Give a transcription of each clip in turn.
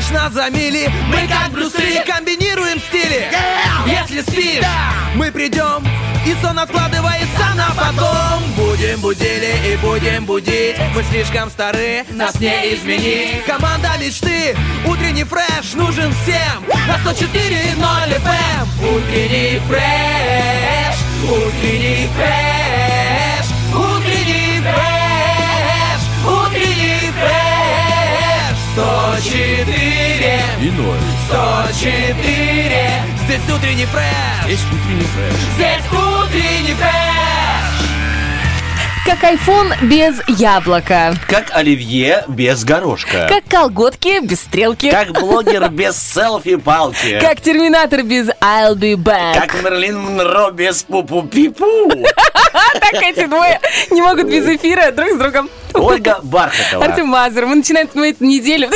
лишь нас за мили Мы как Брюс Ли комбинируем стили. Если спишь, мы придем И сон откладывается на потом. Будем будили и будем будить. Мы слишком стары, нас не изменить. Команда мечты, утренний фреш нужен всем. На 104.0 FM Утренний фреш, утренний фреш Утренний фреш, утренний фреш. 104 И ноль. 104 Здесь утренний фреш Есть утренний фреш. Здесь утренний фреш Как iPhone без яблока. Как оливье без горошка. Как колготки без стрелки. Как блогер без селфи-палки. Как терминатор без I'll be back. Как Мерлин Монро без пупу-пипу. Так эти двое не могут без эфира друг с другом. Ольга Бархатова. Артем Мазур. Мы начинаем эту неделю.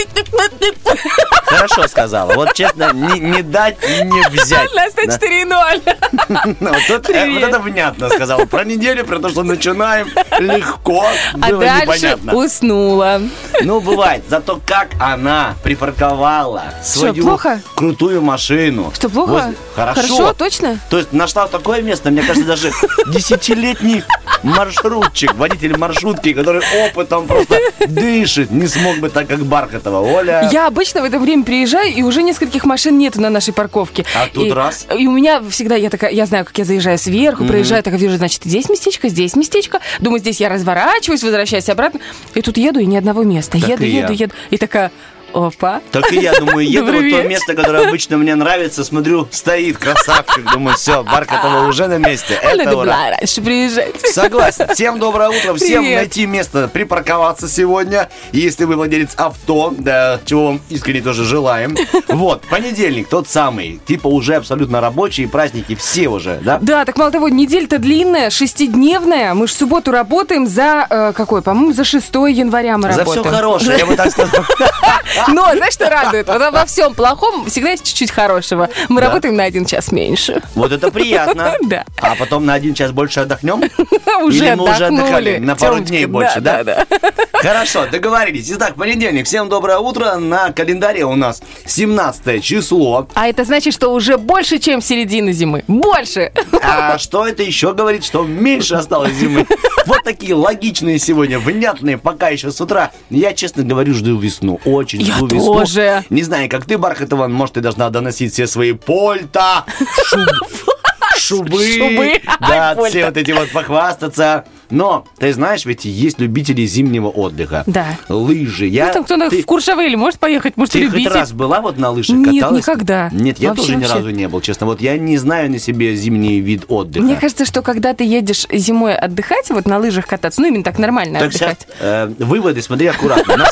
Хорошо сказала. Вот честно, не, не дать не взять. На 104.0. Ну, вот, тут, э, вот это внятно сказала. Про неделю, про то, что начинаем легко, А было дальше непонятно. уснула. Ну, бывает. Зато как она припарковала свою плохо? крутую машину. Что, плохо? возле- Хорошо. Хорошо, точно? То есть нашла такое место, мне кажется, даже десятилетний маршрутчик, водитель маршрутки, который опытом просто дышит, не смог бы так, как Бархатова. Оля, Я обычно в это время приезжаю, и уже нескольких машин нету на нашей парковке. А тут и, раз. И у меня всегда, я такая, я знаю, как я заезжаю сверху, проезжаю, так вижу, значит, здесь местечко, здесь местечко. Думаю, здесь я разворачиваюсь, возвращаюсь обратно. И тут еду, и ни одного места. Так еду, еду, я. еду. И такая, опа. Так и я думаю, еду Добрый в то вечер. место, которое обычно мне нравится, смотрю, стоит красавчик, думаю, все, Бархатова уже на месте. Это Надо ура. раньше приезжать. Согласен. Всем доброе утро. Всем Привет. найти место припарковаться сегодня. Если вы владелец авто, да, чего вам искренне тоже желаем. Вот, понедельник, тот самый. Типа уже абсолютно рабочие праздники, все уже, да? Да, так мало того, неделя-то длинная, шестидневная. Мы же в субботу работаем за, э, какой, по-моему, за 6 января мы За работаем. все хорошее, я бы так сказал. Но, знаешь, что радует? Вот во всем плохом всегда есть чуть-чуть хорошего. Мы Да. работаем на один час меньше. Вот это приятно. Да. А потом на один час больше отдохнем? Уже Или мы уже отдыхали на пару Тёмочка, дней больше, да? Да, да. Хорошо, договорились. Итак, понедельник. Всем доброе утро. На календаре у нас 17 число. А это значит, что уже больше, чем середина зимы. Больше! А что это еще говорит, что меньше осталось зимы? Вот такие логичные сегодня, внятные, пока еще с утра. Я, честно говорю, жду весну. Очень Я весну. тоже. Не знаю, как ты, Бархатова, может, ты должна доносить все свои польта, шуб- шубы, Шубы. да, все вот эти вот похвастаться. Но, ты знаешь, ведь есть любители зимнего отдыха. Да. Лыжи. Я, Ну, там кто-то ты- в Куршавеле может поехать, может, ты хоть любитель. раз была вот на лыжах, Нет, каталась? никогда. Нет, я Вообще, тоже ни вообще. разу не был, честно. Вот я не знаю на себе зимний вид отдыха. Мне кажется, что когда ты едешь зимой отдыхать, вот на лыжах кататься, ну, именно так нормально Так сейчас отдыхать. э, выводы, смотри аккуратно.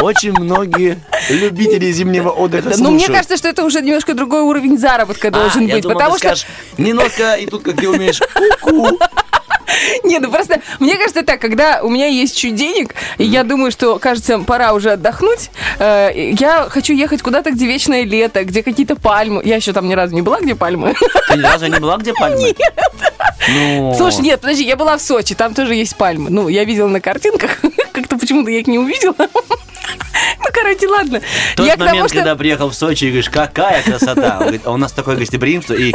Очень многие любители зимнего отдыха Ну, мне слушают. кажется, что это уже немножко другой уровень заработка А, должен быть, потому что... немножко, и тут, как ты умеешь, ку-ку. Не, ну просто, мне кажется так, когда у меня есть чуть денег, и я думаю, что, кажется, пора уже отдохнуть, э, я хочу ехать куда-то, где вечное лето, где какие-то пальмы. Я еще там ни разу не была, где пальмы. Ты ни разу не была где пальмы? Нет. Ну, Слушай, нет, подожди, я была в Сочи, там тоже есть пальмы. Ну, я видела на картинках, как-то почему-то я их не увидела. Короче, ладно. Тот я момент, тому, что... когда приехал в Сочи и говоришь, какая красота. Он говорит, а у нас такое гостеприимство, и...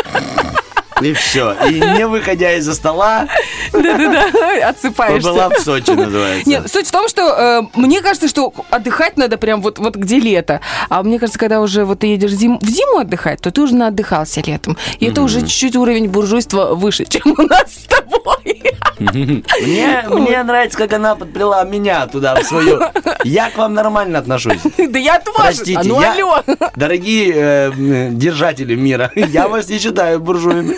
И все. И не выходя из-за стола, Да-да-да, отсыпаешься. была в Сочи, называется. Нет, суть в том, что э, мне кажется, что отдыхать надо прям вот, вот где лето. А мне кажется, когда уже вот ты едешь зим- в зиму отдыхать, то ты уже наотдыхался летом. И это уже чуть-чуть уровень буржуйства выше, чем у нас с тобой. Мне, мне нравится, как она подплела меня туда, в свою... Я к вам нормально отношусь. Да я тоже. Простите, А ну я-. Дорогие э, держатели мира, я вас не считаю буржуями.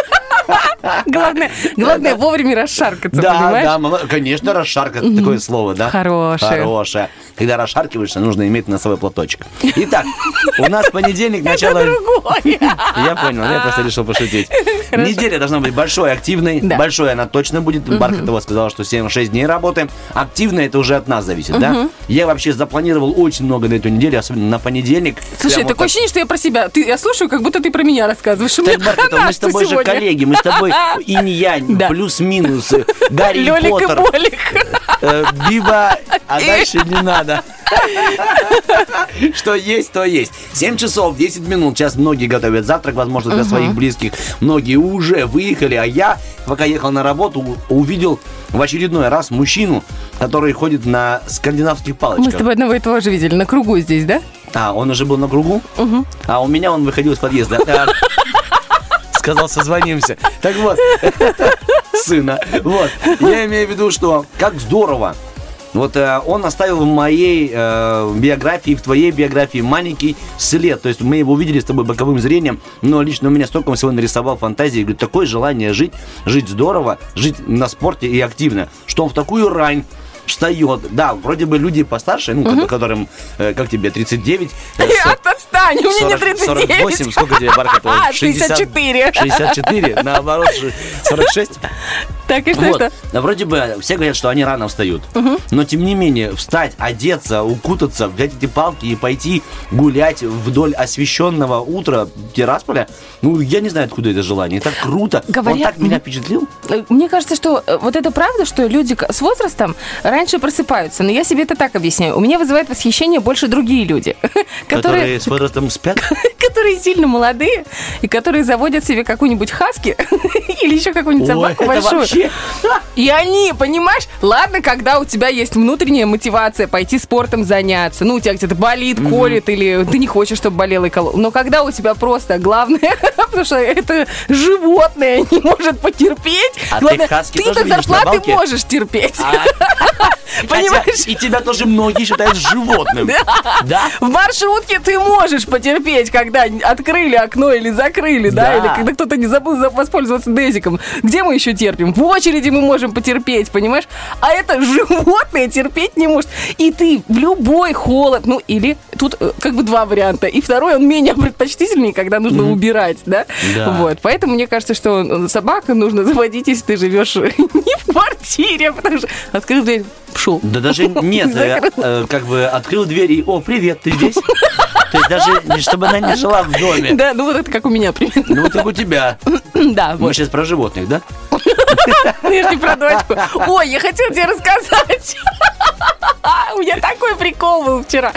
Главное, главное вовремя расшаркаться, Да, понимаешь? да, конечно, расшарка, это такое слово, да? Хорошее. Хорошее. Когда расшаркиваешься, нужно иметь носовой платочек. Итак, у нас понедельник, начало... Другое. Я понял, я просто решил пошутить. Неделя должна быть большой, активной. Большой она точно будет. Бархатова сказала, что 7-6 дней работаем. Активная это уже от нас зависит, да? Я вообще запланировал очень много на эту неделю, особенно на понедельник. Слушай, такое так. ощущение, что я про себя. Ты, я слушаю, как будто ты про меня рассказываешь. Так, Бархатова, мы с тобой же коллеги, мы с тобой инь-янь, Да. плюс-минус, э, Гарри Лёлик и Поттер, Болик. э, Биба а дальше не надо. Что есть, то есть. 7 часов 10 минут. Сейчас многие готовят завтрак, возможно, для своих близких. Многие уже выехали, а я, пока ехал на работу, увидел в очередной раз мужчину, который ходит на скандинавских Мы с палочках. тобой одного и того же видели на кругу здесь, да? А, он уже был на кругу? А у меня он выходил из подъезда. Сказал, созвонимся. Так вот, сына. Вот. Я имею в виду, что как здорово. Вот э, он оставил в моей э, биографии, в твоей биографии маленький след. То есть мы его увидели с тобой боковым зрением, но лично у меня столько всего нарисовал фантазии. Говорю, такое желание жить, жить здорово, жить на спорте и активно, что он в такую рань встает. Да, вроде бы люди постарше, ну, ко- которым, э, как тебе, 39, э, со- От- Отстань, у меня не 40, 39. 48, сколько тебе, Бархатова? А, 64. 64, наоборот, ш- 46. Так и что, Вот. что? Да, вроде бы все говорят, что они рано встают. Но тем не менее, встать, одеться, укутаться, взять эти палки и пойти гулять вдоль освещенного утра Тирасполя, ну, я не знаю, откуда это желание. Это круто. Он Говорят, так меня впечатлил. Э, Мне кажется, что э, вот это правда, что люди с возрастом раньше просыпаются. Но я себе это так объясняю. У меня вызывает восхищение больше другие люди, Которые которые, с возрастом спят. которые сильно молодые и которые заводят себе какую-нибудь хаски или еще какую-нибудь собаку большую. И они, понимаешь, ладно, когда у тебя есть внутренняя мотивация пойти спортом заняться, ну, у тебя где-то болит, колет, или ты не хочешь, чтобы болело и кололо. Но когда у тебя просто главное, потому что это животное не может потерпеть, А ты главное, видишь на зарплаты можешь терпеть. Хотя Понимаешь? и тебя тоже многие считают животным. Да? В маршрутке ты можешь потерпеть, когда открыли окно или закрыли, да, или когда кто-то не забыл за- воспользоваться дезиком. Где мы еще терпим? В очереди мы можем потерпеть, понимаешь? А это животное терпеть не может. И ты в любой холод, ну или тут э, как бы два варианта. И второй, он менее предпочтительный, когда нужно убирать, да? Вот, поэтому мне кажется, что э, собаку нужно заводить, если ты живешь не в квартире, потому что открыл дверь, пшел. Да даже нет, э, Закрыл. э, как бы открыл дверь и, о, привет, ты здесь? То есть даже, чтобы она не жила в доме. Да, ну вот это как у меня примерно. Ну, вот как у тебя. Да, Мы сейчас про животных, да? Ну, я ж не про дочку. Ой, я хотела тебе рассказать. У меня такой прикол был вчера.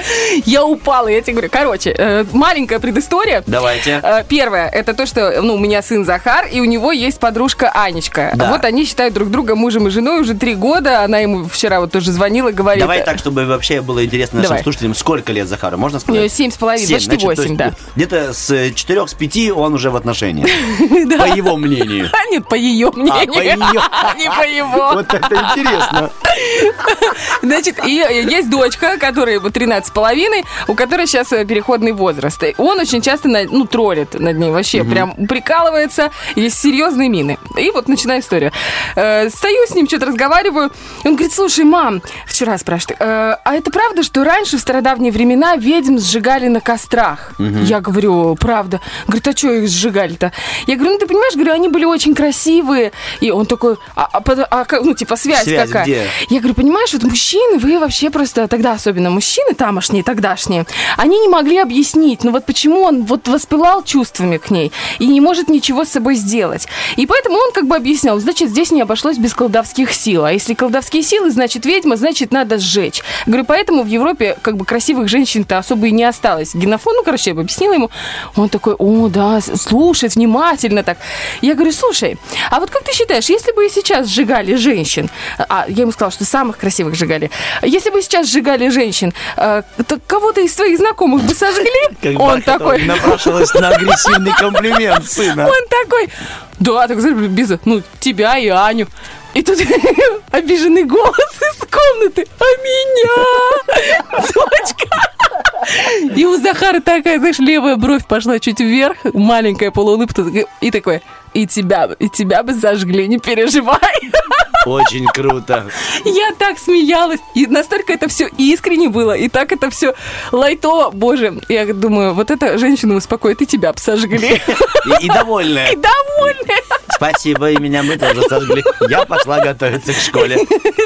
Я упала, я тебе говорю. Короче, э, маленькая предыстория. Давайте. Первое, это то, что ну, у меня сын Захар, и у него есть подружка Анечка. Да. Вот они считают друг друга мужем и женой уже три года. Она ему вчера вот тоже звонила, говорит... Давай так, чтобы вообще было интересно нашим Давай. слушателям, сколько лет Захару, можно сказать? нее семь с половиной, почти восемь, да. Где-то с 4 с 5 он уже в отношениях. По его мнению. А нет, по ее мнению. по её. А не по его. Вот это интересно. Значит, и э, есть дочка, которой вот 13 с половиной, у которой сейчас э, переходный возраст. Он очень часто, ну, троллит над ней вообще, прям прикалывается, есть серьезные мины. И вот начинаю историю. Э, стою с ним, что-то разговариваю, он говорит, слушай, мам, вчера спрашивает, «э, а это правда, что раньше, в стародавние времена, ведьм сжигали на кострах? Я говорю, правда. Говорит, а что их сжигали-то? Я говорю, ну, ты понимаешь, говорю, они были очень красивые. И он такой, а, а а ну, типа, связь, Связь какая? где? Я говорю, понимаешь, вот мужчины, вы вообще просто, тогда особенно мужчины тамошние, тогдашние, они не могли объяснить, ну вот почему он вот воспылал чувствами к ней и не может ничего с собой сделать. И поэтому он как бы объяснял, значит, здесь не обошлось без колдовских сил. А если колдовские силы, значит, ведьма, значит, надо сжечь. Говорю, поэтому в Европе как бы красивых женщин-то особо и не осталось. Генофон, ну, короче, я бы объяснила ему. Он такой, о, да, слушает внимательно так. Я говорю, слушай, а вот как ты считаешь, если бы и сейчас сжигали женщин, а я ему сказала, что самых красивых сжигали, если бы сейчас сжигали женщин, э, то кого-то из твоих знакомых бы сожгли? Он такой, напрашивалась на агрессивный комплимент сына. он такой, да, так без, ну, тебя и Аню. И тут обиженный голос из комнаты. А меня? Дочка. И у Захара такая, знаешь, левая бровь пошла чуть вверх, маленькая полуулыбка. И такой, и тебя, и тебя бы зажгли, не переживай. Очень круто. Я так смеялась. И настолько это все искренне было. И так это все лайтово. Боже, я думаю, вот эта женщина успокоит, и тебя сожгли. И, и довольная. И довольная. Спасибо, и меня мы тоже сожгли. Я пошла готовиться к школе.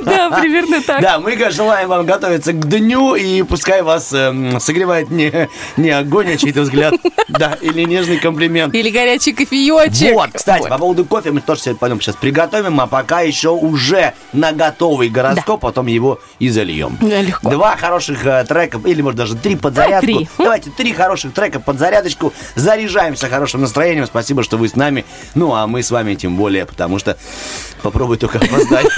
Да, примерно так. Да, мы желаем вам готовиться к дню, и пускай вас эм, согревает не, не огонь, а чей-то взгляд, да, или нежный комплимент. Или горячий кофеечек. Вот, кстати, Вот. по поводу кофе мы тоже сегодня пойдем сейчас приготовим, а пока еще уже на готовый гороскоп, потом его и зальем. Да, легко. Два хороших э, трека, или может даже три под зарядку. три. Давайте три хороших трека под зарядочку. Заряжаемся хорошим настроением. Спасибо, что вы с нами. Ну, а мы с вами тем более, потому что попробуй только опоздать.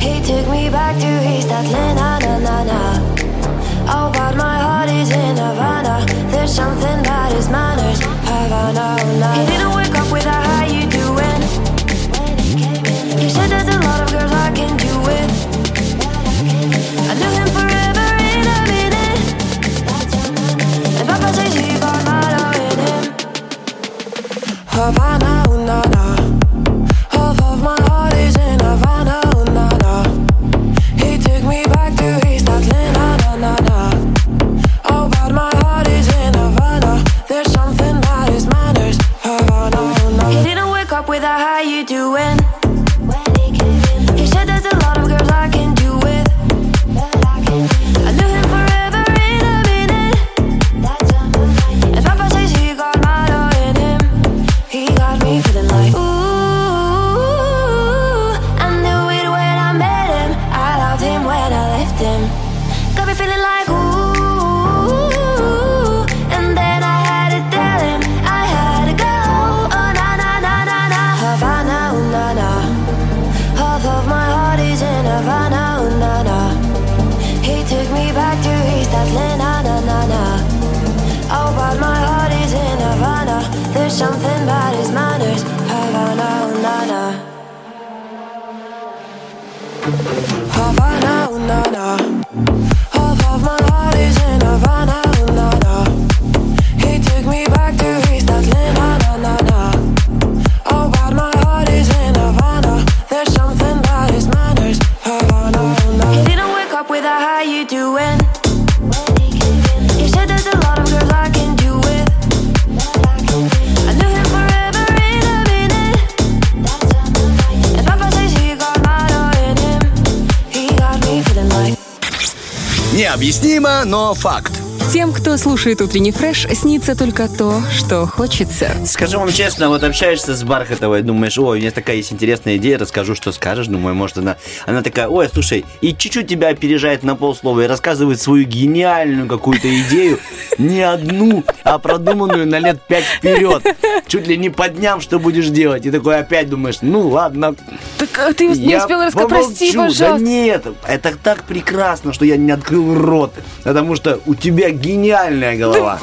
He took me back to East Atlanta, na na na. Oh, but my heart is in Havana. There's something that is manners, Havana, ooh, na. He didn't wake up with a how you doing. He said there's a lot of girls I can do it. I knew him forever in a minute. And Papa says he got Milo in him. Havana, ooh, na na. you doing? Havana, ooh, na na. Необъяснимо, но факт. Тем, кто слушает утренний фреш, снится только то, что хочется. Скажу вам честно, вот общаешься с Бархатовой, думаешь, ой, у меня такая есть интересная идея, расскажу, что скажешь. Думаю, может, она, она такая, ой, слушай, и чуть-чуть тебя опережает на полслова и рассказывает свою гениальную какую-то идею, не одну, а продуманную на лет пять вперед. Чуть ли не по дням, что будешь делать. И такой опять думаешь, ну ладно, Так а ты не я успел рассказать. Прости, помолчу. Да пожалуйста. нет, это так прекрасно, что я не открыл рот. Потому что у тебя гениальная голова.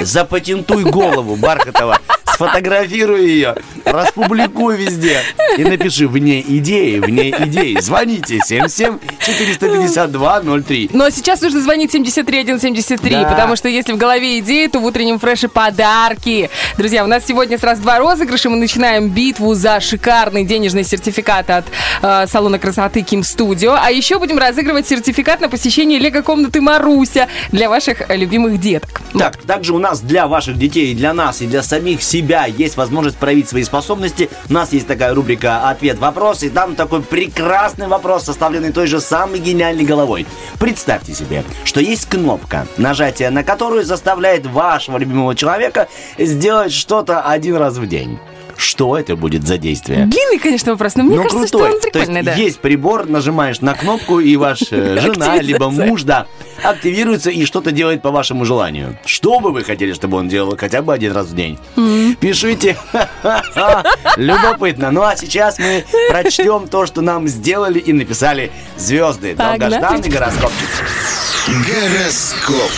Запатентуй голову, Бархатова. Сфотографируй ее, распубликуй везде. И напиши в ней идеи, в ней идеи. Звоните 77 452 03. Но сейчас нужно звонить 73173, Да. потому что если в голове идеи, то в утреннем фреше подарки. Друзья, у нас сегодня сразу два розыгрыша. Мы начинаем битву за шикарный денежный сертификат от э, салона красоты Ким Студио. А еще будем разыгрывать сертификат на посещение лего-комнаты Маруся для ваших э, любимых деток. Так, также у нас для ваших детей, и для нас, и для самих себя есть возможность проявить свои способности. У нас есть такая рубрика «Ответ-вопрос», и там такой прекрасный вопрос, составленный той же самой гениальной головой. Представьте себе, что есть кнопка, нажатие на которую заставляет вашего любимого человека сделать что-то один раз в день. Что это будет за действие? Длинный, конечно, вопрос, но мне Ну, кажется, крутой. что он То прикольный, есть да. есть прибор, нажимаешь на кнопку, и ваша э, жена, либо муж, да, активируется и что-то делает по вашему желанию. Что бы вы хотели, чтобы он делал хотя бы один раз в день? Пишите. Любопытно. Ну а сейчас мы прочтем то, что нам сделали и написали звезды. Долгожданный гороскопчик. Гороскоп.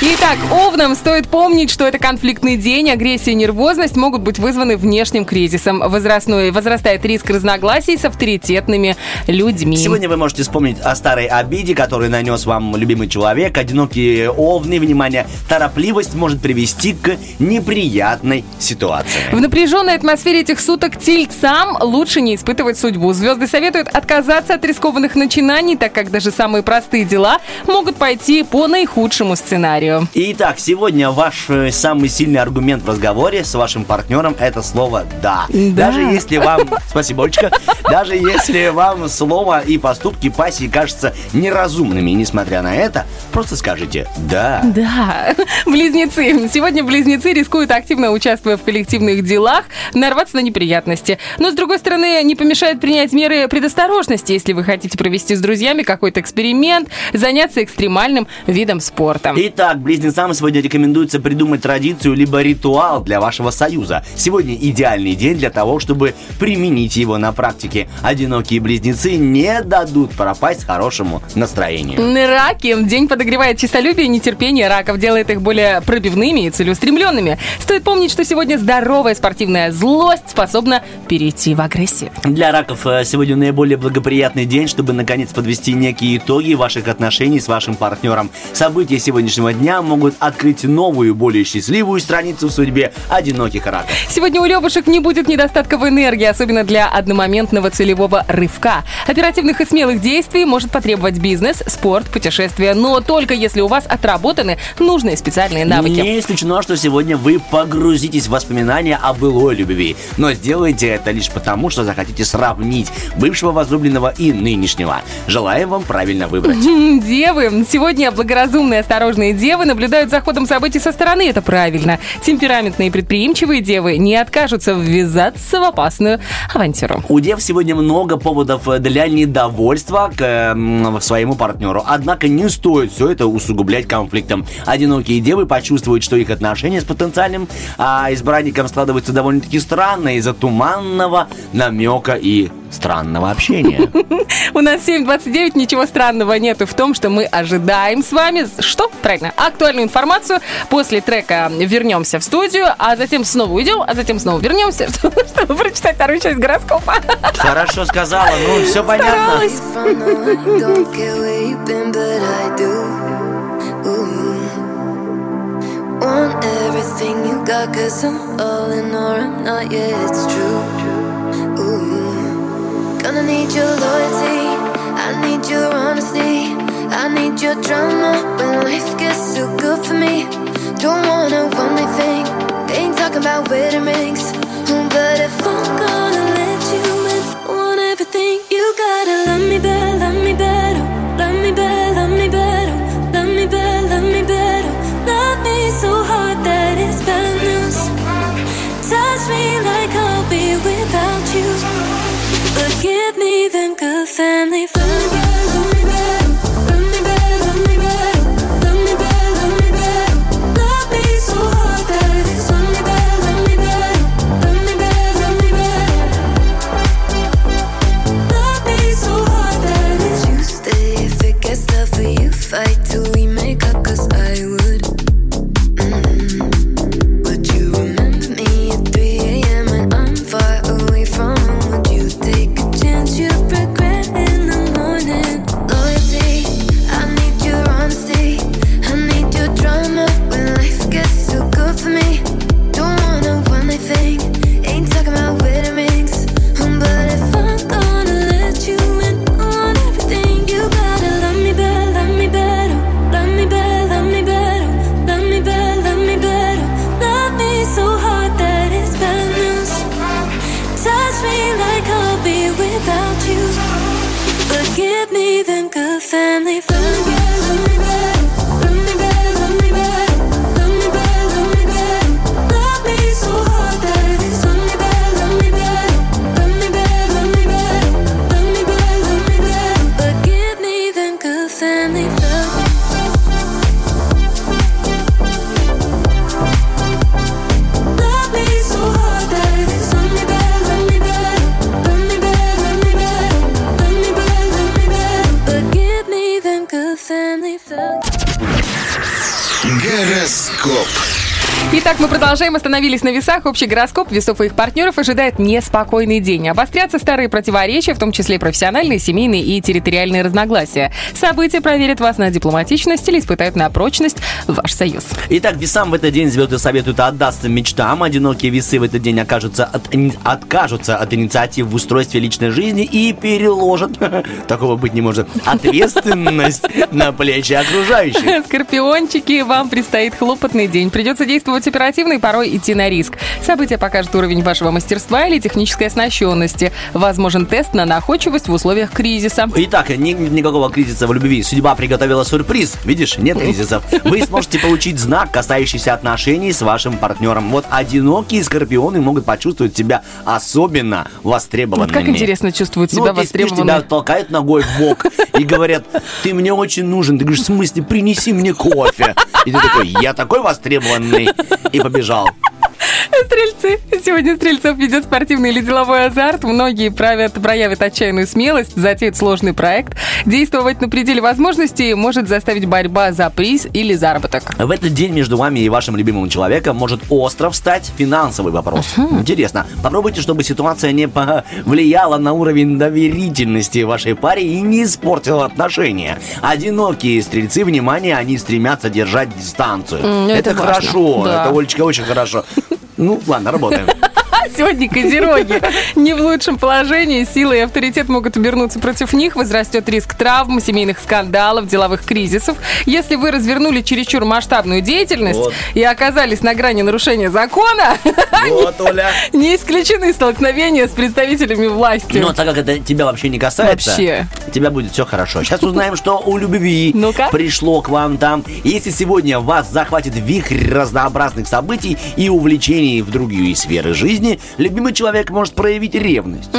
Итак, овнам стоит помнить, что это конфликтный день, агрессия и нервозность могут быть вызваны внешним кризисом. Возрастной возрастает риск разногласий с авторитетными людьми. Сегодня вы можете вспомнить о старой обиде, которую нанес вам любимый человек. Одинокие овны, внимание, торопливость может привести к неприятной ситуации. В напряженной атмосфере этих суток тельцам лучше не испытывать судьбу. Звезды советуют отказаться от рискованных начинаний, так как даже самые простые дела могут пойти по наихудшему сценарию. Историю. Итак, сегодня ваш э, самый сильный аргумент в разговоре с вашим партнером это слово «да». Да. Даже если вам... Спасибо, Олечка. Даже если вам слово и поступки пассии кажутся неразумными, несмотря на это, просто скажите «да». Да, близнецы. Сегодня близнецы рискуют, активно участвуя в коллективных делах, нарваться на неприятности. Но, с другой стороны, не помешает принять меры предосторожности, если вы хотите провести с друзьями какой-то эксперимент, заняться экстремальным видом спорта. Итак, близнецам сегодня рекомендуется придумать традицию либо ритуал для вашего союза. Сегодня идеальный день для того, чтобы применить его на практике. Одинокие близнецы не дадут пропасть хорошему настроению. Раки. День подогревает честолюбие и нетерпение раков, делает их более пробивными и целеустремленными. Стоит помнить, что сегодня здоровая спортивная злость способна перейти в агрессию. Для раков э, сегодня наиболее благоприятный день, чтобы наконец подвести некие итоги ваших отношений с вашим партнером. События сегодняшнего дня могут открыть новую, более счастливую страницу в судьбе одиноких раков. Сегодня у левушек не будет недостатка в энергии, особенно для одномоментного целевого рывка. Оперативных и смелых действий может потребовать бизнес, спорт, путешествия, но только если у вас отработаны нужные специальные навыки. Не исключено, что сегодня вы погрузитесь в воспоминания о былой любви, но сделайте это лишь потому, что захотите сравнить бывшего возлюбленного и нынешнего. Желаем вам правильно выбрать. Девы. Сегодня благоразумные, осторожные девы наблюдают за ходом событий со стороны. Это правильно. Темпераментные и предприимчивые девы не откажутся ввязаться в опасную авантюру. У дев сегодня много поводов для недовольства к м, своему партнеру. Однако не стоит все это усугублять конфликтом. Одинокие девы почувствуют, что их отношения с потенциальным а, избранником складываются довольно-таки странно из-за туманного намека и странного общения. У нас 7.29, ничего странного нету в том, что мы ожидаем с вами, что? Правильно, актуальную информацию. После трека вернемся в студию, а затем снова уйдем, а затем снова вернемся, чтобы, чтобы прочитать вторую часть гороскопа. Хорошо сказала, ну все понятно. Старалась. If I know I don't care where you've been, but I do. Ooh. Want everything you got, cause I'm all in or I'm not, yeah, it's true. Ooh. Gonna need your loyalty, I need your honesty, I need your drama when life gets too good for me. Don't wanna one me thing, ain't talking about wedding rings. Mm, But if I'm gonna let you in, want everything, you gotta love me better, love me better, love me better, love me better, love me better, love me better, love me so hard that it's bad news. Touch me like I'll be without you. But give me them good family family me Гороскоп. Итак, мы продолжаем. Остановились на весах. Общий гороскоп весов и их партнеров ожидает неспокойный день. Обострятся старые противоречия, в том числе профессиональные, семейные и территориальные разногласия. События проверят вас на дипломатичность или испытают на прочность ваш союз. Итак, весам в этот день звезды советуют отдаться мечтам. Одинокие весы в этот день окажутся от, откажутся от инициатив в устройстве личной жизни и переложат, такого быть не может, ответственность на плечи окружающих. Скорпиончики, вам предстоит хлопотный день. Придется действовать оперативно и порой идти на риск. События покажут уровень вашего мастерства или технической оснащенности. Возможен тест на находчивость в условиях кризиса. Итак, ни- никакого кризиса в любви. Судьба приготовила сюрприз. Видишь, нет кризисов. Вы сможете получить знак, касающийся отношений с вашим партнером. Вот одинокие скорпионы могут почувствовать себя особенно востребованными. Вот как интересно чувствует Ну, себя вот ты спишь, востребованной. тебя толкают ногой в бок и говорят, ты мне очень нужен. Ты говоришь, в смысле, принеси мне кофе. И ты такой, я такой востребованный. И побежал. Стрельцы. Сегодня стрельцов ведет спортивный или деловой азарт. Многие правят, проявят отчаянную смелость, затеют сложный проект. Действовать на пределе возможностей может заставить борьба за приз или заработок. В этот день между вами и вашим любимым человеком может остро встать финансовый вопрос. Интересно, попробуйте, чтобы ситуация не влияла на уровень доверительности вашей паре и не испортила отношения. Одинокие стрельцы, внимание, они стремятся держать дистанцию. М, это важно. хорошо, Да. это, Олечка, очень хорошо. Ну, ладно, работаем. Сегодня козероги не в лучшем положении. Сила и авторитет могут обернуться против них. Возрастет риск травм, семейных скандалов, деловых кризисов. Если вы развернули чересчур масштабную деятельность Вот. и оказались на грани нарушения закона, Вот, Оля. не исключены столкновения с представителями власти. Но так как это тебя вообще не касается, Вообще. тебя будет все хорошо. Сейчас узнаем, что у любви Ну-ка. пришло к вам там. Если сегодня вас захватит вихрь разнообразных событий и увлечений в другие сферы жизни, любимый человек может проявить ревность.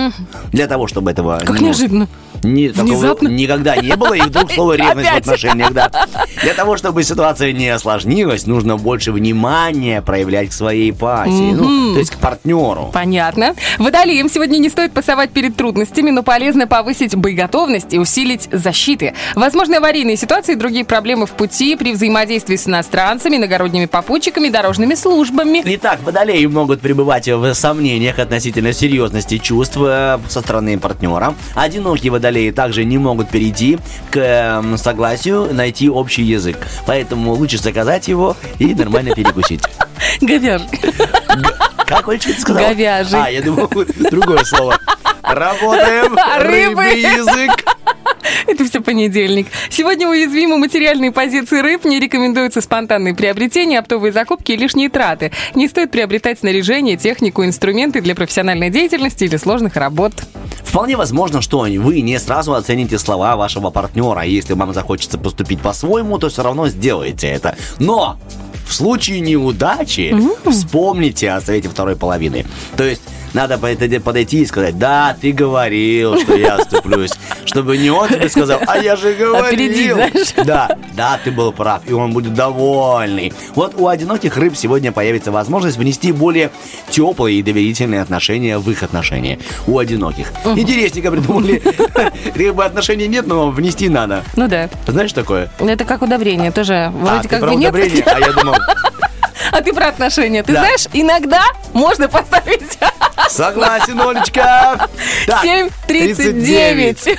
Для того, чтобы этого... Как ну, неожиданно. Не, такого никогда не было, и вдруг слово ревность в отношениях, да. Для того, чтобы ситуация не осложнилась, нужно больше внимания проявлять к своей пассии, ну, то есть к партнеру. Понятно. Водолеям сегодня не стоит пасовать перед трудностями, но полезно повысить боеготовность и усилить защиты. Возможны аварийные ситуации и другие проблемы в пути при взаимодействии с иностранцами, иногородними попутчиками, дорожными службами. Итак, водолеи могут пребывать в сомнениях относительно серьезности чувств э, со стороны партнера. Одинокие водолеи также не могут перейти к эм, согласию, найти общий язык. Поэтому лучше заказать его и нормально перекусить. Говяжий. Как, Олечка, ты сказала? Говяжий. А, я думал, другое слово. Работаем. Рыбы. Рыбий язык. Это все понедельник. Сегодня уязвимы материальные позиции рыб. Не рекомендуются спонтанные приобретения, оптовые закупки и лишние траты. Не стоит приобретать снаряжение, технику, инструменты для профессиональной деятельности или сложных работ. Вполне возможно, что вы не сразу оцените слова вашего партнера. Если вам захочется поступить по-своему, то все равно сделаете это. Но в случае неудачи вспомните о совете второй половины. То есть надо подойти- и сказать, да, ты говорил, что я оступлюсь. Чтобы не он тебе сказал, а я же говорил. Да, да, ты был прав, и он будет довольный. Вот у одиноких рыб сегодня появится возможность внести более теплые и доверительные отношения в их отношения. У одиноких. Интересненько придумали. Как бы отношений нет, но внести надо. Ну да. Знаешь такое? Это как удобрение тоже. А, Вроде как про бы нет. удобрение, а я думал, А ты про отношения. Ты Да. знаешь, иногда можно поставить согласен, Олечка. Так, 7.39.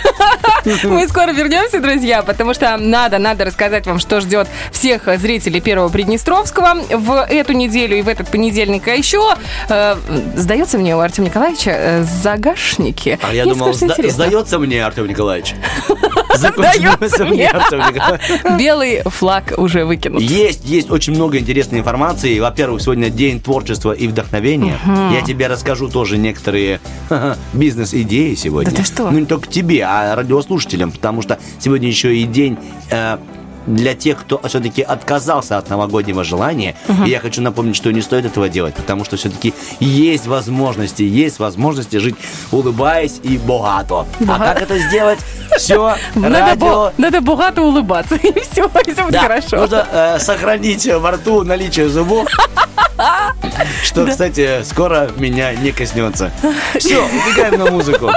Мы скоро вернемся, друзья, потому что надо, надо рассказать вам, что ждет всех зрителей Первого Приднестровского в эту неделю и в этот понедельник. А еще, э, сдается мне у Артема Николаевича э, загашники. А я думал, сда- сдается мне, Артем Николаевич. Сдается мне. Артем Николаевич. Белый флаг уже выкинут. Есть, есть очень много интересной информации. Во-первых, сегодня день творчества и вдохновения. Я тебе расскажу тоже некоторые бизнес-идеи сегодня. Да ты что? Ну, не только тебе, а радиослушателям, потому что сегодня еще и день... э, для тех, кто все-таки отказался от новогоднего желания, и я хочу напомнить, что не стоит этого делать, потому что все-таки есть возможности, есть возможности жить, улыбаясь и богато. А как это сделать? Все, Надо, радио, надо богато улыбаться, и все, и все будет да, хорошо. нужно э, сохранить во рту наличие зубов. Что, кстати, скоро меня не коснется. Все, убегаем на музыку.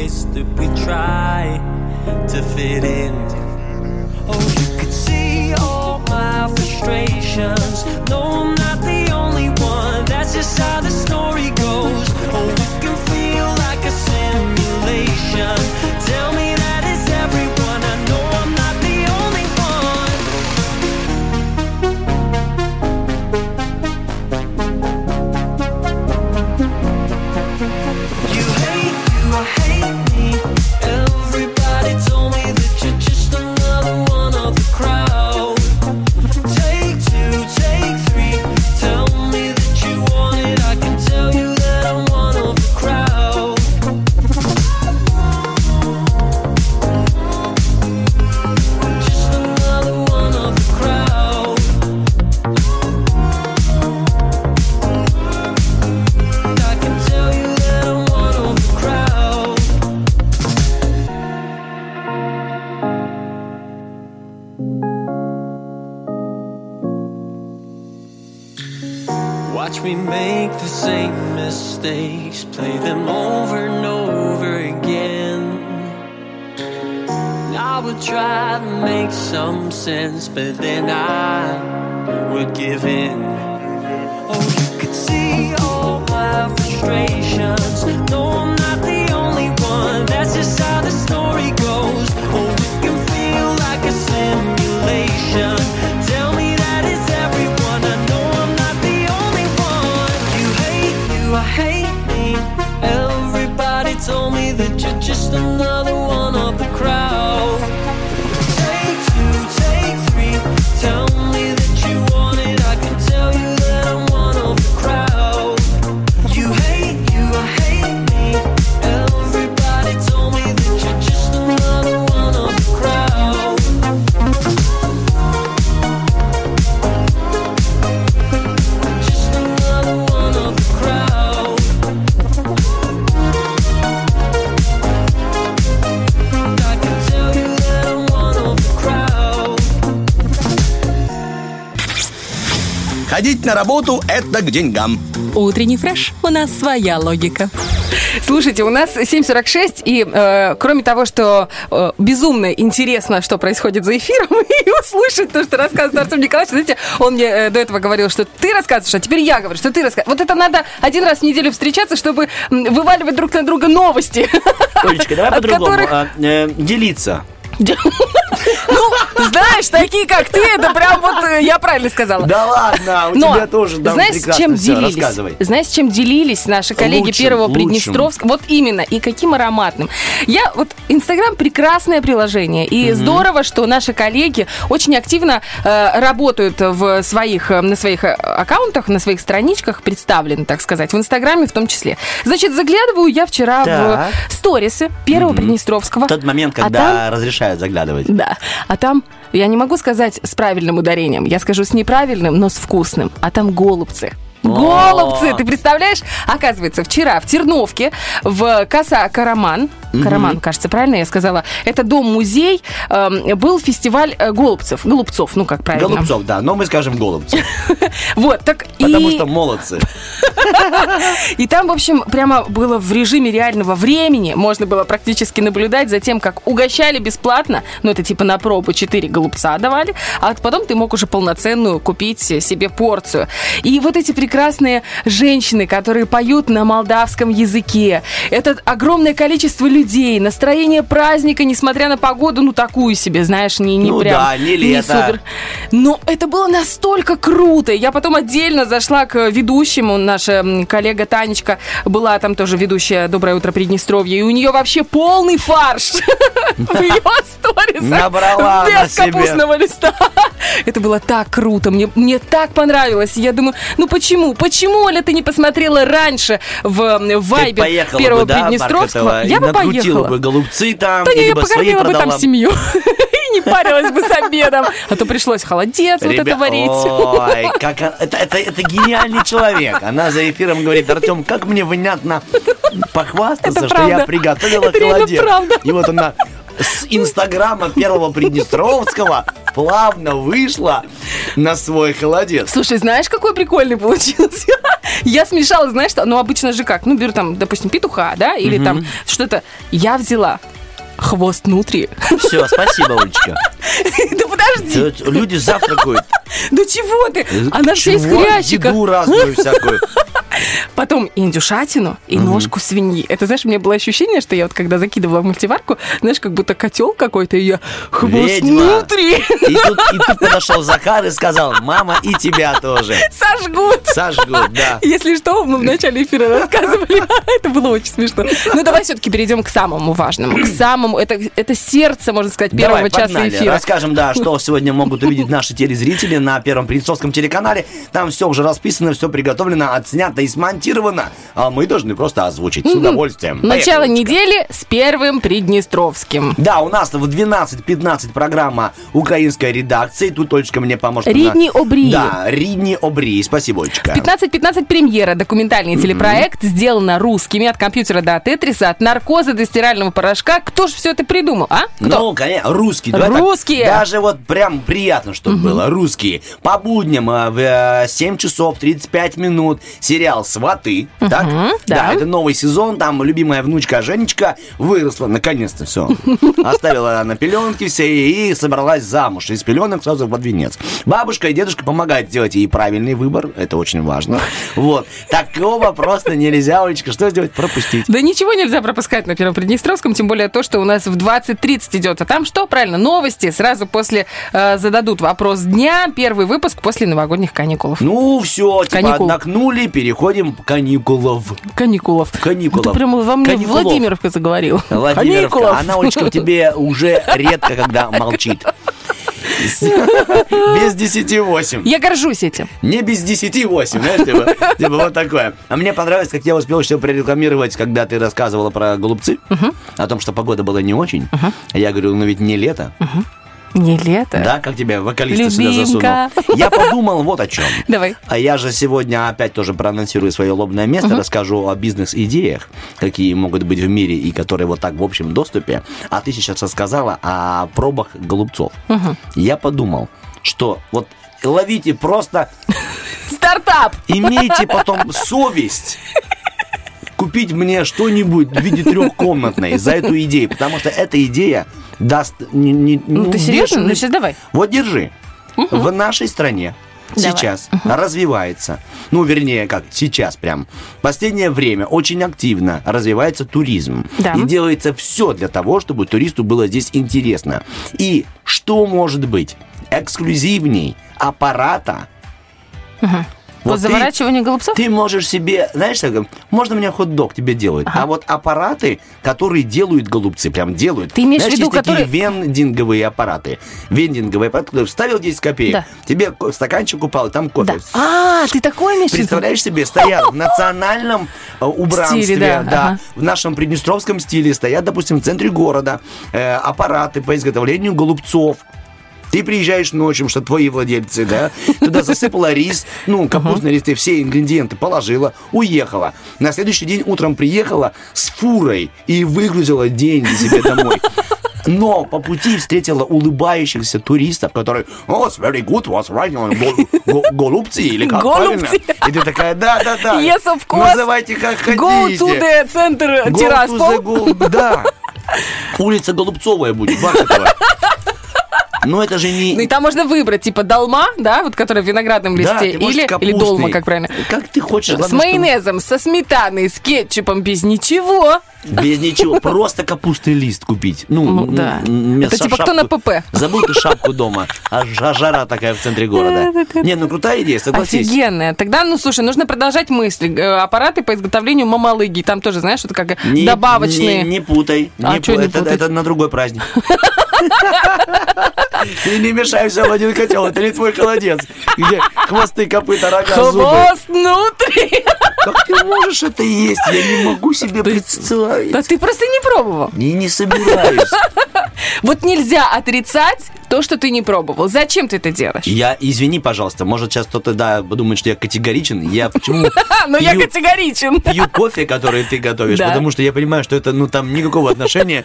Ways that we try to fit in. Oh, you could see all my frustrations. На работу – это к деньгам. Утренний фреш. У нас своя логика. Слушайте, у нас 7.46, и э, кроме того, что э, безумно интересно, что происходит за эфиром, и услышать то, что рассказывает Артем Николаевич, знаете, он мне э, до этого говорил, что ты рассказываешь, а теперь я говорю, что ты рассказываешь. Вот это надо один раз в неделю встречаться, чтобы вываливать друг на друга новости. Олечка, давай по-другому. которых- А, э, делиться. Знаешь, такие как ты, это прям вот, э, я правильно сказала. Да ладно, у Но тебя тоже там знаешь, чем всё. делились? Рассказывай. Знаешь, чем делились наши коллеги Лучшим, первого лучшим. Приднестровска? Вот именно. И каким ароматным. Я вот Инстаграм прекрасное приложение. И здорово, что наши коллеги очень активно э, работают в своих, э, на своих э, аккаунтах, на своих страничках, представлены, так сказать, в Инстаграме в том числе. Значит, заглядываю я вчера Так. в сторисы первого Приднестровского. В тот момент, А когда там- разрешают заглядывать. да. А там, я не могу сказать с правильным ударением, я скажу с неправильным, но с вкусным. А там голубцы. Голубцы, ты представляешь? Оказывается, вчера в Терновке, в Каса Караман, Караман, кажется, правильно я сказала, это дом-музей, эм, был фестиваль э, голубцев, голубцов, ну как правильно. Голубцов, да, но мы скажем голубцев, Вот, так потому и... что молодцы. И там, в общем, прямо было в режиме реального времени. Можно было практически наблюдать за тем, как угощали бесплатно. Ну, это типа на пробу 4 голубца давали. А потом ты мог уже полноценную купить себе порцию. И вот эти прекрасные женщины, которые поют на молдавском языке. Это огромное количество людей. Настроение праздника, несмотря на погоду, ну, такую себе, знаешь, не, не Ну прям... да, не лето. супер. Но это было настолько круто. Я потом отдельно зашла к ведущему. Наша коллега Танечка была там тоже ведущая «Доброе утро, Приднестровье». И у нее вообще полный фарш в ее сторисах. Без капустного листа. Это было так круто. Мне, так понравилось. Я думаю, ну почему? Почему, Оля, ты не посмотрела раньше в, вайбе первого бы, да, Приднестровского? Я бы поехала. бы голубцы там, Да не, я покормила бы там семью. И не парилась бы с обедом. А то пришлось холодец вот это варить. Ой, как это, это, это гениальный человек. Она за эфиром говорит, Артем, как мне внятно похвастаться, Это что правда. я приготовила Это холодец. правда. И вот она с инстаграма первого Приднестровского плавно вышла на свой холодец. Слушай, знаешь, какой прикольный получился? Я смешала, знаешь, что, ну, обычно же как, ну, беру там, допустим, петуха, да, или там что-то. Я взяла хвост внутри. Все, спасибо, Олечка. Да подожди, Люди завтракают. да чего ты? Она вся из хрящика. Еду разную всякую. Потом индюшатину и ножку свиньи. Это, знаешь, у меня было ощущение, что я вот когда закидывала в мультиварку, знаешь, как будто котел какой-то, и я хвост Ведьма. внутри И тут, и тут подошел Захар и сказал, мама, и тебя тоже. сожгут. Сожгут, да. Если что, мы в начале эфира рассказывали. Это было очень смешно. Ну, давай все-таки перейдем к самому важному. К самому... Это, это сердце, можно сказать, первого Давай, часа погнали. эфира. Расскажем, да, что сегодня могут увидеть наши телезрители на Первом Приднестровском телеканале. Там все уже расписано, все приготовлено, отснято и смонтировано. А мы должны просто озвучить с удовольствием. Начало недели с первым Приднестровским. Да, у нас в 12.15 программа украинской редакции. Тут Олечка мне поможет. Ридни Обрии. Да, Ридни Обрии. Спасибо, Олечка. 15-15 премьера. Документальный телепроект сделано русскими от компьютера до тетриса, от наркоза до стирального порошка. Кто же все это придумал, а? Кто? Ну, конечно, русские. Давай так, Русские. даже вот прям приятно, чтобы было. Русские. По будням э, в э, 7 часов 35 минут сериал «Сваты». Так? да. это новый сезон. Там любимая внучка Женечка выросла, наконец-то все. Оставила на пеленки все и собралась замуж. Из пеленок сразу под венец. Бабушка и дедушка помогают сделать ей правильный выбор. Это очень важно. Вот. Такого просто нельзя, Олечка, что сделать? Пропустить. Да ничего нельзя пропускать на Первом Приднестровском, тем более то, что у нас в 20.30 идет. А там что? Правильно, новости. Сразу после э, зададут вопрос дня. Первый выпуск после новогодних каникулов. Ну, все, типа Каникул. отдохнули, переходим к каникулов. Каникулов. Каникулов. Ну, Ты прямо во мне Каникулов. Владимировка заговорил. Владимировка, Каникулов. она, Олечка, в тебе уже редко, когда молчит. Без десяти восемь. Я горжусь этим. Не без десяти восемь, знаешь, типа, типа вот такое. А мне понравилось, как я успел все прорекламировать, когда ты рассказывала про голубцы, о том, что погода была не очень. Я говорю, ну ведь не лето. Не лето. Да, как тебя вокалист сюда Любимка. засунул. Я подумал вот о чем. Давай. А я же сегодня опять тоже проанонсирую свое лобное место, расскажу о бизнес-идеях, какие могут быть в мире и которые вот так в общем доступе. А ты сейчас рассказала о пробах голубцов. Я подумал, что вот ловите просто, Стартап. имейте потом совесть купить мне что-нибудь в виде трехкомнатной за эту идею, потому что эта идея даст не, не- Ну, ты серьезно? Ну, сейчас давай. вот держи. В нашей стране Давай. сейчас развивается, ну, вернее, как сейчас прям, последнее время очень активно развивается туризм. Да. И делается все для того, чтобы туристу было здесь интересно. И что может быть эксклюзивней аппарата? По Вот ты- заворачиванию голубцов? ты можешь себе, знаешь, так, можно мне хот-дог тебе делают, а вот аппараты, которые делают голубцы, прям делают. Ты имеешь в знаешь, виду, есть такие которые- вендинговые аппараты. Вендинговые аппараты, которые вставил 10 копеек, Да. тебе стаканчик упал, и там кофе. Да. А, ты такой имеешь в виду? Представляешь себе, стоят в национальном э, убранстве, Стиле, да, да, ага. в нашем приднестровском стиле, стоят, допустим, в центре города э, аппараты по изготовлению голубцов. Ты приезжаешь ночью, что твои владельцы, да, туда засыпала рис, ну, капустный рис, ты все ингредиенты положила, уехала. На следующий день утром приехала с фурой и выгрузила деньги себе домой. Но по пути встретила улыбающихся туристов, которые «Oh, it's very good, what's right, го- голубцы или как Голубцы. правильно?» И ты такая «Да-да-да, Yes, of course. называйте как хотите». Go to the центр Go to the Да. Улица Голубцовая будет, Бархатова. Но это же не... Ну и там можно выбрать, типа, долма, да, вот которая в виноградном Да, листе, можешь или, или долма, как правильно. Как ты хочешь. С главное, чтобы майонезом, со сметаной, с кетчупом, без ничего. Без ничего. Просто капустный лист купить. Ну, Ну, да. Это типа кто на ПП. Забыл ты шапку дома. А жа- жара такая в центре города. Не, ну крутая идея, согласись. Офигенная. Тогда, ну, слушай, нужно продолжать мысли. Э, Аппараты по изготовлению мамалыги. Там тоже, знаешь, это как Не- добавочные. Не, путай. А это на другой праздник. Ты не мешай все в один котел, это не твой холодец, где хвосты, копыта, рога, зубы. Хвост внутри. Как ты можешь это есть? Я не могу себе представить. Да ты просто не пробовал. И не собираюсь. Вот нельзя отрицать то, что ты не пробовал. Зачем ты это делаешь? Я, извини, пожалуйста, может сейчас кто-то, да, подумает, что я категоричен. Я почему А, ну я категоричен. пью кофе, который ты готовишь, потому что я понимаю, что это, ну, там никакого отношения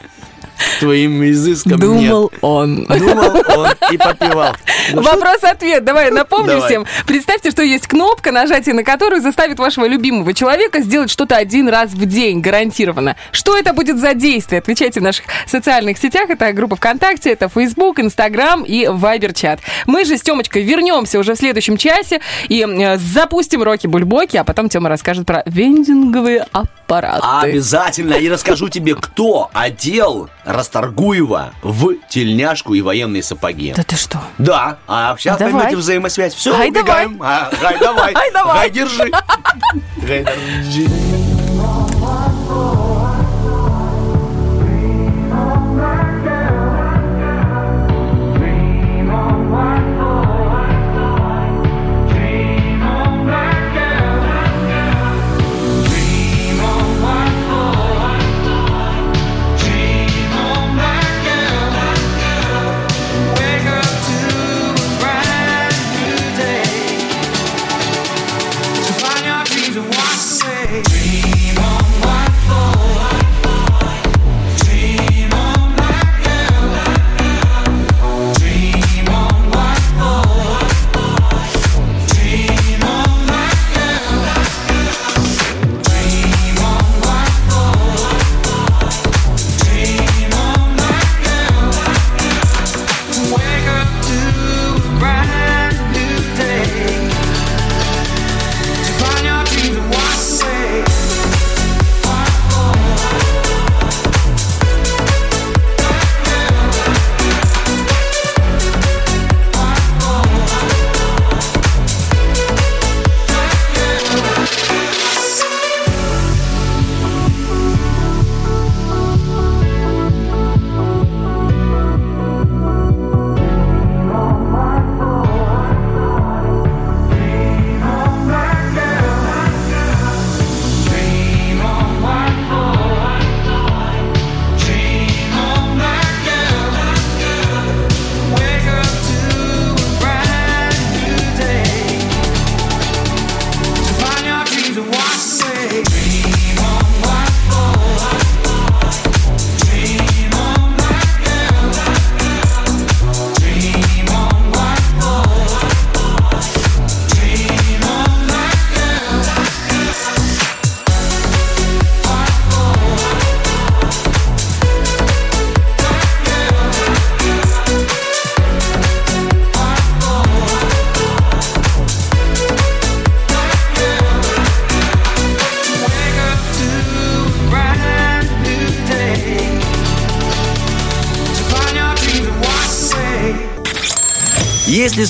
твоим изыском Думал он. нет. Думал он и попивал. Ну, Вопрос-ответ. Давай напомню Давай. всем. Представьте, что есть кнопка, нажатие на которую заставит вашего любимого человека сделать что-то один раз в день, гарантированно. Что это будет за действие? Отвечайте в наших социальных сетях. Это группа ВКонтакте, это Facebook, Instagram и Вайбер-чат. Мы же с Темочкой вернемся уже в следующем часе и э, запустим Роки-Бульбоки, а потом Тема расскажет про вендинговые аппараты. Обязательно. И расскажу тебе, кто одел Расторгуева в тельняшку и военные сапоги. Да ты что? Да, а сейчас Давай. поймете взаимосвязь. Все, Ай, убегаем. А, Гай, давай. Ай, давай. Гай, держи. Гай, держи.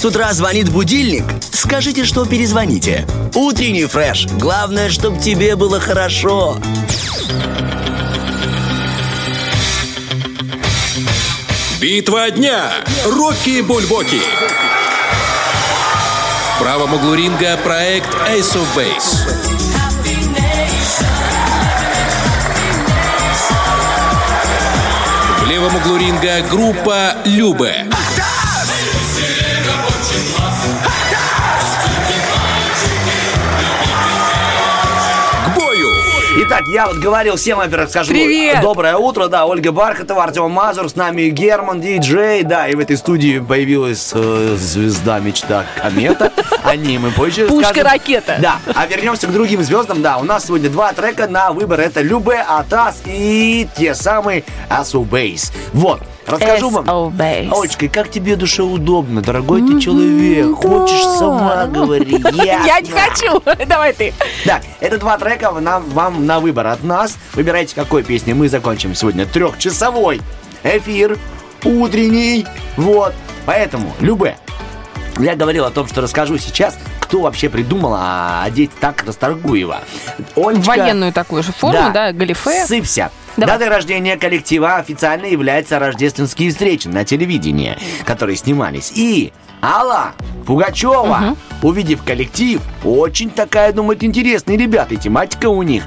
С утра звонит будильник, скажите, что перезвоните. Утренний фреш. Главное, чтобы тебе было хорошо. Битва дня. Рокки Бульбоки. В правом углу ринга проект Ace of Base. В левом углу ринга группа Любе. Итак, я вот говорил всем, во-первых, скажу Привет! доброе утро, да, Ольга Бархатова, Артем Мазур, с нами Герман, диджей, да, и в этой студии появилась э, звезда мечта Комета, о ней мы позже. Пушка-ракета. Да, а вернемся к другим звездам, да, у нас сегодня два трека на выбор, это Любе, Атас и те самые Асу Бейс. Вот, расскажу вам. Олечка, как тебе душе удобно, дорогой ты человек, хочешь сама говори, Я не хочу. Давай ты. Так, это два трека вам на выбор от нас. Выбирайте, какой песни мы закончим сегодня трехчасовой эфир, утренний, вот. Поэтому, Любе, я говорил о том, что расскажу сейчас, кто вообще придумал а, одеть так Расторгуева. Олечка, Военную такую же форму, да, галифе. Сыпься. Давай. Датой рождения коллектива официально являются рождественские встречи на телевидении, которые снимались. И Алла Пугачева, увидев коллектив, очень такая, думает, интересные ребята, и тематика у них.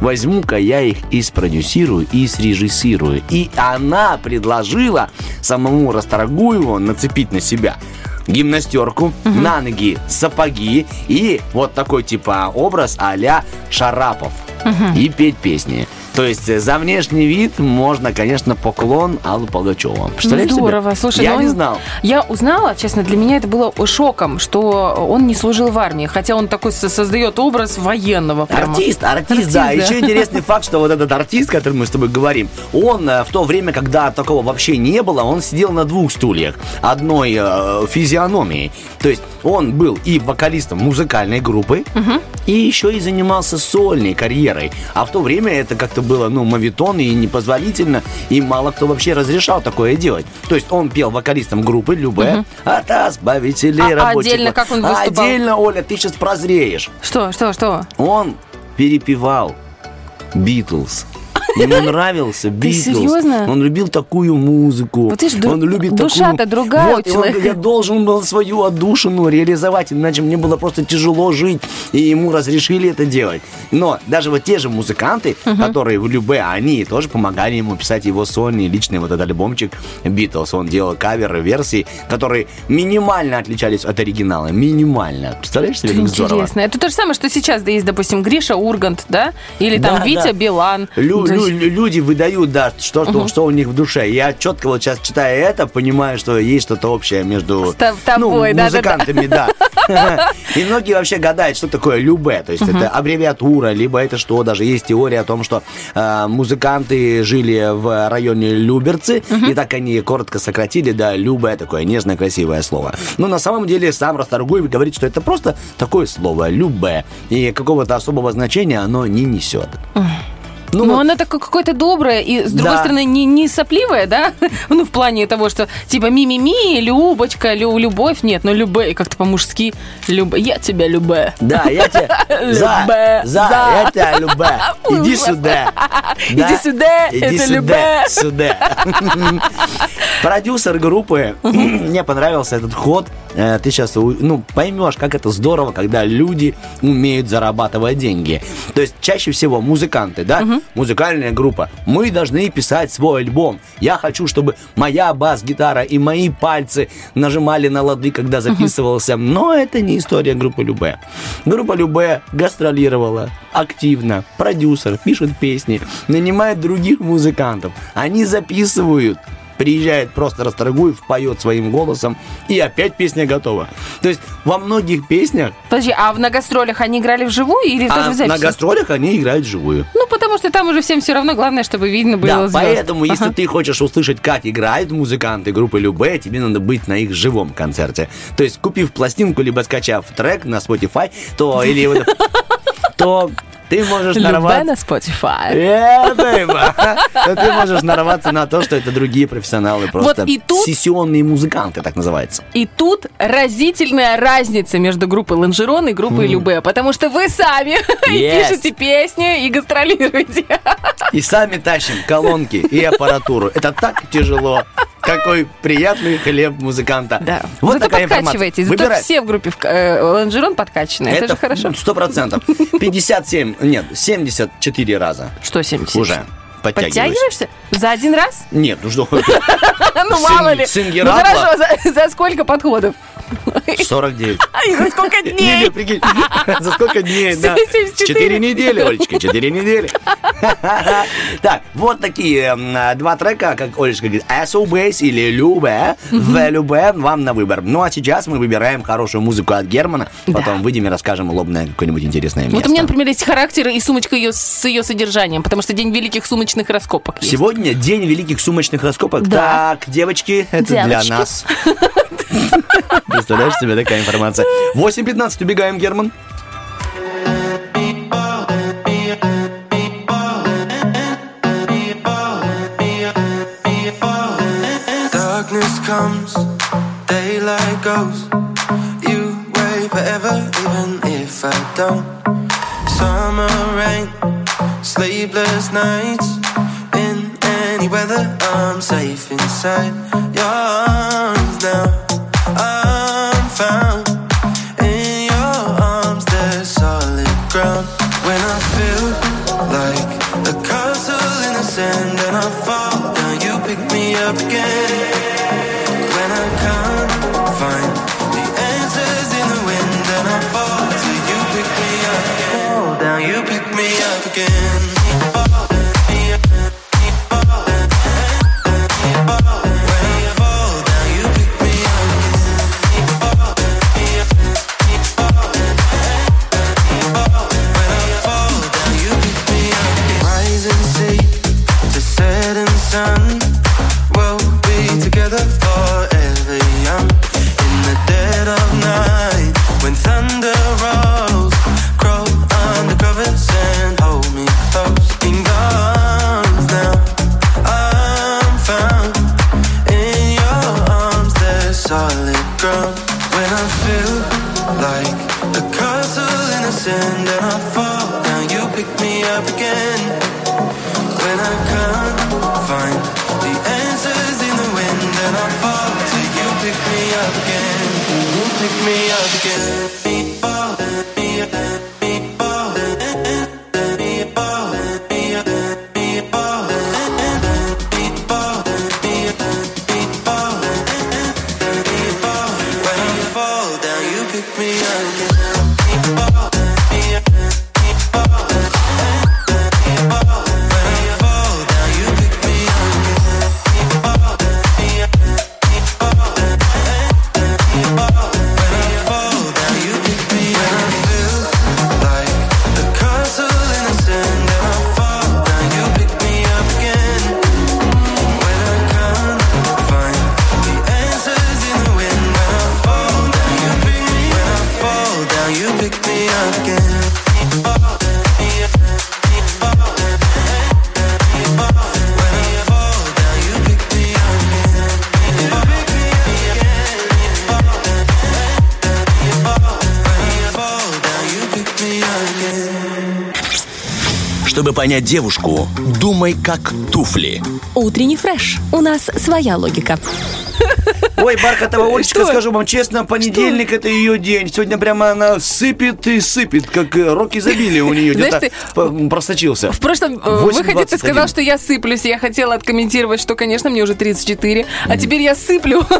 Возьму-ка я их и спродюсирую, и срежиссирую. И она предложила самому Расторгуеву нацепить на себя гимнастерку, на ноги сапоги и вот такой типа образ а-ля Шарапов. И петь песни. То есть э, за внешний вид можно, конечно, поклон Аллу Пугачеву. Представляете себе? Здорово. Слушай, Я ну не знал. Я узнала, честно, для меня это было шоком, что он не служил в армии, хотя он такой со- создает образ военного. прямо. Артист, артист, Артист, да. да. Еще интересный факт, что вот этот артист, о котором мы с тобой говорим, он э, в то время, когда такого вообще не было, он сидел на двух стульях. Одной э, физиономией. То есть он был и вокалистом музыкальной группы, и еще и занимался сольной карьерой. А в то время это как-то было, ну, мавитон и непозволительно, и мало кто вообще разрешал такое делать. То есть он пел вокалистом группы Любе, от избавителей А рабочих. отдельно как он выступал? Отдельно, Оля, ты сейчас прозреешь. Что, что, что? Он перепевал Битлз. Ему нравился Битлз. серьезно? Он любил такую музыку. Вот видишь, ду- он любит душа-то такую... другая у Вот, он, человека. я должен был свою отдушину реализовать, иначе мне было просто тяжело жить, и ему разрешили это делать. Но даже вот те же музыканты, которые в Любе, они тоже помогали ему писать его сольный личный вот этот альбомчик Битлз. Он делал каверы, версии, которые минимально отличались от оригинала. Минимально. Представляешь себе, как здорово? Интересно. Это то же самое, что сейчас да, есть, допустим, Гриша Ургант, да? Или там Да, Витя да. Билан. Лю- лю- люди выдают, да, что, что, что у них в душе. Я четко вот сейчас читая это, понимаю, что есть что-то общее между С тоб- тобой, ну, да-да-да. музыкантами, да. И многие вообще гадают, что такое любе. То есть это аббревиатура, либо это что. Даже есть теория о том, что э, музыканты жили в районе Люберцы, и так они коротко сократили, да, любе, такое нежное, красивое слово. Но на самом деле сам Расторгуев говорит, что это просто такое слово, любе. И какого-то особого значения оно не несет. Ну, Но вот- она такое какое-то доброе и, с другой Да. стороны, не, не сопливое, да? Ну, в плане того, что типа ми-ми-ми, Любочка, лю, любовь. Нет, ну, любэ, как-то по-мужски. Любэ, я тебя любэ. Да, я тебя... За, Любэ, за, за. я тебя любэ. Иди сюда. Иди сюда, Иди это сюда, любэ. сюда. Продюсер группы, мне понравился этот ход. Э, Ты сейчас, ну, поймешь, как это здорово, когда люди умеют зарабатывать деньги. То есть чаще всего музыканты, да, музыкальная группа, мы должны писать свой альбом. Я хочу, чтобы моя бас-гитара и мои пальцы нажимали на лады, когда записывался. Но это не история группы Любе. Группа Любе гастролировала активно. Продюсер пишет песни, нанимает других музыкантов. Они записывают. Приезжает просто Расторгуев, поет своим голосом, и опять песня готова. То есть во многих песнях, Подожди, а в- на гастролях они играли вживую или а в записи? на гастролях они играют живую. Ну, потому что там уже всем все равно, главное, чтобы видно было Да, звезд. поэтому, если Ага. ты хочешь услышать, как играют музыканты группы Любе, тебе надо быть на их живом концерте. То есть, купив пластинку, либо скачав трек на Spotify, то или то ты можешь Любэ нарваться... на Spotify. То ты можешь нарваться на то, что это другие профессионалы, просто и тут- сессионные музыканты, так называется. И тут разительная разница между группой Лонжерон и группой Любе, потому что вы сами Yes. пишете песни и гастролируете. И сами тащим колонки и аппаратуру. Это так тяжело. Какой приятный хлеб музыканта. Да. Вот Зато такая подкачиваетесь. Зато все в группе э, Лонжерон подкачанные. Это, же хорошо. Сто процентов. 57, нет, 74 раза Что 70? уже подтягиваюсь. Подтягиваешься? За один раз? Нет, ну что, Ну, мало ли. Ну, хорошо, за, сколько подходов? 49. И за сколько Не, дней? не, прикинь, за сколько дней, да? 74. Четыре недели, Олечка, четыре недели. Так, вот такие два трека, как Олечка говорит, SO Bass или Любе, в Любе вам на выбор. Ну, а сейчас мы выбираем хорошую музыку от Германа, потом выйдем и расскажем лобное какое-нибудь интересное место. Вот у меня, например, есть характер и сумочка ее с ее содержанием, потому что День великих сумочных раскопок есть. Сегодня день великих сумочных раскопок. Да. Так, девочки, это для Девочки. нас. Представляешь себе такая информация? 8.15 убегаем, Герман. Darkness comes, daylight goes. You wait forever, even if I don't. Summer rain, sleepless nights. Weather, I'm safe inside your arms now. Понять девушку, думай как туфли. Утренний фреш. У нас своя логика. Ой, Бархатова Олечка, Что? скажу вам честно, понедельник это ее день. Сегодня прямо она сыпет и сыпет, как э, рок изобилия у нее где-то ты- просочился. В прошлом э, 8:21. выходе ты сказал, что я сыплюсь. Я хотела откомментировать, что, конечно, мне уже 34, а теперь я сыплю.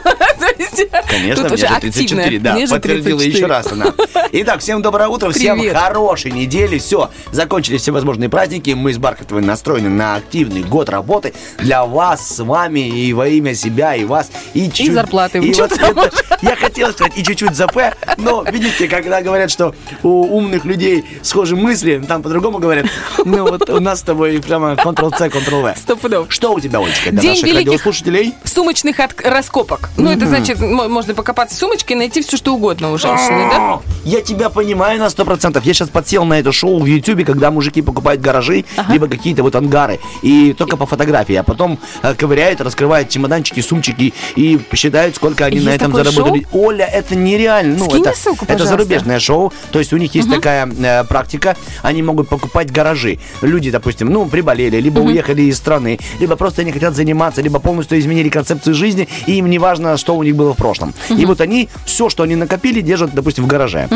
Конечно, мне уже же активная. 34, да, Мне же подтвердила 34. еще раз она. Итак, всем доброе утро, всем Привет. хорошей недели. Все, закончились всевозможные праздники. Мы с Бархатовой настроены на активный год работы для вас, с вами и во имя себя, и вас. И, чуть-чуть- зарплаты. И вот это- я хотел сказать, и чуть-чуть ЗП, но, видите, когда говорят, что у умных людей схожи мысли, там по-другому говорят. Ну, вот у нас с тобой прямо Ctrl-C, Ctrl-V. Стопудов. Что у тебя, Олечка, для День наших радиослушателей? Сумочных от- раскопок. Ну, это значит, мо- можно покопаться в сумочке и найти все, что угодно у женщины, да? Я тебя понимаю на сто процентов. Я сейчас подсел на это шоу в Ютубе, когда мужики покупают гаражи, либо какие-то вот ангары, и только по фотографии, а потом э, ковыряют, раскрывают чемоданчики, сумчики и считают, сколько они на этом такое заработали. Оля, это нереально. Ну, Скинь это, ссылку, это зарубежное шоу, то есть у них есть такая э, практика, они могут покупать гаражи. Люди, допустим, ну, приболели, либо уехали из страны, либо просто не хотят заниматься, либо полностью изменили концепцию жизни, и им не важно, что у них было в прошлом. И вот они все, что они накопили, держат, допустим, в гараже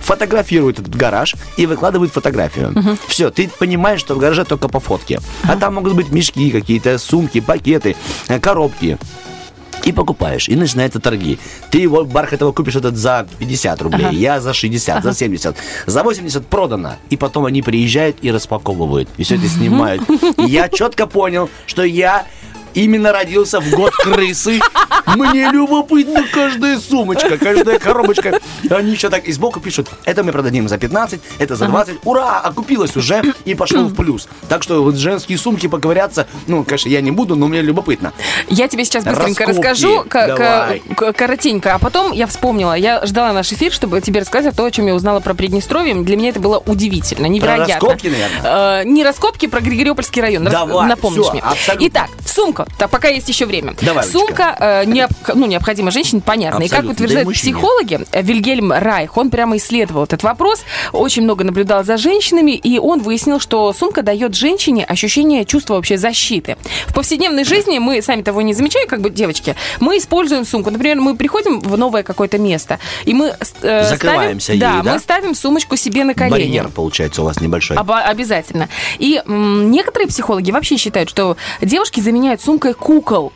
фотографируют этот гараж и выкладывают фотографию. Все, ты понимаешь, что в гараже только по фотке. А там могут быть мешки какие-то, сумки, пакеты, э, коробки. И покупаешь, и начинаются торги. Ты его Бархатова купишь этот за 50 рублей, я за 60, за 70, за 80 продано. И потом они приезжают и распаковывают, и все это снимают. И я четко понял, что я именно родился в год крысы. Мне любопытно каждая сумочка, каждая коробочка. Они еще так и сбоку пишут, это мы продадим за 15, это за 20. Ура, окупилось уже и пошло в плюс. Так что вот женские сумки поковыряться, ну, конечно, я не буду, но мне любопытно. Я тебе сейчас быстренько Раскопки. расскажу, коротенько, а потом я вспомнила, я ждала наш эфир, чтобы тебе рассказать то, о чем я узнала про Приднестровье. Для меня это было удивительно, невероятно. раскопки, наверное? Э, не раскопки, про Григорьопольский район. Давай, Напомнишь всё, мне. абсолютно. Итак, сумка, так, пока есть еще время. Давай. Сумка э, необ- ну, необходима женщине, понятно. И как Абсолютно, утверждают да и психологи, э, Вильгельм Райх, он прямо исследовал этот вопрос, очень много наблюдал за женщинами, и он выяснил, что сумка дает женщине ощущение чувства вообще защиты. В повседневной жизни мы, сами того не замечая, как бы девочки, мы используем сумку. Например, мы приходим в новое какое-то место, и мы э, Закрываемся ставим, ей, да, да? мы ставим сумочку себе на колени. Барьер, получается, у вас небольшой. Оба- обязательно. И м, некоторые психологи вообще считают, что девушки заменяют сумкой кукол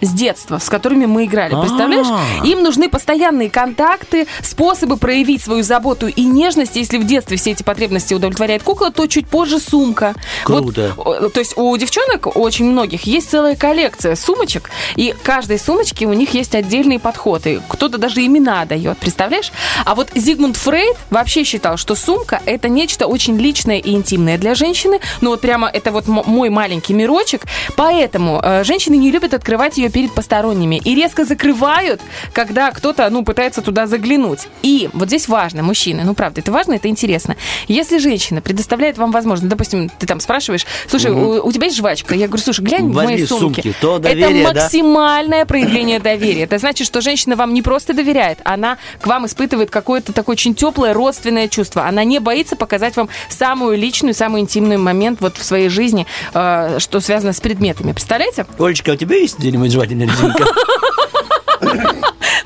с детства, с которыми мы играли. Представляешь? А. Им нужны постоянные контакты, способы проявить свою заботу и нежность. Если в детстве все эти потребности удовлетворяет кукла, то чуть позже сумка. Круто. Вот, то есть у девчонок, очень многих, есть целая коллекция сумочек, и каждой сумочке у них есть отдельные подходы. Кто-то даже имена дает, представляешь? А вот Зигмунд Фрейд вообще считал, что сумка – это нечто очень личное и интимное для женщины. Ну вот прямо это вот мой маленький мирочек. Поэтому э, женщины не любят открывать ее ее перед посторонними и резко закрывают, когда кто-то, ну, пытается туда заглянуть. И вот здесь важно, мужчины, ну, правда, это важно, это интересно. Если женщина предоставляет вам возможность, допустим, ты там спрашиваешь, слушай, у, у тебя есть жвачка? Я говорю, слушай, глянь в Возьми мои из сумки. сумки, то доверие, это да? максимальное проявление доверия. Это значит, что женщина вам не просто доверяет, она к вам испытывает какое-то такое очень теплое родственное чувство. Она не боится показать вам самую личную, самый интимный момент вот в своей жизни, э, что связано с предметами. Представляете? Олечка, а у тебя есть где-нибудь sebab jenis jenis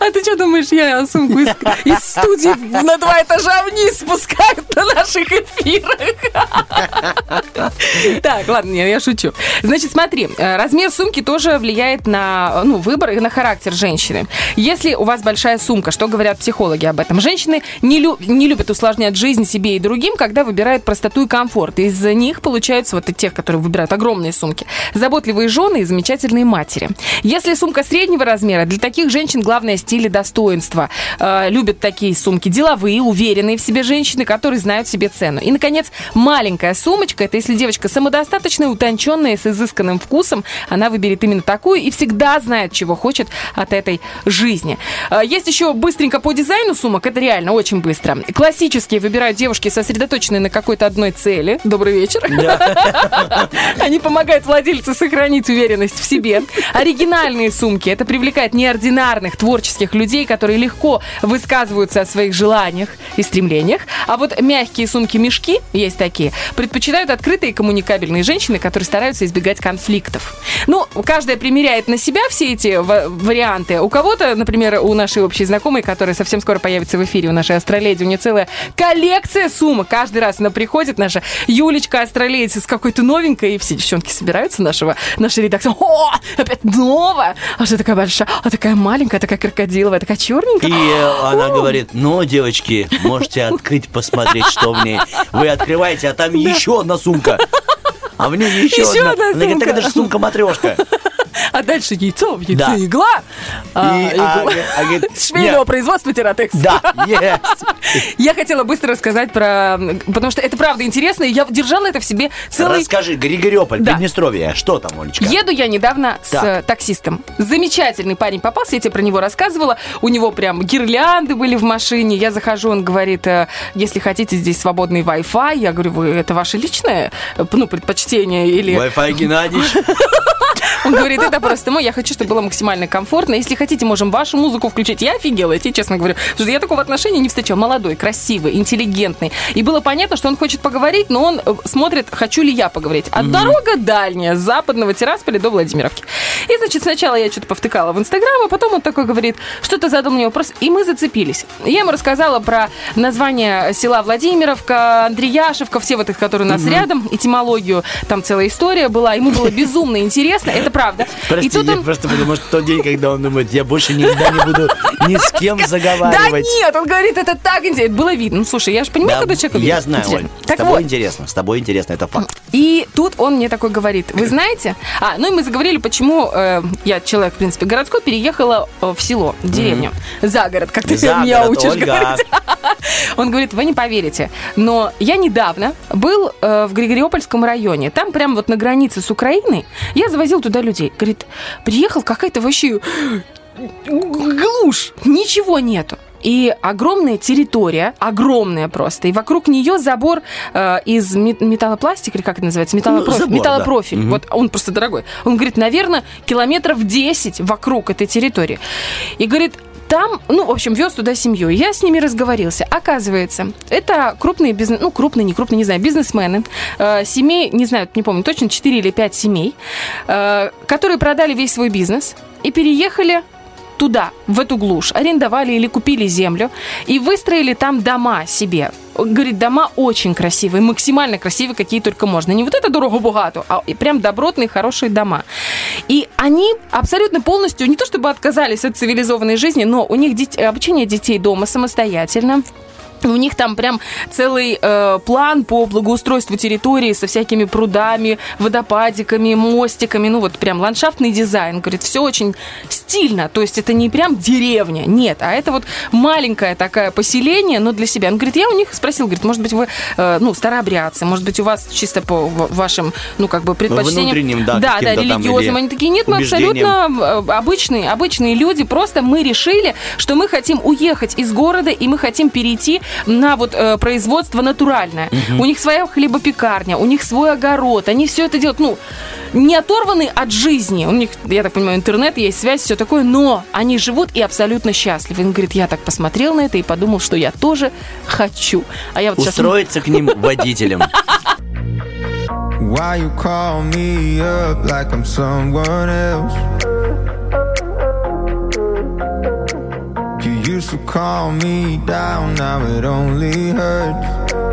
А ты что думаешь, я сумку из, из студии на два этажа вниз спускаю на наших эфирах? Так, ладно, я шучу. Значит, смотри, э, размер сумки тоже влияет на ну, выбор и на характер женщины. Если у вас большая сумка, что говорят психологи об этом? Женщины не, лю- не любят усложнять жизнь себе и другим, когда выбирают простоту и комфорт. Из-за них получаются вот и тех, которые выбирают огромные сумки, заботливые жены и замечательные матери. Если сумка среднего размера, для таких женщин главное стиль и достоинство. Э, любят такие сумки деловые, уверенные в себе женщины, которые знают себе цену. И, наконец, маленькая сумочка. Это если девочка самодостаточная, утонченная, с изысканным вкусом, она выберет именно такую и всегда знает, чего хочет от этой жизни. Э, Есть еще быстренько по дизайну сумок. Это реально очень быстро. Классические выбирают девушки, сосредоточенные на какой-то одной цели. Добрый вечер. Они помогают владельцу сохранить уверенность в себе. Оригинальные сумки. Это привлекает неординарных творческих людей, которые легко высказываются о своих желаниях и стремлениях. А вот мягкие сумки-мешки, есть такие, предпочитают открытые коммуникабельные женщины, которые стараются избегать конфликтов. Ну, каждая примеряет на себя все эти ва- варианты. У кого-то, например, у нашей общей знакомой, которая совсем скоро появится в эфире, у нашей астроледи, у нее целая коллекция сумок. Каждый раз она приходит, наша Юлечка астроледи с какой-то новенькой, и все девчонки собираются нашего, нашей редакции. О, опять новая! А что такая большая? А такая маленькая, такая крокодиловая, такая черненькая. И э, она говорит, ну, девочки, можете открыть, посмотреть, что в ней. Вы открываете, а там еще одна сумка. А в ней еще, Еще одна. одна говорит, так сумка. это же сумка матрешка. А дальше яйцо, в яйце Да. игла. А, И, игла. а, а, Швейного производства Тератекс. Да, есть. Я хотела быстро рассказать про... Потому что это правда интересно, и я держала это в себе целый... Расскажи, Григорьополь, Да. Приднестровье, что там, Олечка? Еду я недавно с Так. э, таксистом. Замечательный парень попался, я тебе про него рассказывала. У него прям гирлянды были в машине. Я захожу, он говорит, э, если хотите, здесь свободный Wi-Fi. Я говорю, вы это ваше личное э, ну, предпочтение или... Wi-Fi Геннадьевич. Он говорит, это просто мой, я хочу, чтобы было максимально комфортно. Если хотите, можем вашу музыку включить. Я офигела, я тебе честно говорю. Потому что я такого отношения не встречала. Молодой, красивый, интеллигентный. И было понятно, что он хочет поговорить, но он э, смотрит, хочу ли я поговорить. А дорога дальняя, с западного Тирасполя до Владимировки. И, значит, сначала я что-то повтыкала в Инстаграм, а потом он такой говорит, что-то задал мне вопрос, и мы зацепились. Я ему рассказала про название села Владимировка, Андреяшевка, все вот их, которые у нас рядом, этимологию, там целая история была. Ему было безумно интересно, это правда. Прости, и тут я он... просто потому что тот день, когда он думает, я больше никогда не буду ни с кем Да заговаривать. нет, он говорит, это так интересно. Было видно. Ну, слушай, я же понимаю, Да, когда человек я видит. знаю, Оль. С тобой вот, интересно, с тобой интересно, это факт. и тут он мне такой говорит, вы знаете, а, ну и мы заговорили, почему э, я человек, в принципе, городской, переехала э, в село, в деревню, за город, как ты За меня город, учишь Ольга. говорить. Он говорит, вы не поверите, но я недавно был э, в Григориопольском районе, там прям вот на границе с Украиной, я завозил туда людей. Говорит, приехал какая-то вообще глушь, ничего нету. И огромная территория, огромная просто. И вокруг нее забор э, из ме- металлопластика, или как это называется? Металлопрофиль. забор, да. металлопрофиль. Мгм. Вот он просто дорогой. Он говорит, наверное, километров 10 вокруг этой территории. И говорит, там, ну, в общем, вез туда семью. Я с ними разговорился. Оказывается, это крупные бизнес, ну, крупные, не крупные, не знаю, бизнесмены, э, семей, не знаю, не помню точно, 4 или 5 семей, э, которые продали весь свой бизнес и переехали туда, в эту глушь, арендовали или купили землю и выстроили там дома себе. Говорит, дома очень красивые, максимально красивые, какие только можно. Не вот это дорого-богато, а и прям добротные, хорошие дома. И они абсолютно полностью, не то чтобы отказались от цивилизованной жизни, но у них дет- обучение детей дома самостоятельно. У них там прям целый э, план по благоустройству территории со всякими прудами, водопадиками, мостиками. Ну вот прям ландшафтный дизайн. Говорит, все очень стильно. То есть это не прям деревня, нет. А это вот маленькое такое поселение, но для себя. Он говорит, я у них спросил, говорит, может быть вы, э, ну, старообрядцы, может быть у вас чисто по вашим, ну, как бы предпочтениям. Внутренним, да, да, да, религиозным. Они такие, нет, мы абсолютно э, обычные, обычные люди. Просто мы решили, что мы хотим уехать из города, и мы хотим перейти на вот э, производство натуральное. У них своя хлебопекарня, у них свой огород. Они все это делают, ну, не оторваны от жизни. У них, я так понимаю, интернет, есть связь, все такое, но они живут и абсолютно счастливы. Он говорит, я так посмотрел на это и подумал, что я тоже хочу. А я вот сейчас... Устроиться к ним водителем. Why you call me up like I'm someone else? Used to calm me down, now it only hurts.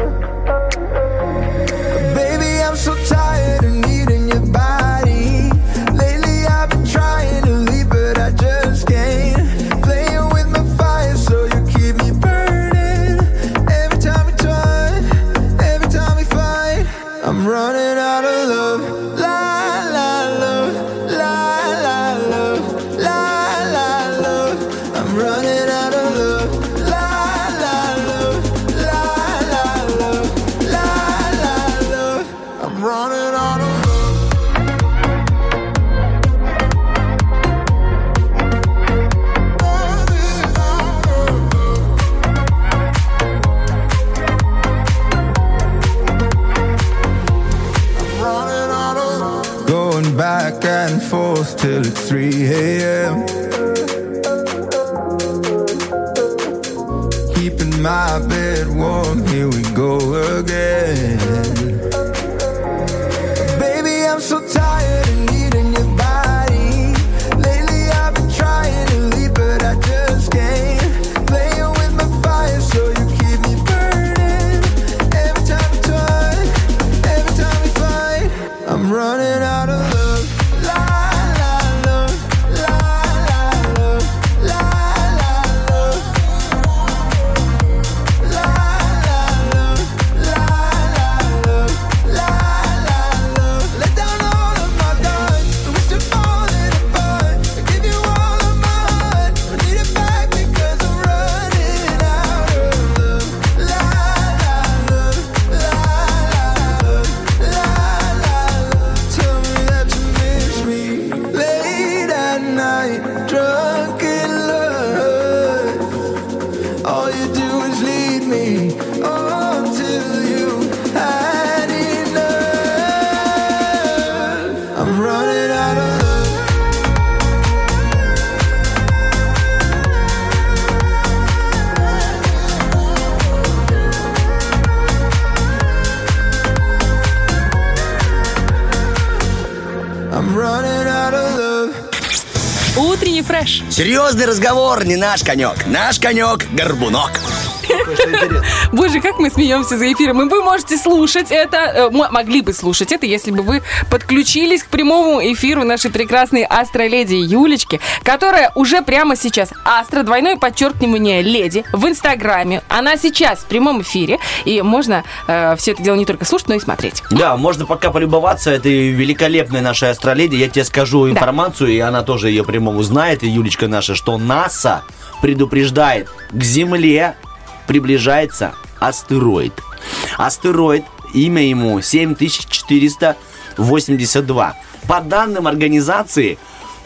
Серьезный разговор не наш конек. Наш конек – горбунок. Боже, как мы смеемся за эфиром. И вы можете слушать это, э, могли бы слушать это, если бы вы подключились к прямому эфиру нашей прекрасной астроледи Юлечки, которая уже прямо сейчас астро, двойное подчеркивание леди в Инстаграме. Она сейчас в прямом эфире, и можно э, все это дело не только слушать, но и смотреть. Да, можно пока полюбоваться этой великолепной нашей астроледи. Я тебе скажу информацию, и она тоже ее прямому знает, и Юлечка наша, что аса предупреждает, к Земле приближается астероид. Астероид, имя ему 7482. По данным организации,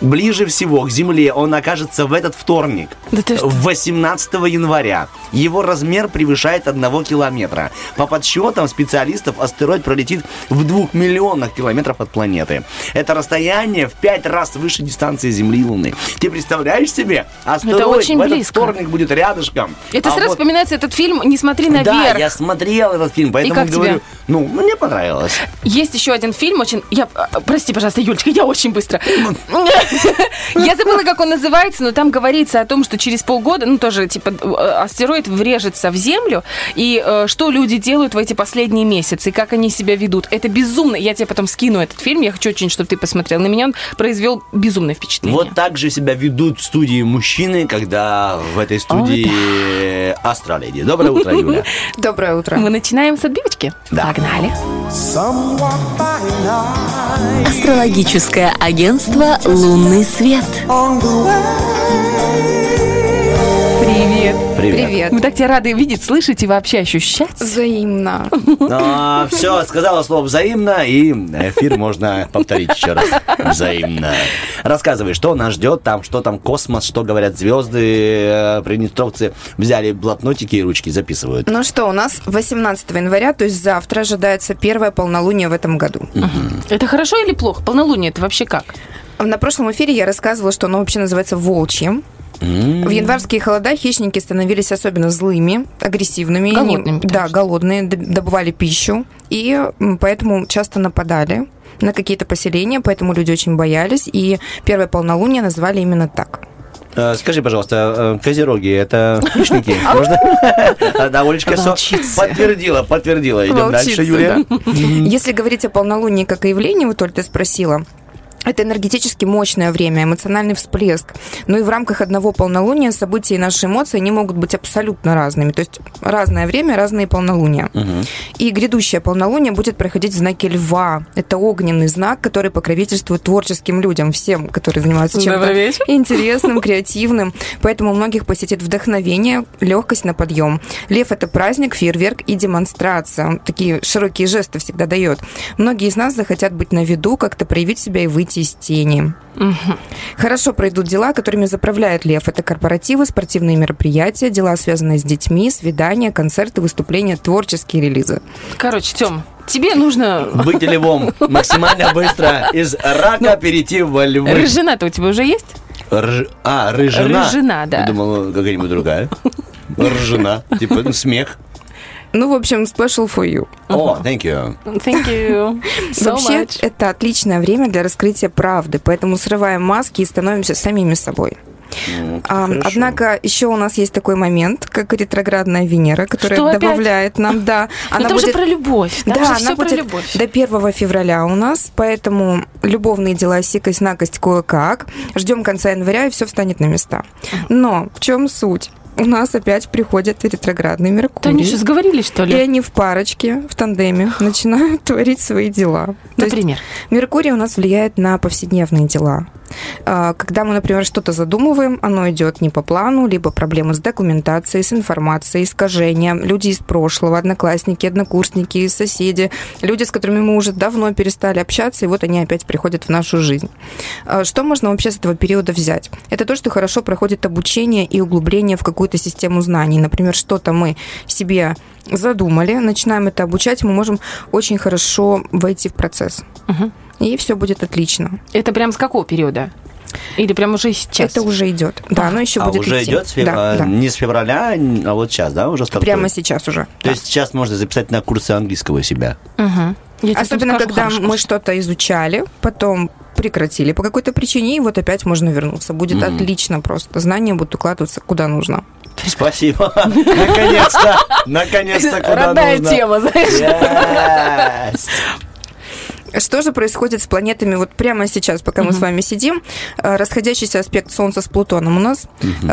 ближе всего к Земле он окажется в этот вторник, Да ты что? 18 января. Его размер превышает 1 километра. По подсчетам специалистов, астероид пролетит в двух миллионах километров от планеты. Это расстояние в пять раз выше дистанции Земли и Луны. Ты представляешь себе? Астероид очень в этот близко. вторник будет рядышком. Это А сразу вот- вспоминается этот фильм «Не смотри наверх». да, я смотрел этот фильм, поэтому как говорю, тебе? Ну, мне понравилось. Есть еще один фильм, очень... Я... а, Прости, пожалуйста, Юлечка, я очень быстро. Я забыла, как он называется, но там говорится о том, что через полгода, ну, тоже, типа, э, астероид врежется в Землю, и э, что люди делают в эти последние месяцы, и как они себя ведут. Это безумно. Я тебе потом скину этот фильм, я хочу очень, чтобы ты посмотрел. На меня он произвел безумное впечатление. Вот так же себя ведут в студии мужчины, когда в этой студии Астроледи. Доброе утро, Юля. Доброе утро. Мы начинаем с отбивочки. Да. Погнали. Астрологическое агентство «Лунный свет». Привет. Привет. Привет. Мы так тебя рады видеть, слышать и вообще ощущать. Взаимно. все, сказала слово взаимно, и эфир можно повторить еще раз. Взаимно. Рассказывай, что нас ждет там, что там космос, что говорят звезды. Э, Приднестровцы взяли блокнотики и ручки, записывают. Ну что, у нас 18 января, то есть завтра ожидается первое полнолуние в этом году. Это хорошо или плохо? Полнолуние это вообще как? На прошлом эфире я рассказывала, что оно вообще называется волчьим. В январские холода хищники становились особенно злыми, агрессивными. Они- Голодными, потому да, голодные, добывали пищу, и поэтому часто нападали на какие-то поселения, поэтому люди очень боялись, и первое полнолуние назвали именно так. Э, Скажи, пожалуйста, э, козероги это хищники? Можно? А, Да, Олечка подтвердила, подтвердила. Идем дальше, Юлия. Если говорить о полнолунии как о явлении, вот, Оль, ты спросила, это энергетически мощное время, эмоциональный всплеск. Ну и в рамках одного полнолуния события и наши эмоции, они могут быть абсолютно разными. То есть разное время, разные полнолуния. И грядущее полнолуние будет проходить в знаке льва. Это огненный знак, который покровительствует творческим людям, всем, которые занимаются чем-то интересным, креативным. Поэтому у многих посетит вдохновение, легкость на подъем. Лев – это праздник, фейерверк и демонстрация. Он такие широкие жесты всегда дает. Многие из нас захотят быть на виду, как-то проявить себя и выйти из тени. Хорошо пройдут дела, которыми заправляет Лев. Это корпоративы, спортивные мероприятия, дела, связанные с детьми, свидания, концерты, выступления, творческие релизы. Короче, Тём, тебе нужно... Быть львом максимально быстро. Из рака перейти во львы. Рыжина-то у тебя уже есть? Рж- А, рыжина. Рыжина, да. Я думал, какая-нибудь другая. Ржина. Типа, ну, смех. Ну, в общем, special for you. О, thank you. Thank you so Вообще, much. это отличное время для раскрытия правды, поэтому срываем маски и становимся самими собой. А, хорошо. однако еще у нас есть такой момент, как ретроградная Венера, которая Что, опять? добавляет нам, да, Ну, там же про любовь. Там да, же она все про будет любовь. до 1 февраля у нас, поэтому любовные дела сикость, накость кое-как. Ждем конца января, и все встанет на места. Но в чем суть? У нас опять приходят ретроградный Меркурий. Танюша, сговорились, что И ли? они в парочке, в тандеме начинают творить свои дела. То есть Например? Меркурий у нас влияет на повседневные дела. А, Когда мы, например, что-то задумываем, оно идет не по плану, либо проблемы с документацией, с информацией, искажения. Люди из прошлого, одноклассники, однокурсники, соседи, люди, с которыми мы уже давно перестали общаться, и вот они опять приходят в нашу жизнь. А, Что можно вообще с этого периода взять? Это то, что хорошо проходит обучение и углубление в какую-то систему знаний. Например, что-то мы себе задумали, начинаем это обучать, мы можем очень хорошо войти в процесс. И все будет отлично. Это прям с какого периода? Или прям уже сейчас? Это уже идет. Да, оно еще А будет уже идти. идет с фев- Да, а, да. не с февраля, а вот сейчас, да, уже стартует? Прямо сейчас уже. То есть сейчас можно записать на курсы английского себя. Я тебе Особенно, скажу, когда хорошо. мы что-то изучали, потом прекратили по какой-то причине, и вот опять можно вернуться. Будет отлично просто. Знания будут укладываться куда нужно. Спасибо. Наконец-то. Наконец-то куда Родная нужно. тема, знаешь. Что же происходит с планетами вот прямо сейчас, пока мы с вами сидим? Э, Расходящийся аспект Солнца с Плутоном у нас.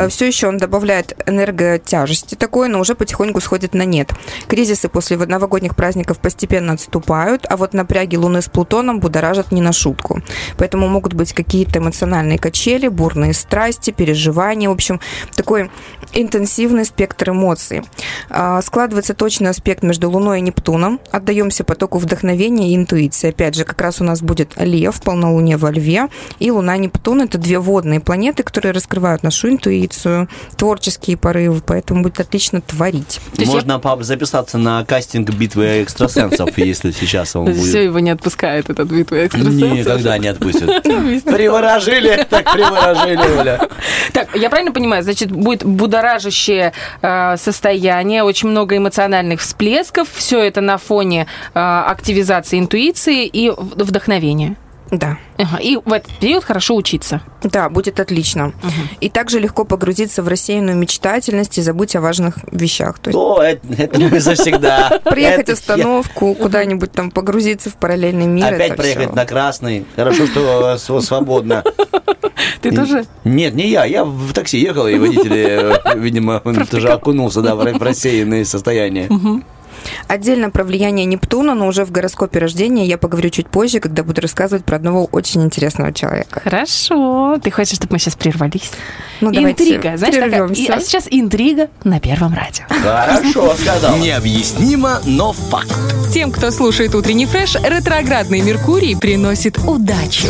Все еще он добавляет энерготяжести такой, но уже потихоньку сходит на нет. Кризисы после новогодних праздников постепенно отступают, а вот напряги Луны с Плутоном будоражат не на шутку. Поэтому могут быть какие-то эмоциональные качели, бурные страсти, переживания. В общем, такой интенсивный спектр эмоций. А, Складывается точный аспект между Луной и Нептуном. Отдаемся потоку вдохновения и интуиции. Опять же, как раз у нас будет Лев, полнолуние во Льве, и Луна, Нептун. Это две водные планеты, которые раскрывают нашу интуицию, творческие порывы, поэтому будет отлично творить. Можно пап, записаться на кастинг битвы экстрасенсов, если сейчас он Все будет. его не отпускает, этот битва экстрасенсов. Никогда не отпустят. Приворожили, так приворожили, Оля. Так, я правильно понимаю, значит, будет будоражить будоражащее э, состояние, очень много эмоциональных всплесков. Все это на фоне э, активизации интуиции и вдохновения. Да. Ага, И в этот период хорошо учиться. Да, будет отлично. И также легко погрузиться в рассеянную мечтательность и забыть о важных вещах. То есть О, это, это мы завсегда. приехать в остановку, куда-нибудь там погрузиться в параллельный мир. Опять проехать всё. на красный. Хорошо, что св- свободно. Ты тоже? Нет, не я. Я в такси ехал, и водитель, э, видимо, тоже окунулся да, в рассеянное состояние. Отдельно про влияние Нептуна, но уже в гороскопе рождения я поговорю чуть позже, когда буду рассказывать про одного очень интересного человека. Хорошо. Ты хочешь, чтобы мы сейчас прервались? Ну, интрига. Знаешь, такая- прервемся. и- а сейчас интрига на Первом радио. Хорошо, сказал. Необъяснимо, но факт. Тем, кто слушает утренний фреш, ретроградный Меркурий приносит удачу.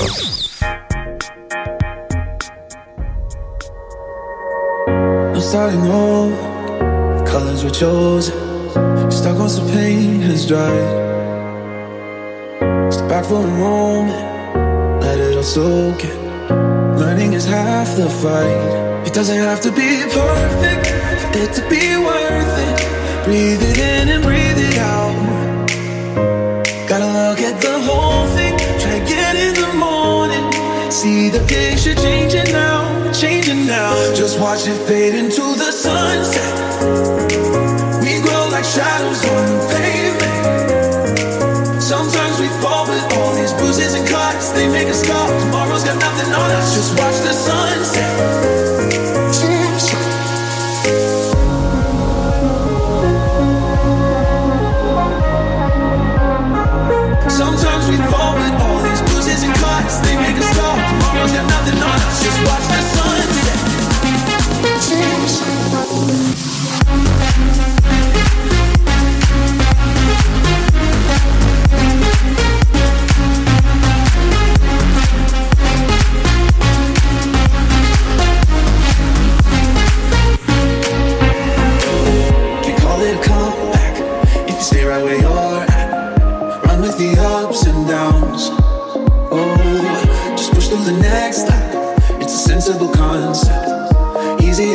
I'm starting over. Colors were chosen. Stuck on some pain has dried. Step back for a moment. Let it all soak in. Learning is half the fight. It doesn't have to be perfect for it to be worth it. Breathe it in and breathe it out. Gotta look at the whole thing. Try get in the morning. See the picture changing now, changing now. Just watch it fade into the sunset. Shadows on the pavement. Sometimes we fall, but all these bruises and cuts they make us. Tomorrow's got nothing on us. Just watch the sunset. Sometimes we fall, all these bruises and cuts they make us stop. Tomorrow's got nothing on us. Just watch the sunset.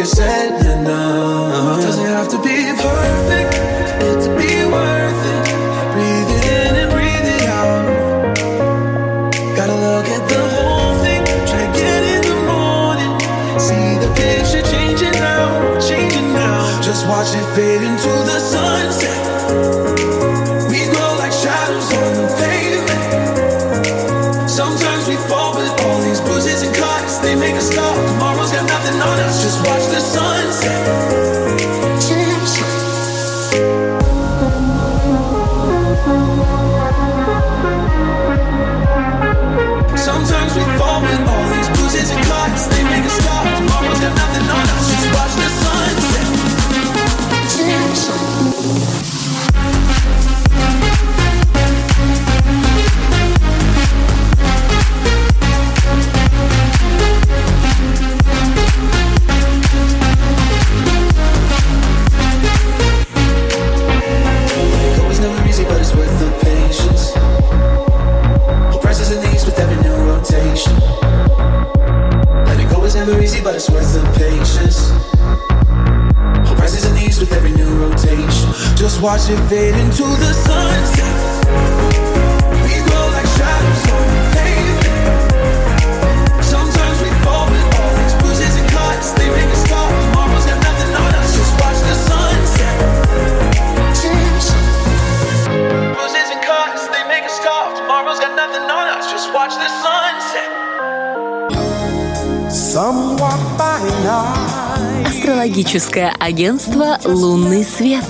Easier said done. Doesn't have to be perfect it to be worth it. Breathe in and breathe it out. Gotta look at the whole thing. Try get in the morning. See the picture changing now, changing now. Just watch it fade into but it's worth the patience. Whole prices in the east with every new rotation. Just watch it fade into the sunset. Астрологическое агентство «Лунный свет».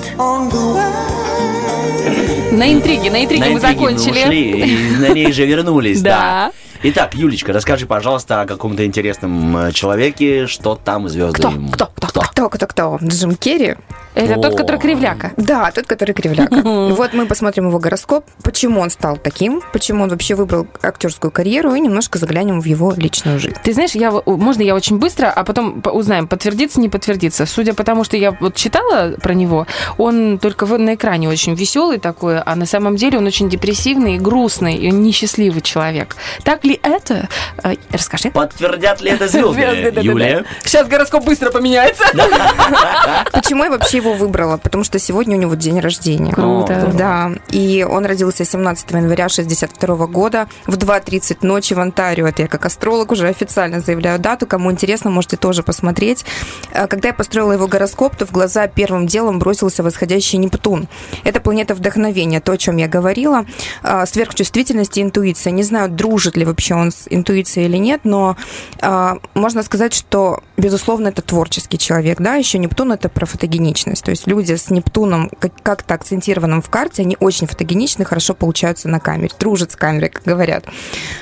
На интриге, на интриге На мы интриге закончили. ушли, и на ней же вернулись, да. Итак, Юлечка, расскажи, пожалуйста, о каком-то интересном э, человеке, что там звезды Кто? ему. Кто? Кто? Кто? Кто, кто, кто? Джим Керри? Это тот, О. который кривляка. Да, тот, который кривляка. Вот мы посмотрим его гороскоп, почему он стал таким, почему он вообще выбрал актерскую карьеру, и немножко заглянем в его личную жизнь. Ты знаешь, я, можно я очень быстро, а потом по- узнаем, подтвердится, не подтвердится. Судя по тому, что я вот читала про него, он только на экране очень веселый такой, а на самом деле он очень депрессивный и грустный, и он несчастливый человек. Так ли это? Э, Расскажи. Подтвердят ли это звезды? Юлия? Сейчас гороскоп быстро поменяется. Почему я вообще его выбрала? Потому что сегодня у него день рождения. Круто. Да, и он родился 17 января 62 года в 2.30 ночи в Онтарио. Это я как астролог уже официально заявляю дату. Кому интересно, можете тоже посмотреть. Э, Когда я построила его гороскоп, то в глаза первым делом бросился восходящий Нептун. Это планета вдохновения, то, о чем я говорила. Э, Сверхчувствительность и интуиция. Не знаю, дружит ли вообще он с интуицией или нет, но э, можно сказать, что, безусловно, это творческий человек. Да, еще Нептун это про фотогеничность. То есть люди с Нептуном как- как-то акцентированным в карте, они очень фотогеничны, хорошо получаются на камере, дружат с камерой, как говорят.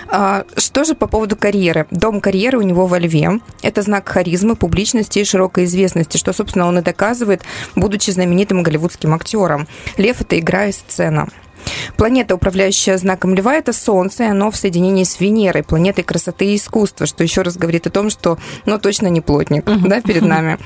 А, Что же по поводу карьеры? Дом карьеры у него во Льве. Это знак харизмы, публичности и широкой известности, что, собственно, он и доказывает, будучи знаменитым голливудским актером. Лев – это игра и сцена. Планета, управляющая знаком Льва, это Солнце, и оно в соединении с Венерой, планетой красоты и искусства, что еще раз говорит о том, что, ну, точно не плотник, да, перед нами.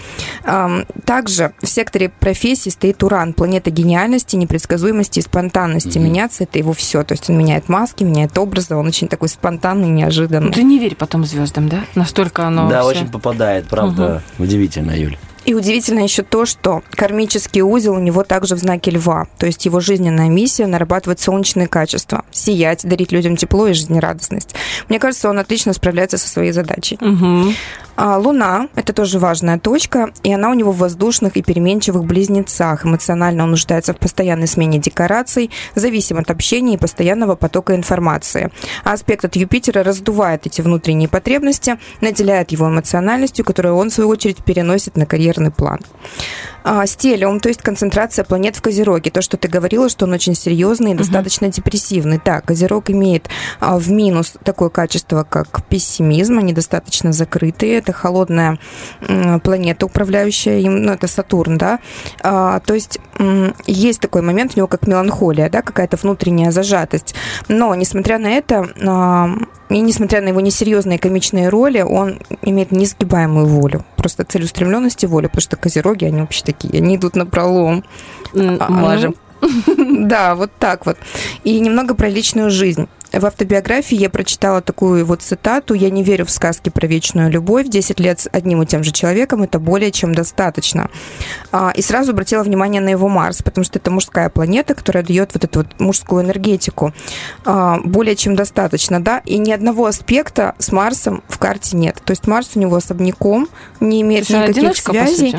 Ам, Также в секторе профессий стоит Уран, планета гениальности, непредсказуемости и спонтанности. Меняться это его все, то есть он меняет маски, меняет образы, он очень такой спонтанный, неожиданный. Ты не верь потом звездам, да? Настолько оно Да, очень попадает, правда. Удивительно, Юль. И удивительно еще то, что кармический узел у него также в знаке льва. То есть его жизненная миссия нарабатывать солнечные качества, сиять, дарить людям тепло и жизнерадостность. Мне кажется, он отлично справляется со своей задачей. Мгм. А Луна – это тоже важная точка, и она у него в воздушных и переменчивых близнецах. Эмоционально он нуждается в постоянной смене декораций, зависим от общения и постоянного потока информации. А аспект от Юпитера раздувает эти внутренние потребности, наделяет его эмоциональностью, которую он, в свою очередь, переносит на карьерный план. А, стелиум, то есть концентрация планет в Козероге. То, что ты говорила, что он очень серьезный и достаточно депрессивный. Да, Козерог имеет а, в минус такое качество, как пессимизм. Они достаточно закрытые. Это холодная планета, управляющая им, ну, это Сатурн, да. А, то есть есть такой момент у него, как меланхолия, да, какая-то внутренняя зажатость. Но, несмотря на это, а, и несмотря на его несерьезные комичные роли, он имеет несгибаемую волю. Просто целеустремленность и волю, потому что козероги, они вообще такие, они идут на пролом. М, А, Можем. Да, вот так вот. И немного про личную жизнь. В автобиографии я прочитала такую вот цитату «Я не верю в сказки про вечную любовь. 10 лет с одним и тем же человеком – это более чем достаточно». А, И сразу обратила внимание на его Марс, потому что это мужская планета, которая дает вот эту вот мужскую энергетику. А, Более чем достаточно, да? И ни одного аспекта с Марсом в карте нет. То есть Марс у него особняком, не имеет есть он никаких одиночка, связей.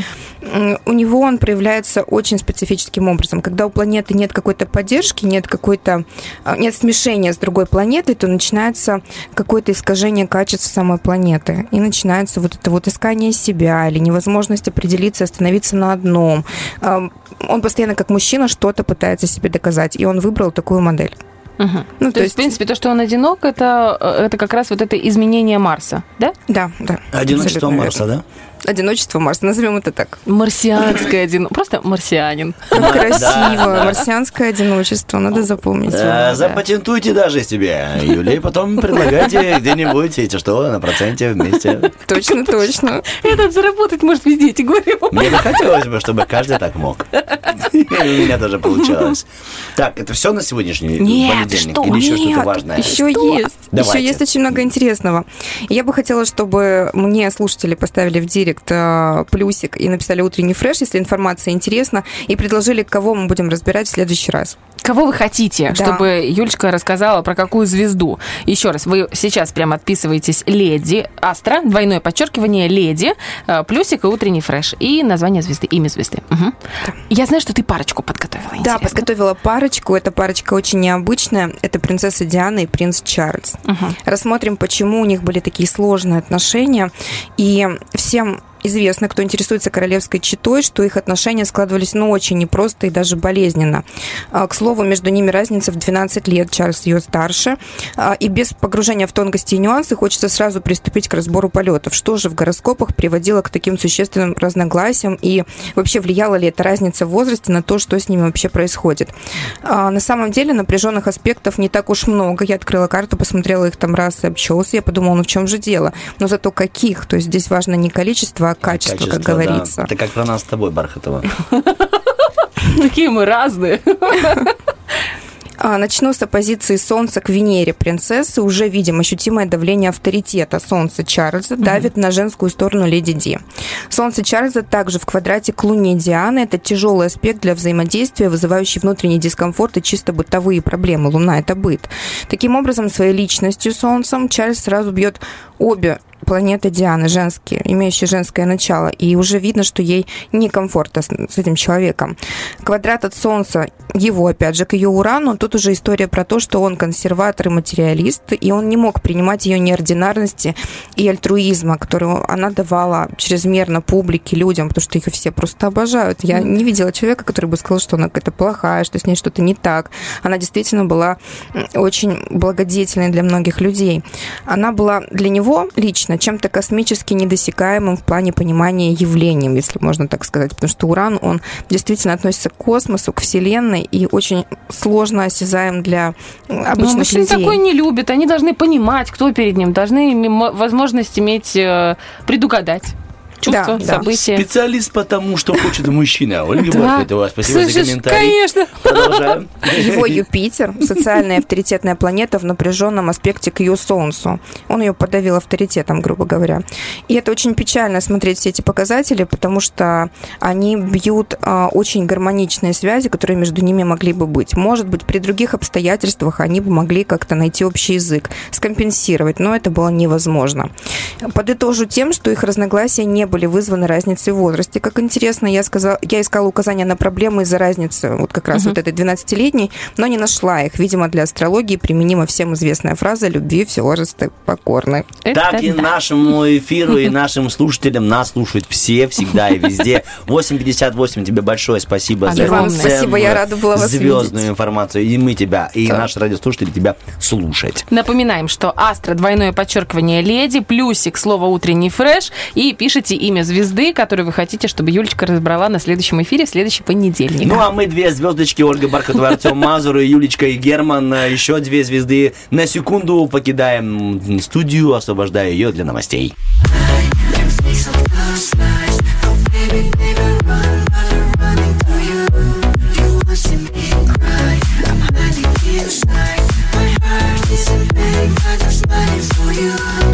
у него он проявляется очень специфическим образом. Когда у планеты нет какой-то поддержки, нет какой-то а, нет смешения с другой планетой, то начинается какое-то искажение качеств самой планеты. И начинается вот это вот искание себя или невозможность определиться, остановиться на одном. Он постоянно как мужчина что-то пытается себе доказать, и он выбрал такую модель. Мгм. Ну, то, есть, в принципе, то, что он одинок, это, э, это как раз вот это изменение Марса, да? Да, да. Одиночество Марса, верно. да? Одиночество Марса, назовем это так. Марсианское одинок. Просто марсианин. Как красиво. Марсианское одиночество, надо запомнить. Э, да. Запатентуйте даже себе, Юлия, потом предлагайте где-нибудь, эти что, на проценте вместе. Точно, точно. Этот заработать может везде, тебе говорю. Мне бы хотелось бы, чтобы каждый так мог. У меня тоже получалось. Так, это все на сегодняшний понедельник? Или еще что-то важное? Еще есть. Еще есть очень много интересного. Я бы хотела, чтобы мне слушатели поставили в директ э, плюсик и написали утренний фреш, если информация интересна, и предложили, кого мы будем разбирать в следующий раз. Кого вы хотите, Да. чтобы Юлечка рассказала про какую звезду? Еще раз, вы сейчас прям отписываетесь «Леди Астра», двойное подчеркивание «Леди», э, плюсик и утренний фреш, и название звезды, имя звезды. Мгм. Я знаю, что ты парочку подготовила. Да, интересно. подготовила парочку. Эта парочка очень необычная. Это принцесса Диана и принц Чарльз. Мгм. Рассмотрим, почему у них были такие сложные отношения. И всем известно, кто интересуется королевской четой, что их отношения складывались, ну, очень непросто и даже болезненно. А, К слову, между ними разница в 12 лет, Чарльз ее старше. А, И без погружения в тонкости и нюансы хочется сразу приступить к разбору полетов. Что же в гороскопах приводило к таким существенным разногласиям и вообще влияла ли эта разница в возрасте на то, что с ними вообще происходит? А, На самом деле напряженных аспектов не так уж много. Я открыла карту, посмотрела их там раз и обчелся. Я подумала, ну в чем же дело? Но зато каких? То есть здесь важно не количество, а качество, как Качество, да. говорится. Это как про нас с тобой, Бархатова. Такие мы разные. А, Начну с оппозиции Солнца к Венере принцессы. Уже видим ощутимое давление авторитета Солнца Чарльза давит на женскую сторону леди Ди. Солнце Чарльза также в квадрате к Луне Дианы. Это тяжелый аспект для взаимодействия, вызывающий внутренний дискомфорт и чисто бытовые проблемы. Луна – это быт. Таким образом, своей личностью Солнцем Чарльз сразу бьет обе планеты Дианы, женские, имеющие женское начало, и уже видно, что ей некомфортно с, с этим человеком. Квадрат от Солнца, его, опять же, к ее Урану, тут уже история про то, что он консерватор и материалист, и он не мог принимать ее неординарности и альтруизма, которую она давала чрезмерно публике, людям, потому что их все просто обожают. Я не видела человека, который бы сказал, что она какая-то плохая, что с ней что-то не так. Она действительно была очень благодетельной для многих людей. Она была для него лично чем-то космически недосягаемым в плане понимания явлением, если можно так сказать, потому что Уран, он действительно относится к космосу, к Вселенной и очень сложно осязаем для м, Но обычных людей. такой не любят. Они должны понимать, кто перед ним. Должны возможность иметь э, предугадать чувства, Да, да. события. Специалист потому, что хочет мужчина. Ольга Да. Бархатова, спасибо за Слышишь, комментарий. конечно. Продолжаем. Его Юпитер, социальная авторитетная планета в напряженном аспекте к ее Солнцу. Он ее подавил авторитетом, грубо говоря. И это очень печально смотреть все эти показатели, потому что они бьют а, очень гармоничные связи, которые между ними могли бы быть. Может быть, при других обстоятельствах они бы могли как-то найти общий язык, скомпенсировать, но это было невозможно. Подытожу тем, что их разногласия не были вызваны разницей в возрасте. Как интересно, я, сказала, я искала указания на проблемы из-за разницы вот как раз Мгм. вот этой 12-летней, но не нашла их. Видимо, для астрологии применима всем известная фраза «любви все возрасты покорны». Так и нашему эфиру, и нашим слушателям нас слушают все, всегда и везде. 8.58, тебе большое спасибо за эту Спасибо, я рада была вас звездную видеть. информацию. И мы тебя, и Да. наши радиослушатели тебя слушать. Напоминаем, что Астра, двойное подчеркивание леди, плюсик, слово утренний фреш, и пишите имя звезды, которую вы хотите, чтобы Юлечка разобрала на следующем эфире в следующий понедельник. Ну, а мы две звездочки, Ольга Бархатова, Артем Мазур и Юлечка и Герман. Еще две звезды. На секунду покидаем студию, освобождая ее для новостей. Can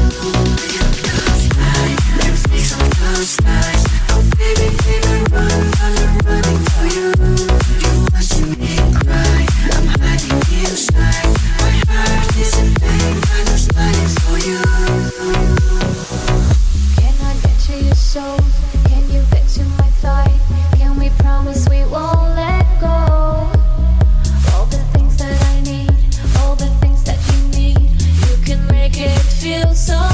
feel so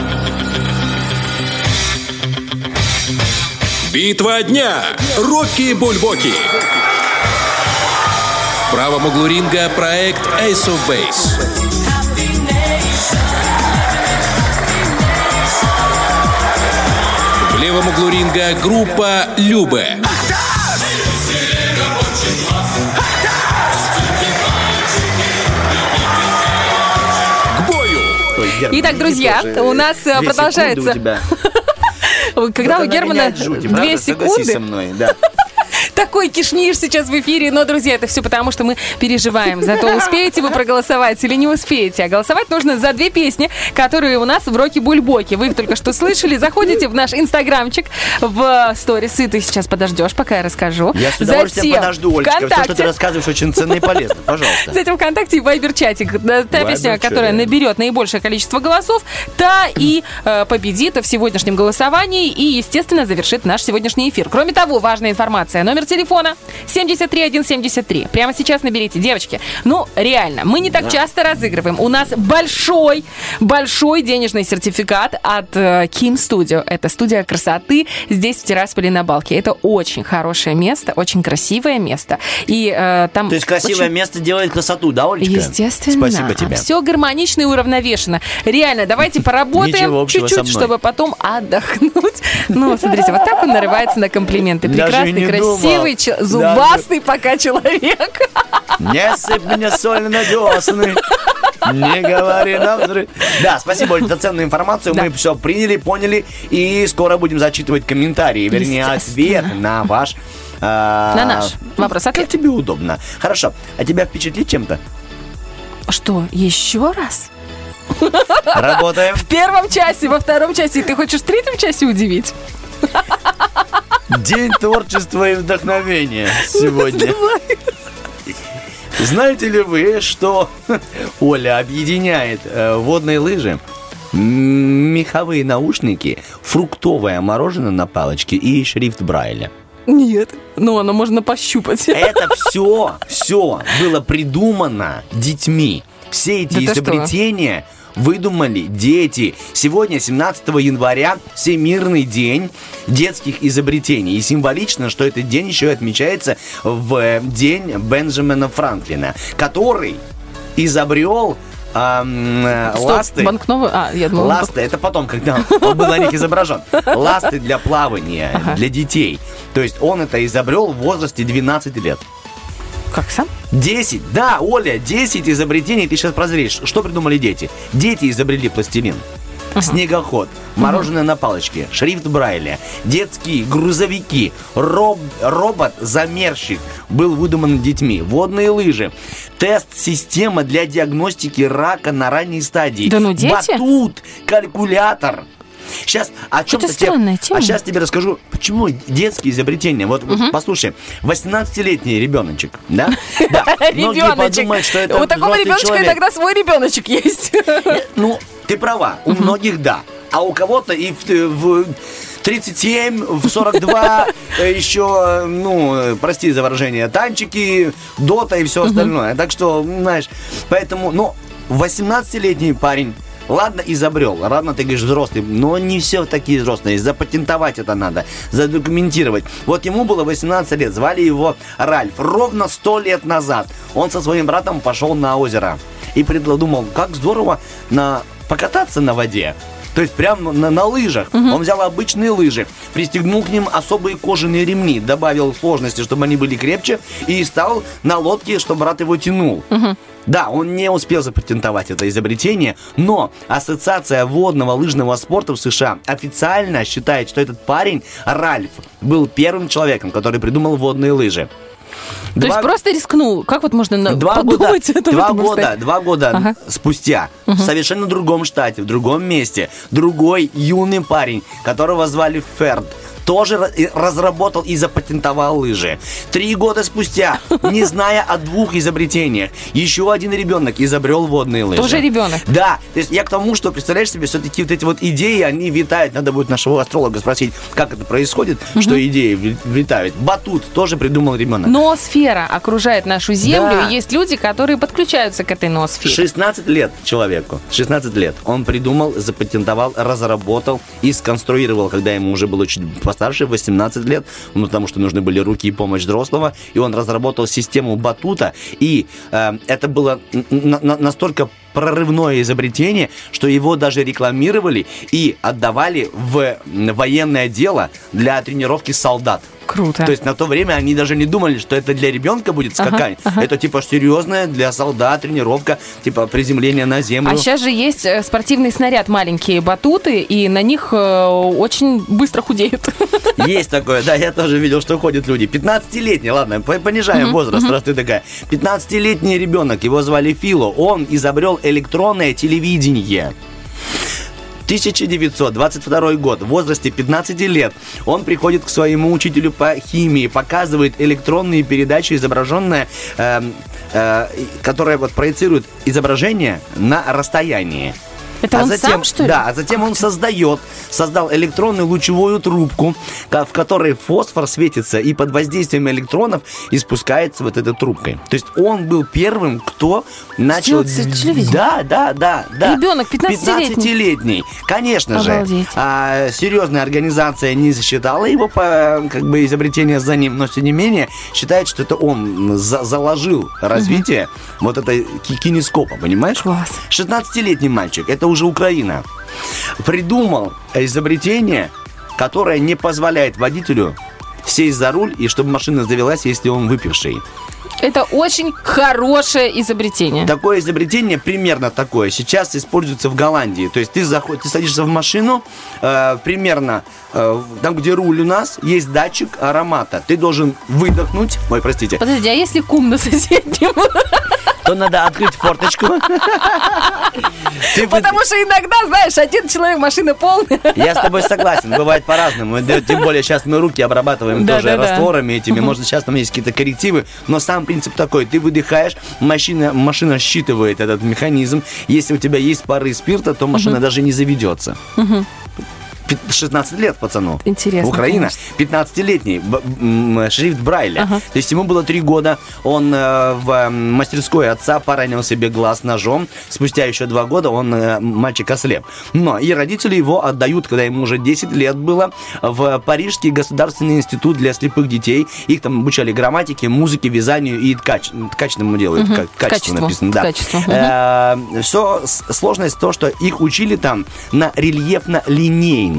Битва дня. Рокки Бульбоки. В правом углу ринга проект Ace of Base. В левом углу ринга группа Любе. К бою! Итак, друзья, у нас э, продолжается. секунды у тебя. Когда у Германа две секунды, со мной, да. Такой кишмиш сейчас в эфире. Но, друзья, это все потому, что мы переживаем. Зато успеете вы проголосовать или не успеете. А голосовать нужно за две песни, которые у нас в Роке Бульбоке. Вы их только что слышали. Заходите в наш инстаграмчик в сторисы. Ты сейчас подождешь, пока я расскажу. Я с удовольствием Затем подожду, Олечка. Все, что ты ВКонтакте. рассказываешь, очень ценно и полезно. Пожалуйста. Затем ВКонтакте и Вайбер-чатик. Та песня, которая наберет наибольшее количество голосов, та и э, победит в сегодняшнем голосовании и, естественно, завершит наш сегодняшний эфир. Кроме того, важная информация. Номер телефона 73173. Прямо сейчас наберите, девочки. Ну, реально, мы не так часто разыгрываем. У нас большой, большой денежный сертификат от э, Kim Studio. Это студия красоты здесь, в Тирасполе на Балке. Это очень хорошее место, очень красивое место. И э, там То есть красивое очень- место делает красоту, да, Олечка? Естественно. Спасибо тебе. Все гармонично и уравновешено. Реально, давайте поработаем чуть-чуть, чтобы потом отдохнуть. Ну, смотрите, вот так он нарывается на комплименты. Прекрасный, не чел- зубастый пока человек. Не сыпь мне соль на десны. Не говори на взрыв. Да, спасибо, Оль, за ценную информацию. Мы все приняли, поняли. И скоро будем зачитывать комментарии. Вернее, ответ на ваш... а, На наш вопрос. Как тебе удобно. Хорошо. А тебя впечатлит чем-то? Что, еще раз? Работаем. В первом часе, во втором часе. Ты хочешь в третьем часе удивить? День творчества и вдохновения сегодня. Знаете ли вы, что Оля объединяет э, водные лыжи, меховые наушники, фруктовое мороженое на палочке и шрифт Брайля? Нет. Ну, оно можно пощупать. Это все, все было придумано детьми. Все эти Да ты что? Выдумали дети. Сегодня, 17 января, Всемирный день детских изобретений. И символично, что этот день еще и отмечается в э, день Бенджамина Франклина, который изобрел э, Стоп, ласты. банкновый? А, я думала, Ласты, это потом, когда он был на них изображен. Ласты для плавания, для детей. То есть он это изобрел в возрасте 12 лет. Как сам? 10, да, Оля, 10 изобретений, ты сейчас прозреешь. Что придумали дети? Дети изобрели пластилин. Снегоход, мороженое на палочке, шрифт Брайля, детские грузовики, роб- робот-замерщик был выдуман детьми, водные лыжи, тест-система для диагностики рака на ранней стадии, Да ну, дети? батут, калькулятор. Сейчас о чем-то странная тема. А сейчас тебе расскажу, почему детские изобретения. Вот, вот послушай, 18-летний ребеночек, да? Да. Ребеночек. что это У такого ребеночка иногда свой ребеночек есть. Ну, ты права, у многих да. А у кого-то и в, в 37, в 42 э, еще, ну, э, прости за выражение, танчики, дота и все остальное. Так что, знаешь, поэтому, ну, 18-летний парень Ладно, изобрел, ладно, ты говоришь взрослый, но не все такие взрослые. Запатентовать это надо, задокументировать. Вот ему было 18 лет, звали его Ральф. Ровно 100 лет назад он со своим братом пошел на озеро и придумал, как здорово на покататься на воде. То есть прям на, на лыжах. Он взял обычные лыжи, пристегнул к ним особые кожаные ремни, добавил сложности, чтобы они были крепче, и стал на лодке, чтобы брат его тянул. Да, он не успел запатентовать это изобретение, но Ассоциация водного лыжного спорта в США официально считает, что этот парень, Ральф, был первым человеком, который придумал водные лыжи. То есть просто рискнул. Как вот можно Два года, подумать это в два года, два года Ага. спустя. В совершенно другом штате, в другом месте, другой юный парень, которого звали Ферд, тоже разработал и запатентовал лыжи. Три года спустя, не зная о двух изобретениях, еще один ребенок изобрел водные лыжи. Тоже ребенок. Да, то есть я к тому, что, представляешь себе, все-таки вот эти вот идеи, они витают. Надо будет нашего астролога спросить, как это происходит, что идеи ви- витают. Батут тоже придумал ребенок. Ноосфера окружает нашу Землю, Да. и есть люди, которые подключаются к этой ноосфере. 16 лет человеку. 16 лет. Он придумал, запатентовал, разработал и сконструировал, когда ему уже было чуть постарше, 18 лет, ну, потому что нужны были руки и помощь взрослого, и он разработал систему батута, и э, это было н- н- на- настолько прорывное изобретение, что его даже рекламировали и отдавали в военное дело для тренировки солдат. Круто. То есть на то время они даже не думали, что это для ребенка будет Ага, скакать. ага. Это типа серьезная для солдат тренировка, типа приземление на землю. А сейчас же есть э, спортивный снаряд, маленькие батуты, и на них э, очень быстро худеют. Есть такое, да, я тоже видел, что ходят люди. 15-летний, ладно, по- понижаем Мгм, возраст, мгм. раз ты такая. 15-летний ребенок, его звали Фило, он изобрел электронное телевидение. 1922 год, в возрасте 15 лет, он приходит к своему учителю по химии, показывает электронные передачи, изображенные, эм, э, которая вот проецирует изображение на расстоянии. Это а он затем, сам, что ли? Да, а затем он создает, создал электронную лучевую трубку, в которой фосфор светится, и под воздействием электронов испускается вот этой трубкой. То есть он был первым, кто начал... Телевидение? Да, да, да, да. Ребенок 15-летний. 15-летний. Конечно Обалдеть. же. А, серьезная организация не засчитала его по как бы изобретение за ним, но тем не менее считает, что это он за- заложил развитие вот этой ки- кинескопа, понимаешь? Класс. 16-летний мальчик, это уже Украина, придумал изобретение, которое не позволяет водителю сесть за руль и чтобы машина завелась, если он выпивший. Это очень хорошее изобретение. Такое изобретение примерно такое сейчас используется в Голландии. То есть ты заходишь, ты садишься в машину, э, примерно э, там, где руль у нас, есть датчик аромата. Ты должен выдохнуть, ой, простите, Подожди, а если кум на соседнем? то надо открыть форточку. Потому что иногда, знаешь, один человек, машина полная. Я с тобой согласен, бывает по-разному. Тем более сейчас мы руки обрабатываем тоже растворами этими. Может, сейчас там есть какие-то коррективы, но сам принцип такой. Ты выдыхаешь, машина, машина считывает этот механизм. Если у тебя есть пары спирта, то машина даже не заведется. Пи- 16 лет пацану. Интересно, Украина. конечно. 15-летний. б- м, шрифт Брайля. Ага. То есть ему было 3 года. Он э, в э, мастерской отца поранил себе глаз ножом. Спустя еще 2 года он, э, мальчик, ослеп. Но и родители его отдают, когда ему уже 10 лет было, в Парижский государственный институт для слепых детей. Их там обучали грамматике, музыке, вязанию и ткач, ткачному делу. Мгм. Ка- Качество написано, да. Качество. Мгм. Все, сложность то, что их учили там на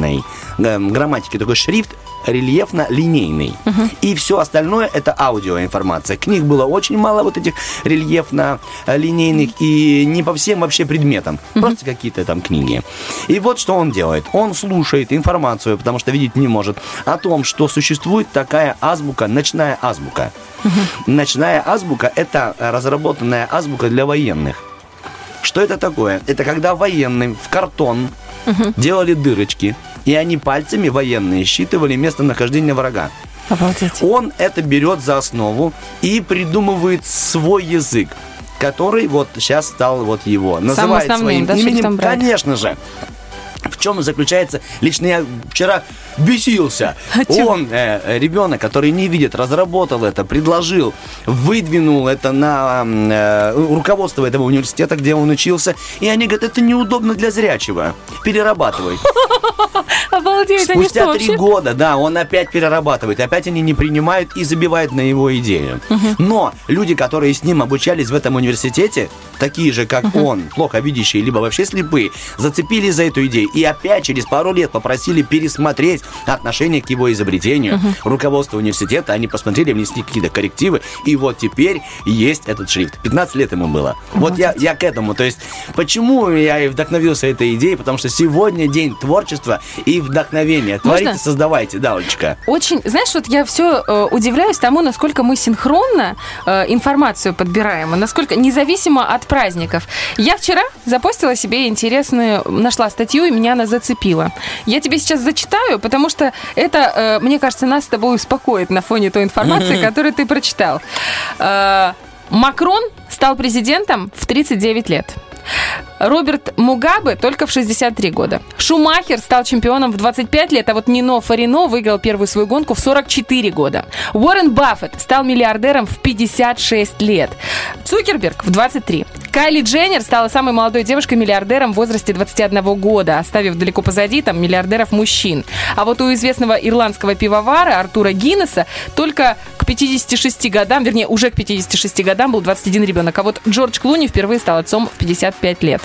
рельефно-линейной э, грамматике. Такой шрифт рельефно-линейный. И все остальное это аудиоинформация. Книг было очень мало вот этих рельефно-линейных и не по всем вообще предметам. Просто какие-то там книги. И вот что он делает. Он слушает информацию, потому что видеть не может, о том, что существует такая азбука, ночная азбука. Ночная азбука – это разработанная азбука для военных. Что это такое? Это когда военным в картон делали дырочки, и они пальцами военные считывали местонахождение врага. Обалдеть. Он это берет за основу и придумывает свой язык, который вот сейчас стал вот его. Называет основным, своим да, именем. Конечно же. В чем заключается? Лично я вчера бесился. А? Он, э, ребенок, который не видит, разработал это, предложил, выдвинул это на э, руководство этого университета, где он учился. И они говорят, это неудобно для зрячего. Перерабатывай. Обалдеть, Спустя три года, да, он опять перерабатывает, опять они не принимают и забивают на его идею. Но люди, которые с ним обучались в этом университете, такие же, как он, плохо видящие, либо вообще слепые, зацепились за эту идею и опять через пару лет попросили пересмотреть отношение к его изобретению. Руководство университета, они посмотрели, внесли какие-то коррективы, и вот теперь есть этот шрифт. 15 лет ему было. Вот я, я к этому. То есть, почему я и вдохновился этой идеей? Потому что сегодня день творчества и вдохновения. Творите, Можно? создавайте, да, Олечка. Очень, знаешь, вот я все удивляюсь тому, насколько мы синхронно э, информацию подбираем, и насколько независимо от праздников. Я вчера запостила себе интересную, нашла статью, и меня она зацепила. Я тебе сейчас зачитаю, потому что это, э, мне кажется, нас с тобой успокоит на фоне той информации, которую ты прочитал. Э, Макрон стал президентом в 39 лет. Роберт Мугабе только в 63 года. Шумахер стал чемпионом в 25 лет, а вот Нино Фарино выиграл первую свою гонку в 44 года. Уоррен Баффет стал миллиардером в 56 лет. Цукерберг в 23. Кайли Дженнер стала самой молодой девушкой-миллиардером в возрасте 21 года, оставив далеко позади там миллиардеров мужчин. А вот у известного ирландского пивовара Артура Гиннесса только к 56 годам, вернее, уже к 56 годам был 21 ребенок. А вот Джордж Клуни впервые стал отцом в 55 лет.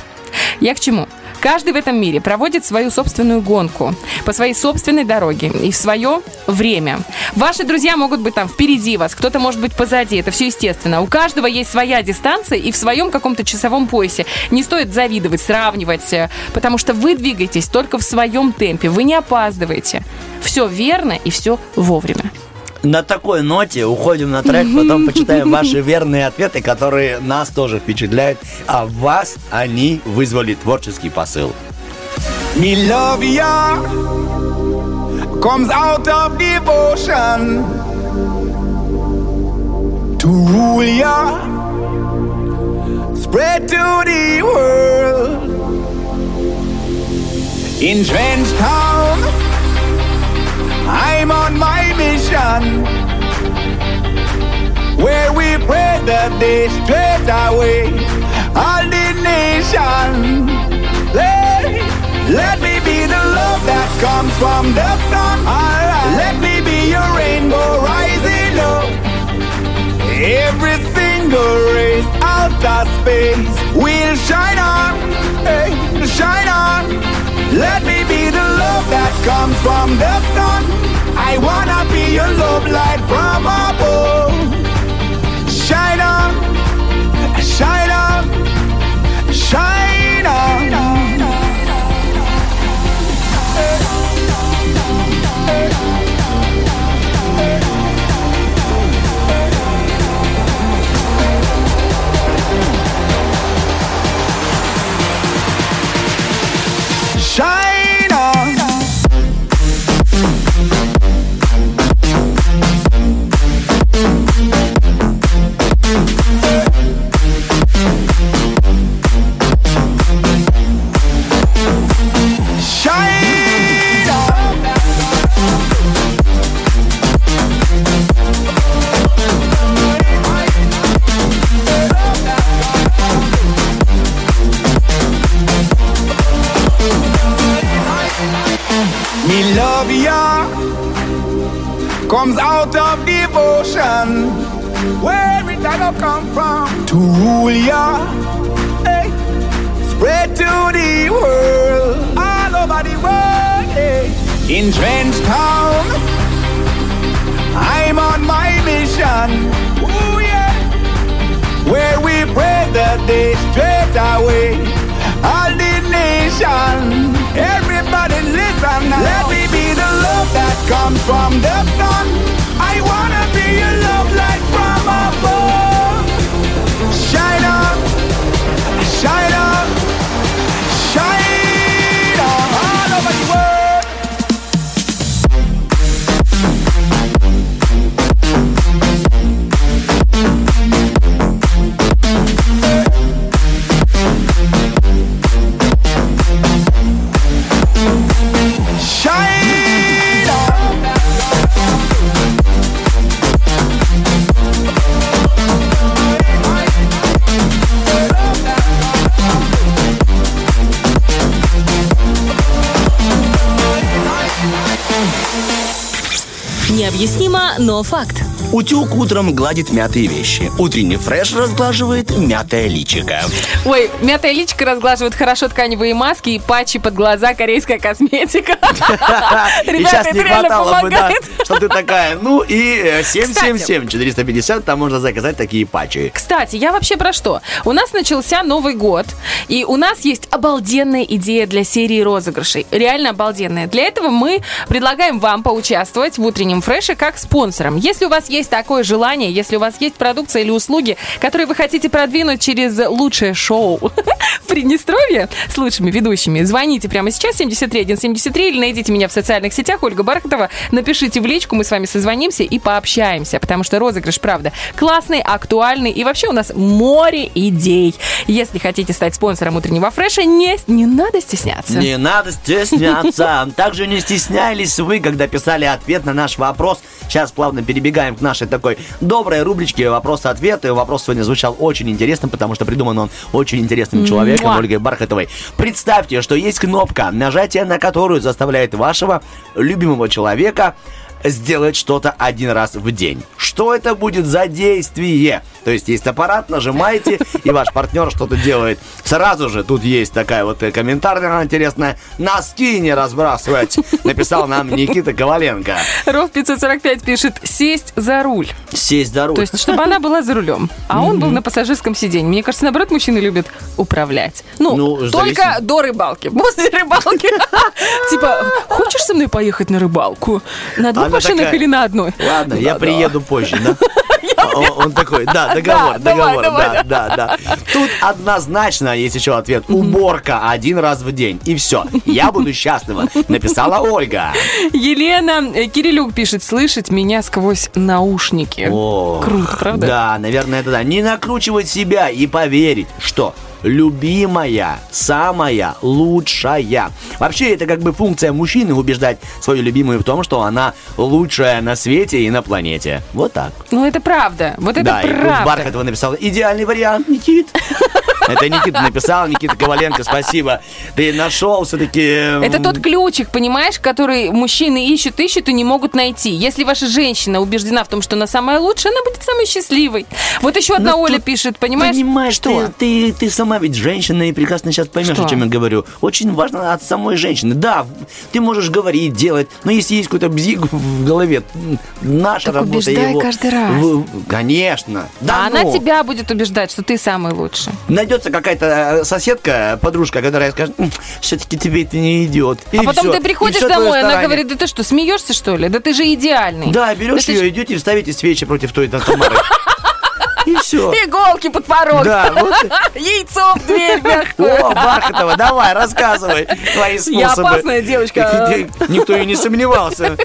Я к чему? Каждый в этом мире проводит свою собственную гонку по своей собственной дороге и в свое время. Ваши друзья могут быть там впереди вас, кто-то может быть позади, это все естественно. У каждого есть своя дистанция и в своем каком-то часовом поясе. Не стоит завидовать, сравнивать, э, потому что вы двигаетесь только в своем темпе, вы не опаздываете. Все верно и все вовремя. На такой ноте уходим на трек, потом почитаем ваши верные ответы, которые нас тоже впечатляют, а вас они вызвали творческий посыл. Comes out of devotion to rule ya, spread to the world. In Trench Town, I'm on my mission where we pray the day straight away. All the nation, let, let me be the love that comes from the sun. Alright. Let me be your rainbow rising up. Every single race out of space will shine on, hey, shine on. Let me be the love that comes from the sun. I wanna be your love light from above. Shine on, shine on, shine on. Me love ya comes out of devotion. Where it go come from? To rule ya, hey, spread to the world, all over the world. Hey. In Trench Town, I'm on my mission. Ooh yeah, where we pray the day straight away. Nation, everybody listen now. Let me be the love that comes from the sun. I wanna be your love light from above. Но факт. Утюг утром гладит мятые вещи. Утренний фреш разглаживает мятое личико. Ой, мятая личико разглаживает хорошо тканевые маски и патчи под глаза корейская косметика. И Ребята, сейчас это не реально помогает. что ты такая. Ну и э, 777-450, там можно заказать такие патчи. Кстати, я вообще про что? У нас начался Новый год, и у нас есть обалденная идея для серии розыгрышей. Реально обалденная. Для этого мы предлагаем вам поучаствовать в утреннем фреше как спонсором. Если у вас есть такое желание, если у вас есть продукция или услуги, которые вы хотите продвинуть через лучшее шоу в Приднестровье с лучшими ведущими, звоните прямо сейчас 73173 или найдите меня в социальных сетях Ольга Бархатова, напишите в личку, мы с вами созвонимся и пообщаемся, потому что розыгрыш, правда, классный, актуальный и вообще у нас море идей. Если хотите стать спонсором утреннего фреша, не, не надо стесняться. Не надо стесняться. Также не стеснялись вы, когда писали ответ на наш вопрос. Сейчас плавно перебегаем к нашей такой доброй рубричке «Вопрос-ответ». И вопрос сегодня звучал очень интересно, потому что придуман он очень интересным человеком, Муа. Ольгой Бархатовой. Представьте, что есть кнопка, нажатие на которую заставляет вашего любимого человека сделать что-то один раз в день. Что это будет за действие? То есть есть аппарат, нажимаете, и ваш партнер что-то делает. Сразу же тут есть такая вот э, комментария интересная. Носки не разбрасывать, написал нам Никита Коваленко. Ров 545 пишет «сесть за руль». Сесть за руль. То есть, чтобы она была за рулем, а он был на пассажирском сиденье. Мне кажется, наоборот, мужчины любят управлять. Ну, Ну, только зависит. до рыбалки. После рыбалки. Типа, хочешь со мной поехать на рыбалку? На двух машинах такая, или на одной? Ладно, я Да, приеду позже, да? Он он такой, да, договор, Да, давай, договор, давай, да, да, да. Тут однозначно есть еще ответ. Уборка один раз в день. И все. Я буду счастлива. Написала Ольга. Елена э, Кирилюк пишет, слышать меня сквозь наушники. О, Круто, правда? Да, наверное, это да. Не накручивать себя и поверить, что любимая, самая лучшая. Вообще, это как бы функция мужчины убеждать свою любимую в том, что она лучшая на свете и на планете. Вот так. Ну, это правда. Вот это да, правда. Бархатова написала идеальный вариант, Никит. Это Никита написал, Никита Коваленко, спасибо. Ты нашел все-таки... Это тот ключик, понимаешь, который мужчины ищут, ищут и не могут найти. Если ваша женщина убеждена в том, что она самая лучшая, она будет самой счастливой. Вот еще одна Ну, Оля пишет, понимаешь? Понимаешь, что? Ты, ты, ты сама ведь женщина и прекрасно сейчас поймешь, Что? о чем я говорю. Очень важно от самой женщины. Да, ты можешь говорить, делать, но если есть какой-то бзик в голове, наша Так работа его... каждый раз. в- конечно. Да а она ну. тебя будет убеждать, что ты самый лучший. Найдется какая-то э, соседка, подружка, которая скажет, все-таки тебе это не идет. И а потом всё. ты И приходишь домой, она говорит, да ты что, смеешься, что ли? Да ты же идеальный. Да, берешь ты ее, ж- идете, ставите свечи против той Тамары. И все. Иголки под порог. Да, вот. Яйцо в дверь мягкую. О, Бархатова, давай, рассказывай твои способы. Я опасная девочка. Никто и не сомневался.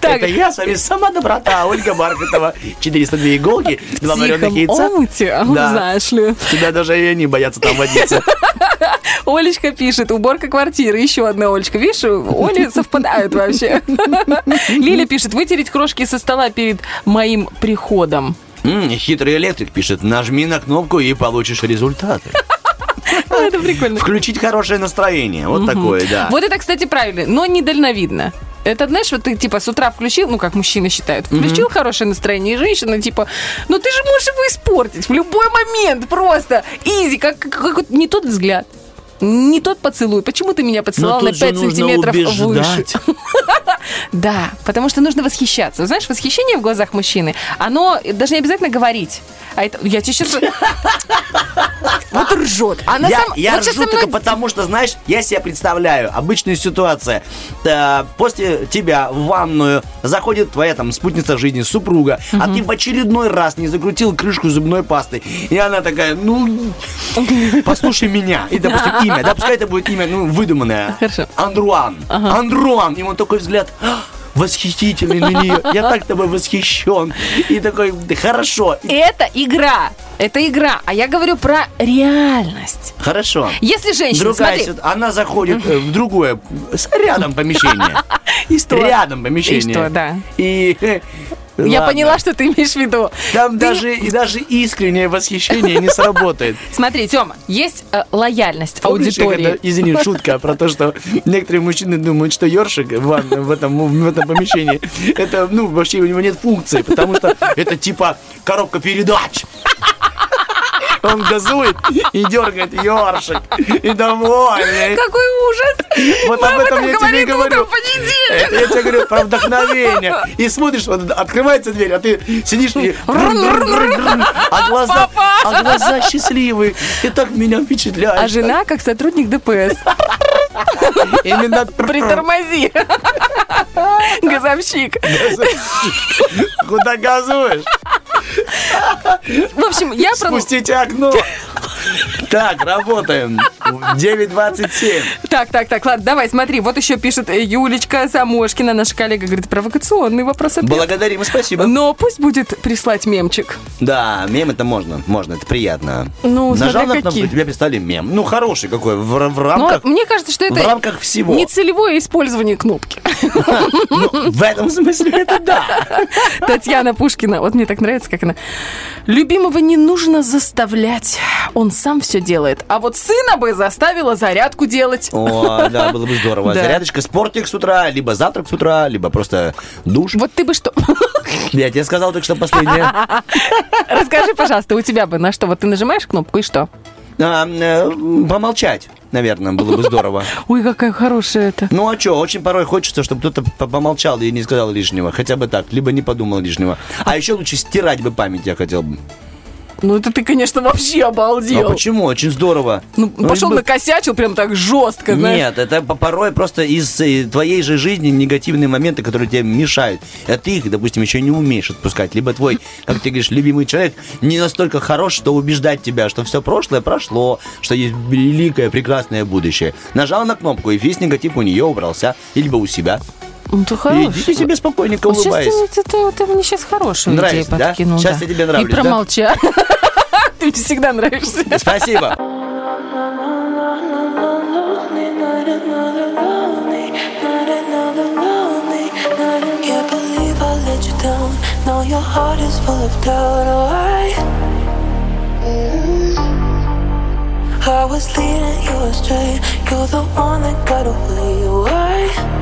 Так. Это я с вами сама доброта, Ольга Бархатова. 402 иголки, два вареных яйца. омуте, Да. знаешь ли. Тебя даже и они боятся там водиться. Олечка пишет, уборка квартиры. Еще одна Олечка. Видишь, Оли совпадают вообще. Лиля пишет, вытереть крошки со стола перед моим приходом. М, Хитрый электрик пишет, нажми на кнопку и получишь результаты. Ну, Это прикольно. Включить хорошее настроение. Вот такое, да. Вот это, кстати, правильно, но недальновидно. Это, знаешь, вот ты, типа, с утра включил, ну, как мужчины считают, включил хорошее настроение, и женщина, типа, ну, ты же можешь его испортить в любой момент, просто. Изи, как, как, как не тот взгляд. Не тот поцелуй. Почему ты меня поцеловал на тут же 5 нужно сантиметров выше? Да, потому что нужно восхищаться. Знаешь, восхищение в глазах мужчины, оно даже не обязательно говорить. А это, я тебе сейчас... Вот ржет. Она я сама- я вот ржу со мной- только потому, что, знаешь, я себе представляю обычную ситуацию. Э, после тебя в ванную заходит твоя там спутница жизни, супруга, а ты в очередной раз не закрутил крышку зубной пасты. И она такая, ну, послушай меня. И, допустим, имя, да, пускай это будет имя, ну, выдуманное. Хорошо. Андруан. Андруан. И он такой взгляд, «А, восхитительный на нее. Я так тобой восхищен. И такой, «Да хорошо. Это игра. Это игра. А я говорю про реальность. Хорошо. Если женщина, Другая смотри. ситуация, она заходит э, в другое, рядом помещение. И что? Рядом помещение. И что, да. И... э, Я ладно. поняла, что ты имеешь в виду. Там Ты- даже, и даже искреннее восхищение не сработает. Смотри, Тёма, есть э, лояльность Помнишь, аудитории. когда- извини, шутка про то, что некоторые мужчины думают, что ёршик в, ванной- в этом, в этом помещении, это, ну, вообще у него нет функции, потому что это типа коробка передач. Он газует и дергает ёршик. И довольный. Какой ужас! Вот Мы об этом я тебе говорю. я тебе говорю про вдохновение. И смотришь, вот открывается дверь, а ты сидишь и... А глаза, а глаза счастливые. И так меня А впечатляет. жена как сотрудник ДПС. Именно Притормози. Газовщик. куда газуешь? В общем, я. Спустите окно. Так, работаем. 9.27. Так, так, так, ладно, давай, смотри. Вот еще пишет э, Юлечка Самошкина, наша коллега, говорит, провокационный вопрос. ответ. Благодарим и спасибо. Но пусть будет прислать мемчик. Да, мем это можно, можно, это приятно. Ну, Нажал на какие. тебе прислали мем. Ну, хороший какой, в, в Но рамках... мне кажется, что это в рамках всего. не целевое использование кнопки. Ну, в этом смысле это да. Татьяна Пушкина, вот мне так нравится, как она. Любимого не нужно заставлять, он сам все делает. А вот сына бы заставила зарядку делать. О, да, было бы здорово. Зарядочка, спортик с утра, либо завтрак с утра, либо просто душ. Вот ты бы что? Я тебе сказал только что последнее. Расскажи, пожалуйста, у тебя бы на что? Вот ты нажимаешь кнопку и что? А, э, помолчать, наверное, было бы здорово. Ой, какая хорошая это. Ну а что, очень порой хочется, чтобы кто-то по- помолчал и не сказал лишнего. Хотя бы так, либо не подумал лишнего. А еще лучше стирать бы память я хотел бы. Ну это ты, конечно, вообще А обалдел. почему? Очень здорово. Ну, пошел бы- накосячил прям так жестко, знаешь. Нет, это по- порой просто из э, твоей же жизни негативные моменты, которые тебе мешают. А ты их, допустим, еще не умеешь отпускать. Либо твой, как ты говоришь, любимый человек не настолько хорош, что убеждать тебя, что все прошлое прошло, что есть великое, прекрасное будущее. Нажал на кнопку, и весь негатив у нее убрался. Либо у себя. Ну, ты хороший. идите себе спокойненько Вот сейчас улыбаясь. ты, ты- ты мне сейчас хорошую Нравится, идею да? подкинул. Сейчас да. я тебе нравлюсь, И да? промолча. Ты мне всегда нравишься. Спасибо. I let you down. Now your heart is full of doubt. Oh, I, I was leading you astray. You're the one that got away. Oh,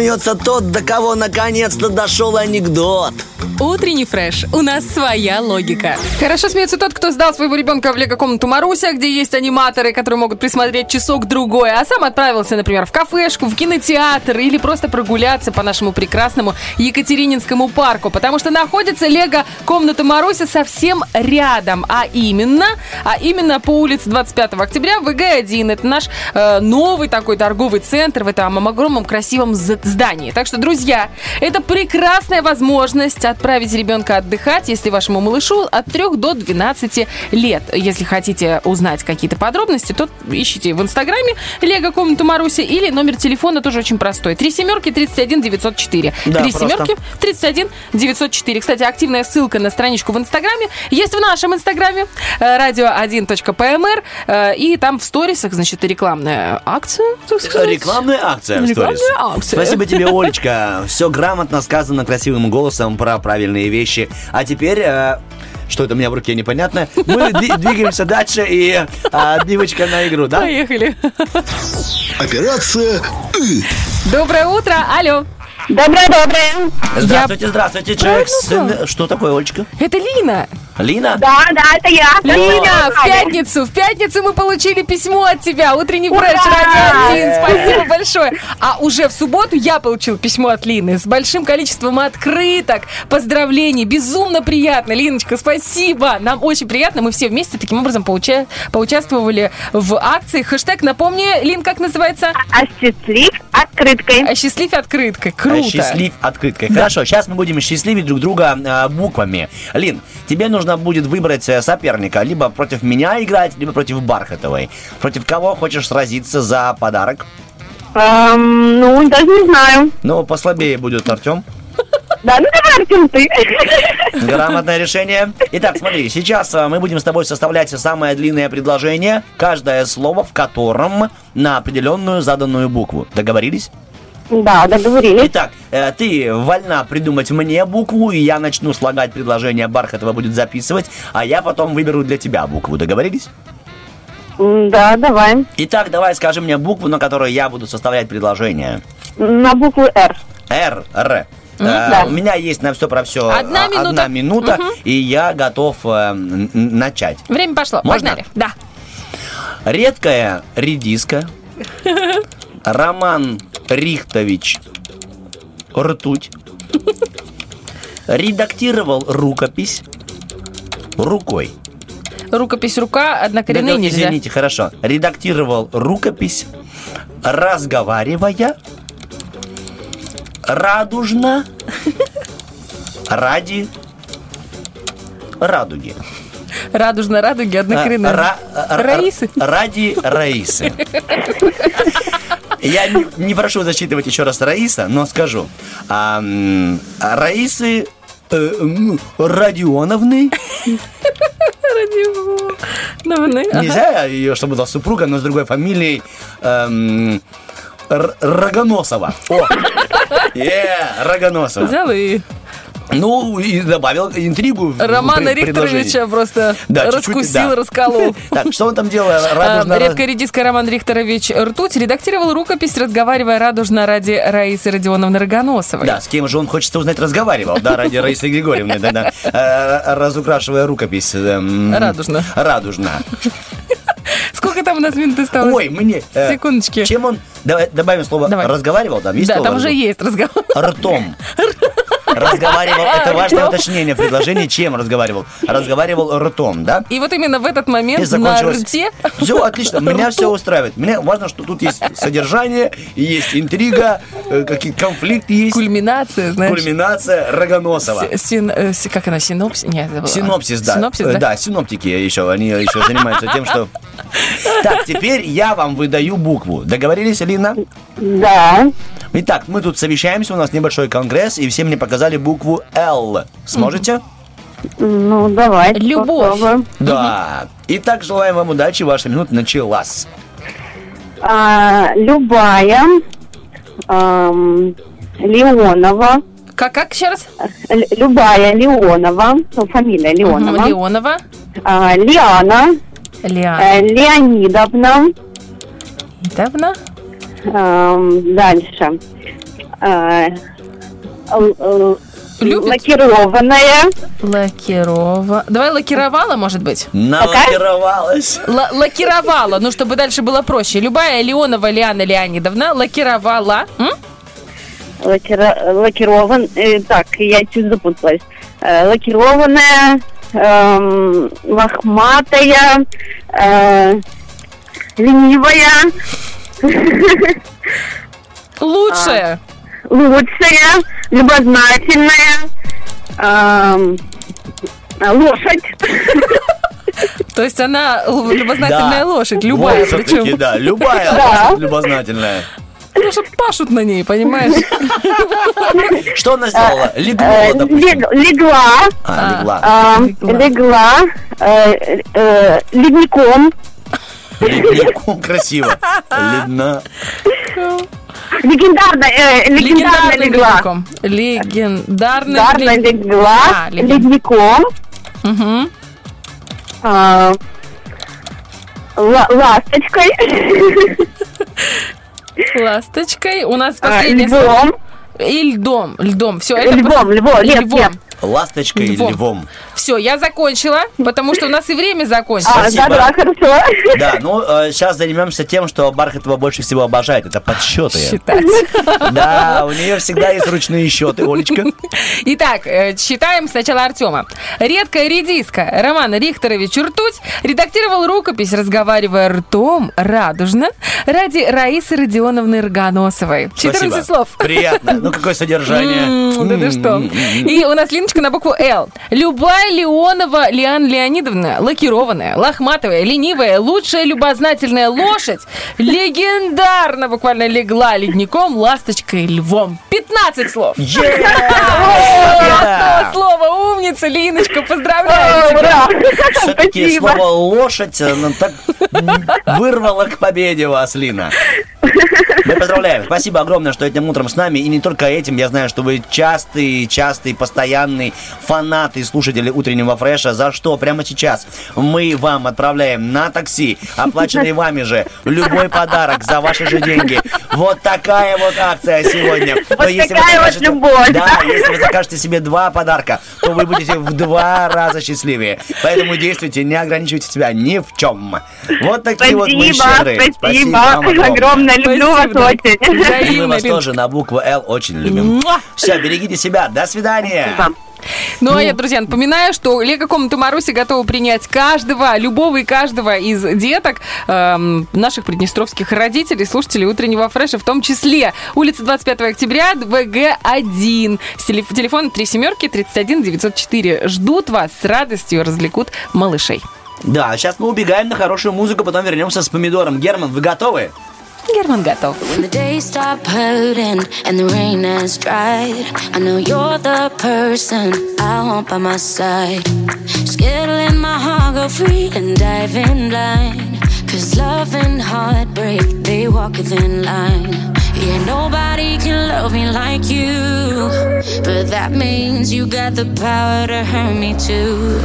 смеется тот, до кого наконец-то дошел анекдот. Утренний фреш. У нас своя логика. Хорошо смеется тот, кто сдал своего ребенка в лего-комнату Маруся, где есть аниматоры, которые могут присмотреть часок-другой, а сам отправился, например, в кафешку, в кинотеатр или просто прогуляться по нашему прекрасному Екатерининскому парку, потому что находится лего-комната Маруся совсем рядом, а именно, а именно по улице 25 октября в ВГ-1. Это наш э, новый такой торговый центр в этом огромном красивом здании. Так что, друзья, это прекрасная возможность отправить ребенка отдыхать, если вашему малышу от 3 до 12 лет. Если хотите узнать какие-то подробности, то ищите в инстаграме Лего комнату Маруси или номер телефона тоже очень простой. Три семерки 31 904. Да, Три семерки 31 904. Кстати, активная ссылка на страничку в инстаграме есть в нашем инстаграме radio1.pmr э, и там в сторисах, значит, рекламная акция. так сказать. Рекламная акция в Рекламная акция. Спасибо тебе, Олечка. Все грамотно сказано красивым голосом про правильные вещи. А теперь... э, что это у меня в руке непонятно. Мы дви- двигаемся дальше и а, отбивочка на игру, да? Поехали. Операция «Ы». Доброе утро, алло. Доброе-доброе. Здравствуйте, здравствуйте, человек. Что такое, Олечка? Это Лина. Лина? Да, да, это я. Лина, в пятницу, в пятницу мы получили письмо от тебя. Утренний фреш Ура! Радио 1. Спасибо большое. А уже в субботу я получил письмо от Лины с большим количеством открыток, поздравлений. Безумно приятно. Линочка, спасибо. Нам очень приятно. Мы все вместе таким образом поуча- поучаствовали в акции. Хэштег, напомни, Лин, как называется? Осчастлив открыткой. Осчастлив открыткой. Круто. Счастлив открыткой. Хорошо, сейчас мы будем счастливить друг друга а, буквами. Лин, тебе нужно будет выбрать э, соперника. Либо против меня играть, либо против Бархатовой. Против кого хочешь сразиться за подарок? Эм, ну, даже не знаю. Ну, послабее будет Артем. Да, ну давай, Артем, ты. Грамотное решение. Итак, смотри, сейчас а, мы будем с тобой составлять самое длинное предложение, каждое слово в котором на определенную заданную букву. Договорились? Да, договорились. Итак, э, ты вольна придумать мне букву, и я начну слагать предложение, Бархатова будет записывать, а я потом выберу для тебя букву. Договорились? Да, давай. Итак, давай скажи мне букву, на которой я буду составлять предложение. На букву Р. Р, Р. Э, да. У меня есть на все про все Одна минута. одна минута, Мгм. и я готов э, начать. Время пошло. Можно? Погнали. Да. Редкая редиска. Роман Рихтович Ртуть. Редактировал рукопись рукой. Рукопись рука, однокоренные Да-да, нельзя. Извините, хорошо. Редактировал рукопись, разговаривая, радужно, ради радуги. Радужно радуги, однокоренные. А, ра- ра- Раисы? Ради Раисы. Я не, не прошу зачитывать еще раз Раиса, но скажу. А, Раисы э, Родионовны. Родионовны. Нельзя ее, чтобы была супруга, но с другой фамилией. эм, Рогоносова. О! Е, Рогоносова. Взял и Ну, и добавил интригу. Романа предложение. Рихтеровича просто Да, раскусил, да. расколол. Так, что он там делал? А, Радужно- Редкая редиска Роман Рихтерович Ртуть редактировал рукопись, разговаривая радужно ради Раисы Родионовны Рогоносовой. Да, с кем же он хочется узнать разговаривал, да, ради Раисы Григорьевны, да, да, Э, разукрашивая рукопись. эм, Радужно. Радужно. Сколько там у нас минут осталось? Ой, мне... э, Секундочки. Чем он... Давай добавим слово Давай. разговаривал, там есть Да, слово там уже есть разговор. Ртом. Разговаривал, это важное уточнение в предложении, чем разговаривал? Разговаривал ртом, да? И вот именно в этот момент на рте... Все отлично, меня все устраивает. Мне важно, что тут есть содержание, есть интрига, э, какие конфликты есть. Кульминация, знаешь. Кульминация Рогоносова. Э, как она, синопсис? Нет. Синопсис, да. Синопсис, Э, да? Да, синоптики еще, они еще занимаются тем, что... Так, теперь я вам выдаю букву. Договорились, Лина? Да. Итак, мы тут совещаемся, у нас небольшой конгресс, и все мне показали букву «Л». Сможете? Ну, давай. Любовь. попробуем. Да. Итак, желаем вам удачи, ваша минута началась. А, любая. ам, Леонова. Как, как еще раз? Л- любая Леонова. Ну, фамилия Леонова. Мгм, Леонова. А, Лиана. Лиана. э, Леонидовна. Недавно. Ам, дальше. Л- Любит? Лакированная. Лакирова. Давай лакировала, может быть? Налакировалась. Л- лакировала, ну, чтобы дальше было проще. Любая Леонова Лиана Леонидовна лакировала. М? Лакира- Лакирован. э, так, я чуть запуталась. Э, лакированная, эм, лохматая, э, ленивая. Лучшая. Лучшая, любознательная, эм, лошадь. То есть она любознательная Да. лошадь, любая. Вот причем. да, любая Да. лошадь любознательная. Потому что пашут на ней, понимаешь? Что она сделала? Э, Легнула, допустим. лег- легла. А, легла. э, легла. э, э, ледником. Ледником красиво. Ледна. Э, легендарно Легендарным легла. ледником. Легендарным Легендарно лед- легла. А, леген- Ледником. Мгм. а, ла- ласточкой. Ласточкой. У нас а, последнее слово. Львом. И льдом. Льдом. Все, это Львом, львом, львом. Ласточкой и Львом. львом. Все, я закончила, потому что у нас и время А, закончилось. Спасибо. да, да, хорошо. Да, ну сейчас займемся тем, что Бархатова больше всего обожает. Это подсчеты. Считать. Да, у нее всегда есть ручные счеты, Олечка. Итак, э, читаем сначала Артема. Редкая редиска Роман Рихтерович Ртуть редактировал рукопись, разговаривая ртом радужно ради Раисы Родионовны Рогоносовой. 14 Спасибо. слов. Приятно. Ну, какое содержание. Да ты что? И у нас Линочка на букву Л. Любая Леонова Лиан Леонидовна, лакированная, лохматовая, ленивая, лучшая любознательная лошадь, легендарно буквально легла ледником, ласточкой, львом. 15 слов. Одно слово, умница, Линочка, поздравляю тебя. Все-таки слово лошадь э, ну, так вырвало к победе вас, Лина. Мы поздравляем. Спасибо огромное, что этим утром с нами. И не только этим. Я знаю, что вы частый, частый, постоянный фанат и слушатели утреннего фреша. За что прямо сейчас мы вам отправляем на такси, оплаченный вами же, любой подарок за ваши же деньги. Вот такая вот акция сегодня. Вот если вы такая вот закажете- любовь, Да, если вы закажете себе два подарка, то вы будете в два раза счастливее. Поэтому действуйте, не ограничивайте себя ни в чем. Вот такие вот мы Спасибо, щедрые. спасибо. вам Огромное, люблю вас Спасибо, очень. И мы вас тоже на букву Л очень любим. Все, берегите себя. До свидания. Ну, а я, друзья, напоминаю, что Лего-комнату Маруси готова принять каждого, любого и каждого из деток эм, наших приднестровских родителей, слушателей утреннего фреша, в том числе улица 25 октября, ВГ-1. С телеф- Телефон 3 семерки 31 904. Ждут вас с радостью, развлекут малышей. Да, сейчас мы убегаем на хорошую музыку, потом вернемся с помидором. Герман, вы готовы? Герман готов. When the days stop hurting and the rain has dried, I know you're the person I want by my side. Skittling my heart go free and dive in blind. Cause love and heartbreak, they walk a thin line. Yeah, nobody can love me like you. But that means you got the power to hurt me too.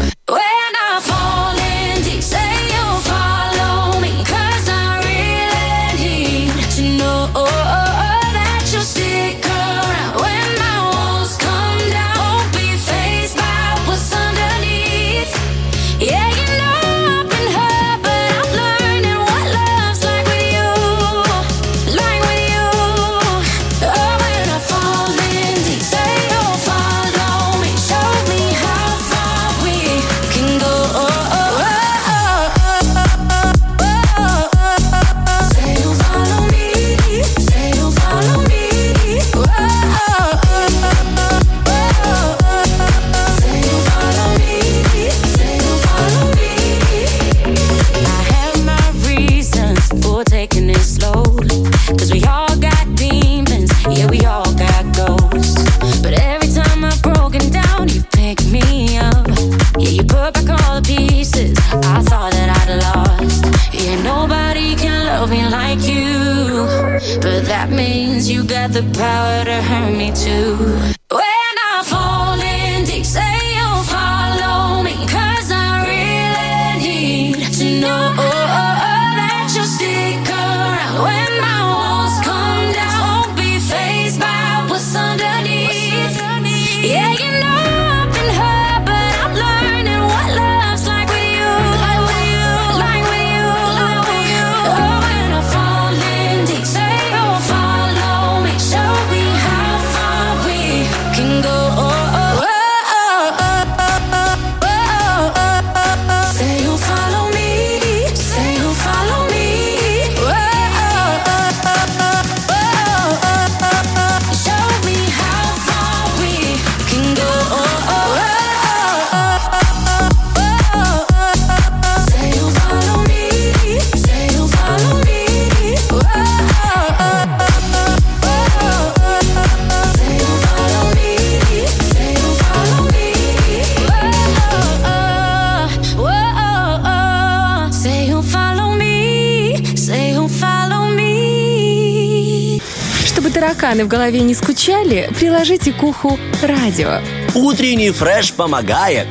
В голове не скучали, приложите к уху радио. Утренний фреш помогает.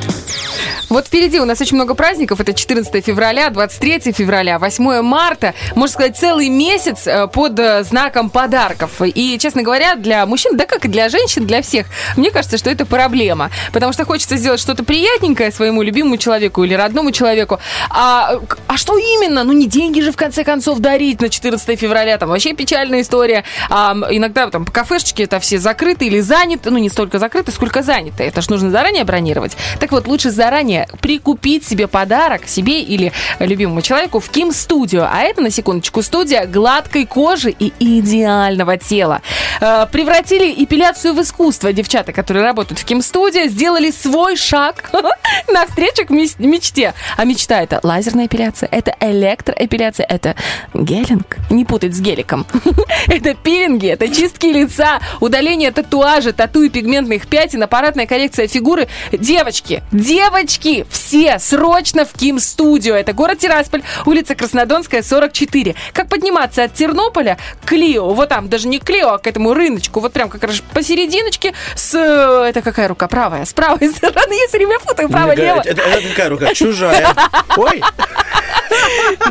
Вот впереди у нас очень много праздников. Это 14 февраля, 23 февраля, 8 марта. Можно сказать, целый месяц э, под э, знаком подарков. И, честно говоря, для мужчин, да как и для женщин, для всех, мне кажется, что это проблема. Потому что хочется сделать что-то приятненькое своему любимому человеку или родному человеку. А, а что именно? Ну, не деньги же, в конце концов, дарить на 14 февраля. Там вообще печальная история. А, иногда там кафешечки это все закрыты или заняты. Ну, не столько закрыты, сколько заняты. Это ж нужно заранее бронировать. Так вот, лучше заранее прикупить себе подарок себе или любимому человеку в Ким Студио. А это, на секундочку, студия гладкой кожи и идеального тела. Э, Превратили эпиляцию в искусство. Девчата, которые работают в Ким Студио, сделали свой шаг навстречу к мечте. А мечта это лазерная эпиляция, это электроэпиляция, это гелинг. Не путать с геликом. это пилинги, это чистки лица, удаление татуажа, тату и пигментных пятен, аппаратная коррекция фигуры. Девочки, девочки, все срочно в Ким Студио. Это город Тирасполь, улица Краснодонская, 44. Как подниматься от Тернополя к Клио? Вот там, даже не Клио, а к этому рыночку. Вот прям как раз посерединочке с... э, Это какая рука? Правая. С правой стороны. Я все время путаю право-лево. Это, это какая рука? Чужая. Ой.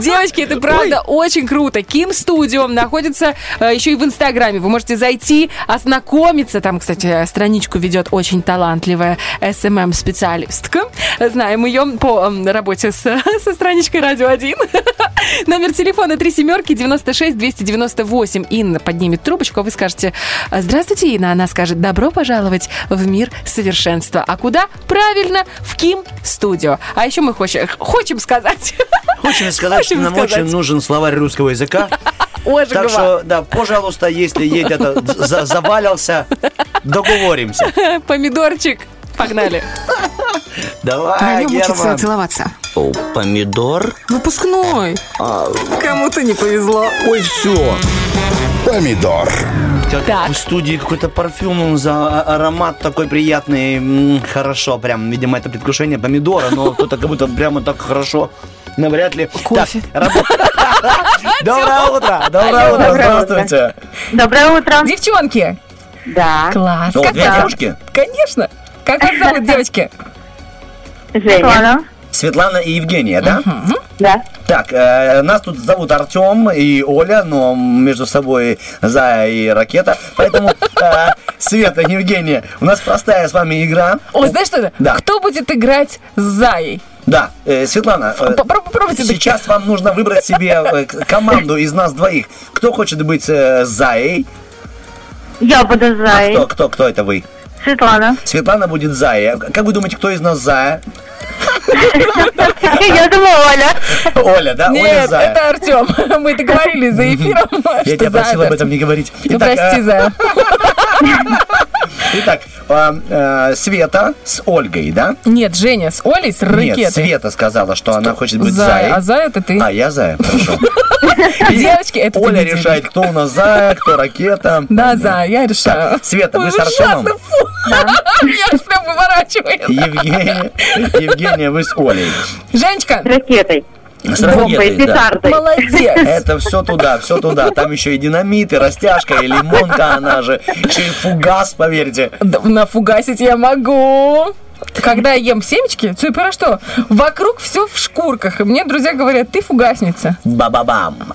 Девочки, это правда очень круто. Ким Студио находится э, еще и в Инстаграме. Вы можете зайти, ознакомиться. Там, кстати, страничку ведет очень талантливая SMM-специалистка. Знаем ее по м, работе с, со страничкой Радио 1. Номер телефона 3 семерки 96 298. Инна поднимет трубочку, а вы скажете «Здравствуйте, Инна». Она скажет «Добро пожаловать в мир совершенства». А куда? Правильно, в Ким Студио. А еще мы хочем, хотим сказать... Хочем сказать, что нам сказать. очень нужен словарь русского языка. Ожегова. Так что, да, пожалуйста, если едет это, за- завалился, договоримся. Помидорчик. Погнали. Давай, На нем учатся Герман. целоваться. О, помидор? Выпускной. Кому-то не повезло. Ой, все. Помидор. Как в студии какой-то парфюм, он за а- аромат такой приятный. Хорошо, прям, видимо, это предвкушение помидора, но кто-то как будто прямо так хорошо. Навряд ли. Кофе. Доброе утро! Доброе утро! Здравствуйте! Доброе утро. Девчонки. Да. Класс. О, Как две вас- девушки. Конечно. Как вас зовут, девочки? Женя. Светлана и Евгения, да? Да. Так, э, нас тут зовут Артем и Оля, но между собой Зая и Ракета. Поэтому, э, Света, Евгения, у нас простая с вами игра. О, знаешь что это? Да. Кто будет играть с Заей? Да, э, Светлана, э, Попробуйте. сейчас вам нужно выбрать себе э, команду из нас двоих. Кто хочет быть Заей? Я буду А Заей. кто, кто, кто это вы? Светлана. Светлана будет Зая. Как вы думаете, кто из нас Зая? Я думаю, Оля. Оля, да? Оля Нет, Зая. это Артем. Мы договорились за эфиром, Я что тебя Зая просил об этом не говорить. Ну, прости, э, Зая. Итак, э, э, Света с Ольгой, да? Нет, Женя с Олей, с ракетой. Нет, Света сказала, что она хочет быть Зая, Заей. а Зая это ты. А, я Зая, хорошо. Девочки, это Оля решает, кто у нас Зая, кто Ракета. Да, Зая, я решаю. Света, вы с Артемом. Я аж прям выворачивает. Евгения, Евгения, вы с Олей. Женечка. Ракетой. С Бомбой, ракетой, да. петардой. Молодец. Это все туда, все туда. Там еще и динамит, и растяжка, и лимонка, она же. Еще и фугас, поверьте. Да, Нафугасить я могу. Когда я ем семечки, ты про что? Вокруг все в шкурках. И мне друзья говорят, ты фугасница. Ба-ба-бам.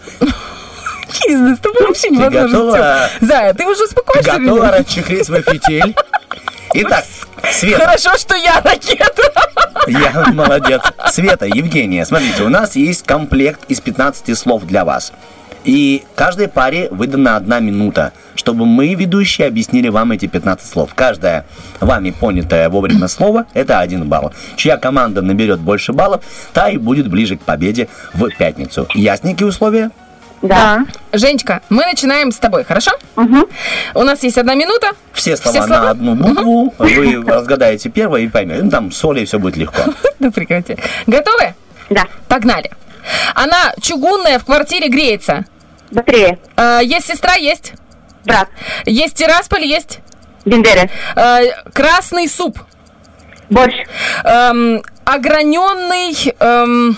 Бизнес, ты вообще невозможно. готова? Зая, ты уже или готова расчехлить свой фитиль? Итак, Света. Хорошо, что я ракета. Я молодец. Света, Евгения, смотрите, у нас есть комплект из 15 слов для вас. И каждой паре выдана одна минута, чтобы мы, ведущие, объяснили вам эти 15 слов. Каждое вами понятое вовремя слово – это один балл. Чья команда наберет больше баллов, та и будет ближе к победе в пятницу. Ясненькие условия? Да. Женечка, мы начинаем с тобой, хорошо? У нас есть одна минута. Все слова, Все слова? на одну букву. Вы разгадаете первое и поймете. Ну, там с Олей все будет легко. Да прекрати. Готовы? Да. Погнали. Она чугунная, в квартире греется. Быстрее. Э, есть сестра, есть. Брат. Есть Тирасполь, есть. Бендеры. Э, красный суп. Борщ. Эм, ограненный... эм,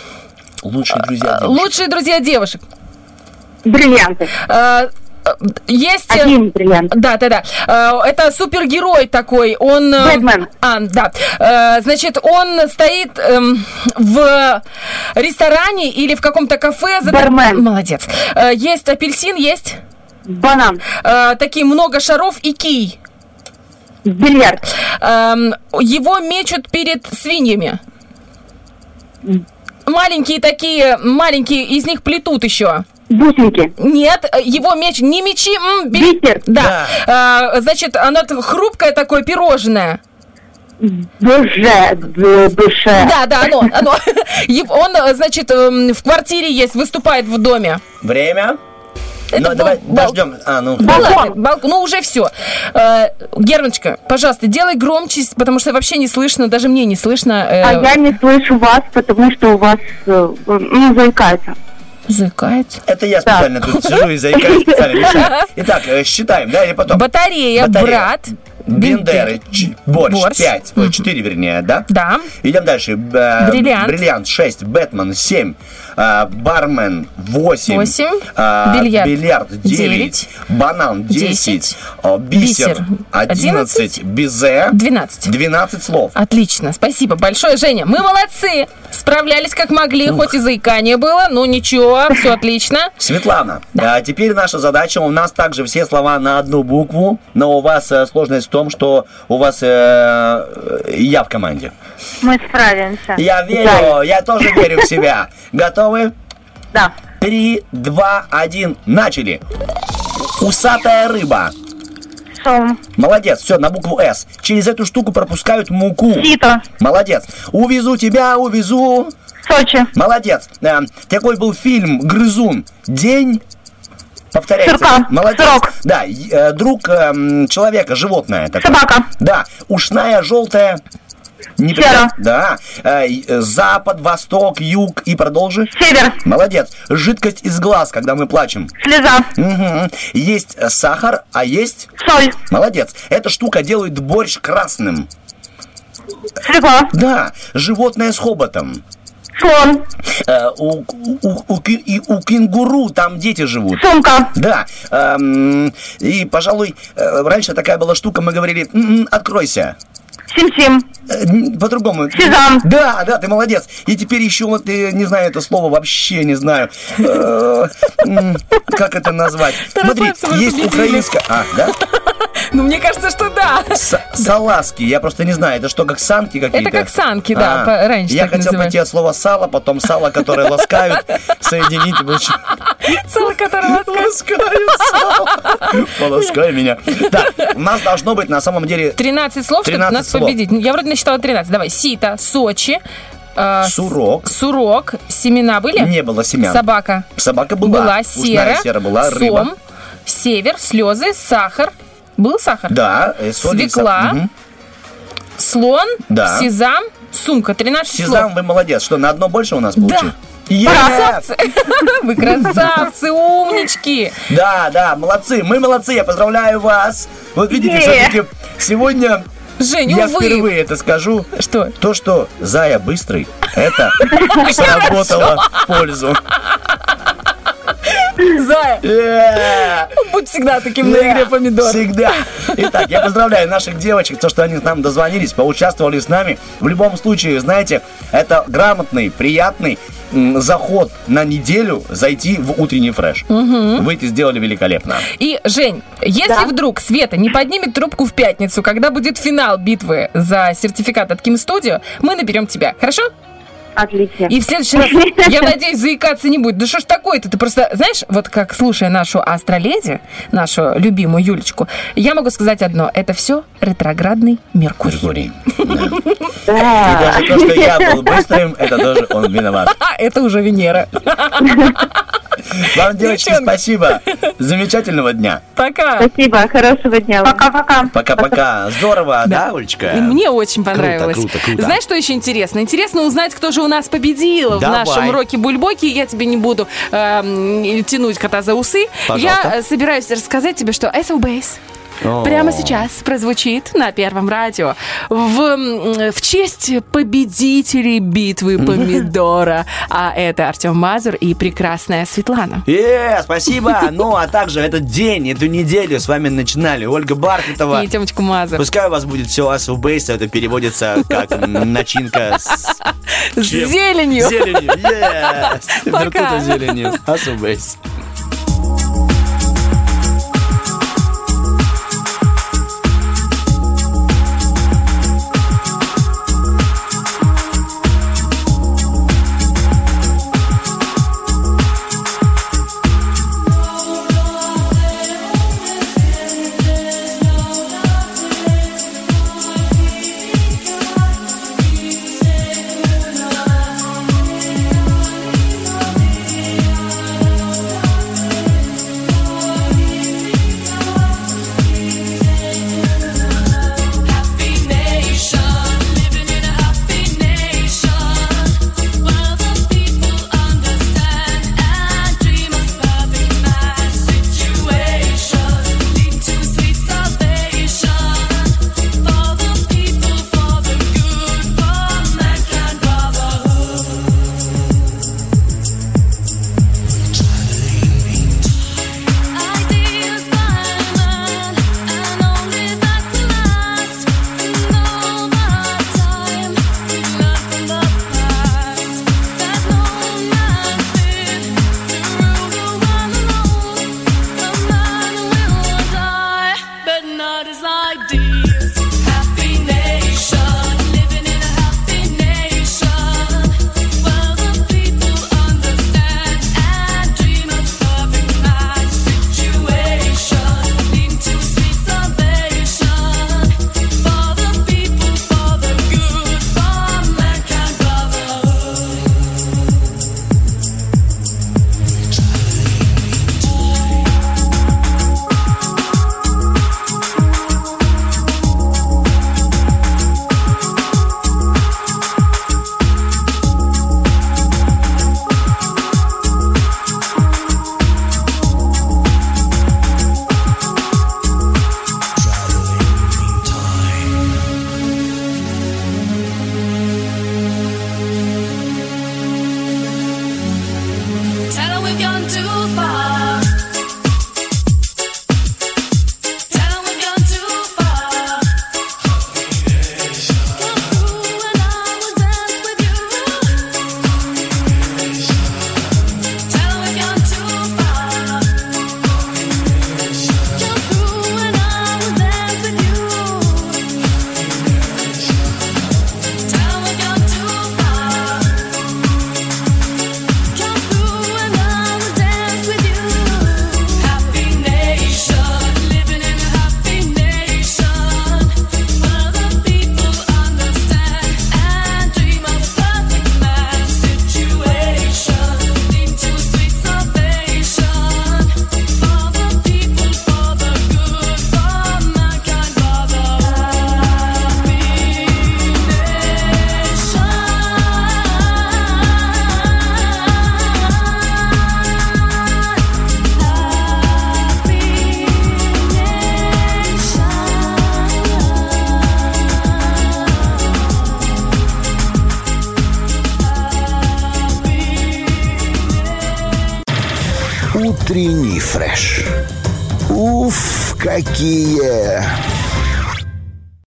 Лучшие друзья. лучшие друзья девушек. Бриллианты. Э, Есть... э, Один бриллиант. Да, да, да. Э, Это супергерой такой. Он... э, Бэтмен. А, да. Э, Значит, он стоит эм, в ресторане или в каком-то кафе. за- Бармен. Молодец. Э, Есть апельсин, есть... Банан. Э, Такие много шаров и кий. Бильярд. Эм, Его мечут перед свиньями. Маленькие такие, маленькие, из них плетут еще. Бусинки. Нет, э, его меч, не мечи, м, бе- Бисер. Да. А, значит, оно хрупкое такое пирожное. Душе. Душе. Да, да, оно, оно. Он, э, значит, эм, в квартире есть, выступает в доме. Время. Это ну, давай бал- дождем. А, ну. Ладно, балкон, ну уже все. Германочка, пожалуйста, делай громче, потому что вообще не слышно, даже мне не слышно. э, А я не слышу вас, потому что у вас, э, ну, заикается. Заикается? Это я специально тут сижу и заикаюсь, специально мешаю. Итак, э, считаем, да, или потом? Батарея, брат. Бендеры, ч- борщ, Борщ. 5, 4 вернее, да? Да. Идем дальше. Бриллиант. Бриллиант 6, Бэтмен 7, э, бармен 8, Восемь. э, Бильярд. бильярд 9, Девять. банан 10, Десять. э, бисер Бисер. 11, безе 12. 12 слов. Отлично, спасибо большое, Женя. Мы молодцы. Справлялись как могли, хоть и заикание было, но ничего, все отлично. Светлана, а теперь наша задача, у нас также все слова на одну букву, но у вас э, сложность в том, что у вас э, я в команде. Мы справимся. Я верю, я тоже верю в себя. Готовы? Да. Три, два, один, начали. Усатая рыба. Сом. Молодец, все, на букву С. Через эту штуку пропускают муку. Сито. Молодец. Увезу тебя, увезу. Сочи. Молодец. Э, такой был фильм «Грызун». День... Повторяйте. Сурка. Молодец. Срок. Да, э, друг эм, человека, животное. такое. Собака. Да, ушная, желтая. Не Сера. Да. Э, э, запад, восток, юг и продолжи. Север. Молодец. Жидкость из глаз, когда мы плачем. Слеза. Мгм. Есть э, сахар, а есть... Соль. Молодец. Эта штука делает борщ красным. Свекла. Да, животное с хоботом. Слон. Э, у, у- у и у кенгуру там дети живут. Сумка. Да. эм, и, пожалуй, раньше такая была штука, мы говорили, «М-м, откройся. Сим-сим. Э, По-другому. Сезам. Да, да, ты молодец. И теперь еще вот, э, не знаю это слово, вообще не знаю. Э, Как это назвать? Смотри, есть украинская... А, да? Ну, мне кажется, что да. Саласки, я просто не знаю, это что, как санки какие-то? Это как санки, да, А, раньше Я хотел пойти от слова сало, потом сало, которое ласкают, соединить. Сало, которое Ласкают сало. Полоскай меня. Так, у нас должно быть на самом деле 13 слов, чтобы 13 нас слов. Победить. Я вроде насчитала 13. Давай. Сито, Сочи. э, сурок. Сурок. Семена были? Не было семян. Собака. Собака была. Была сера. сера была, сом, рыба. Север, слезы, сахар. Был сахар? Да, э, соль и са- Свекла. Мгм. Слон, Да. сезам, сумка. 13 Сезам, слов. вы молодец. Что, на одно больше у нас Да. получилось? Е! Красавцы! Вы красавцы, умнички! Да, да, молодцы, мы молодцы, я поздравляю вас. Вот видите, Е! все-таки сегодня Жень, я увы. впервые это скажу. Что? То, что Зая быстрый, это сработало в пользу. Зая, Э, будь всегда таким на игре помидор. Всегда. Итак, я поздравляю наших девочек, то, что они к нам дозвонились, поучаствовали с нами. В любом случае, знаете, это грамотный, приятный заход на неделю зайти в утренний фреш. Мгм. Вы это сделали великолепно. И, Жень, если вдруг Света не поднимет трубку в пятницу, когда будет финал битвы за сертификат от Ким Студио, мы наберем тебя, хорошо? Отлично. И в следующий раз, я надеюсь, заикаться не будет. Да что ж такое-то? Ты просто, знаешь, вот как слушая нашу астроледи, нашу любимую Юлечку, я могу сказать одно. Это все ретроградный Меркурий. Меркурий. И даже то, что я был быстрым, это тоже он виноват. Это уже Венера. Вам, девочки, спасибо. Замечательного дня. Пока. Спасибо, хорошего дня. Пока-пока. Пока-пока. Здорово, да, Олечка? И Мне очень понравилось. Круто, круто, круто. Знаешь, что еще интересно? Интересно узнать, кто же у нас победил Давай. в нашем роке Бульбоки. Я тебе не буду эм, тянуть кота за усы. Пожалуйста. Я э, собираюсь рассказать тебе, что Ace of Base прямо сейчас прозвучит на Первом радио в, в честь победителей битвы помидора. А это Артем Мазур и прекрасная Светлана. Э, спасибо! Ну, а также этот день, эту неделю с вами начинали Ольга Бархатова. И Темочка Мазур. Пускай у вас будет все асу бейса, это переводится как начинка с... С зеленью. Зеленью, yes. Пока. зеленью. Асу бейс.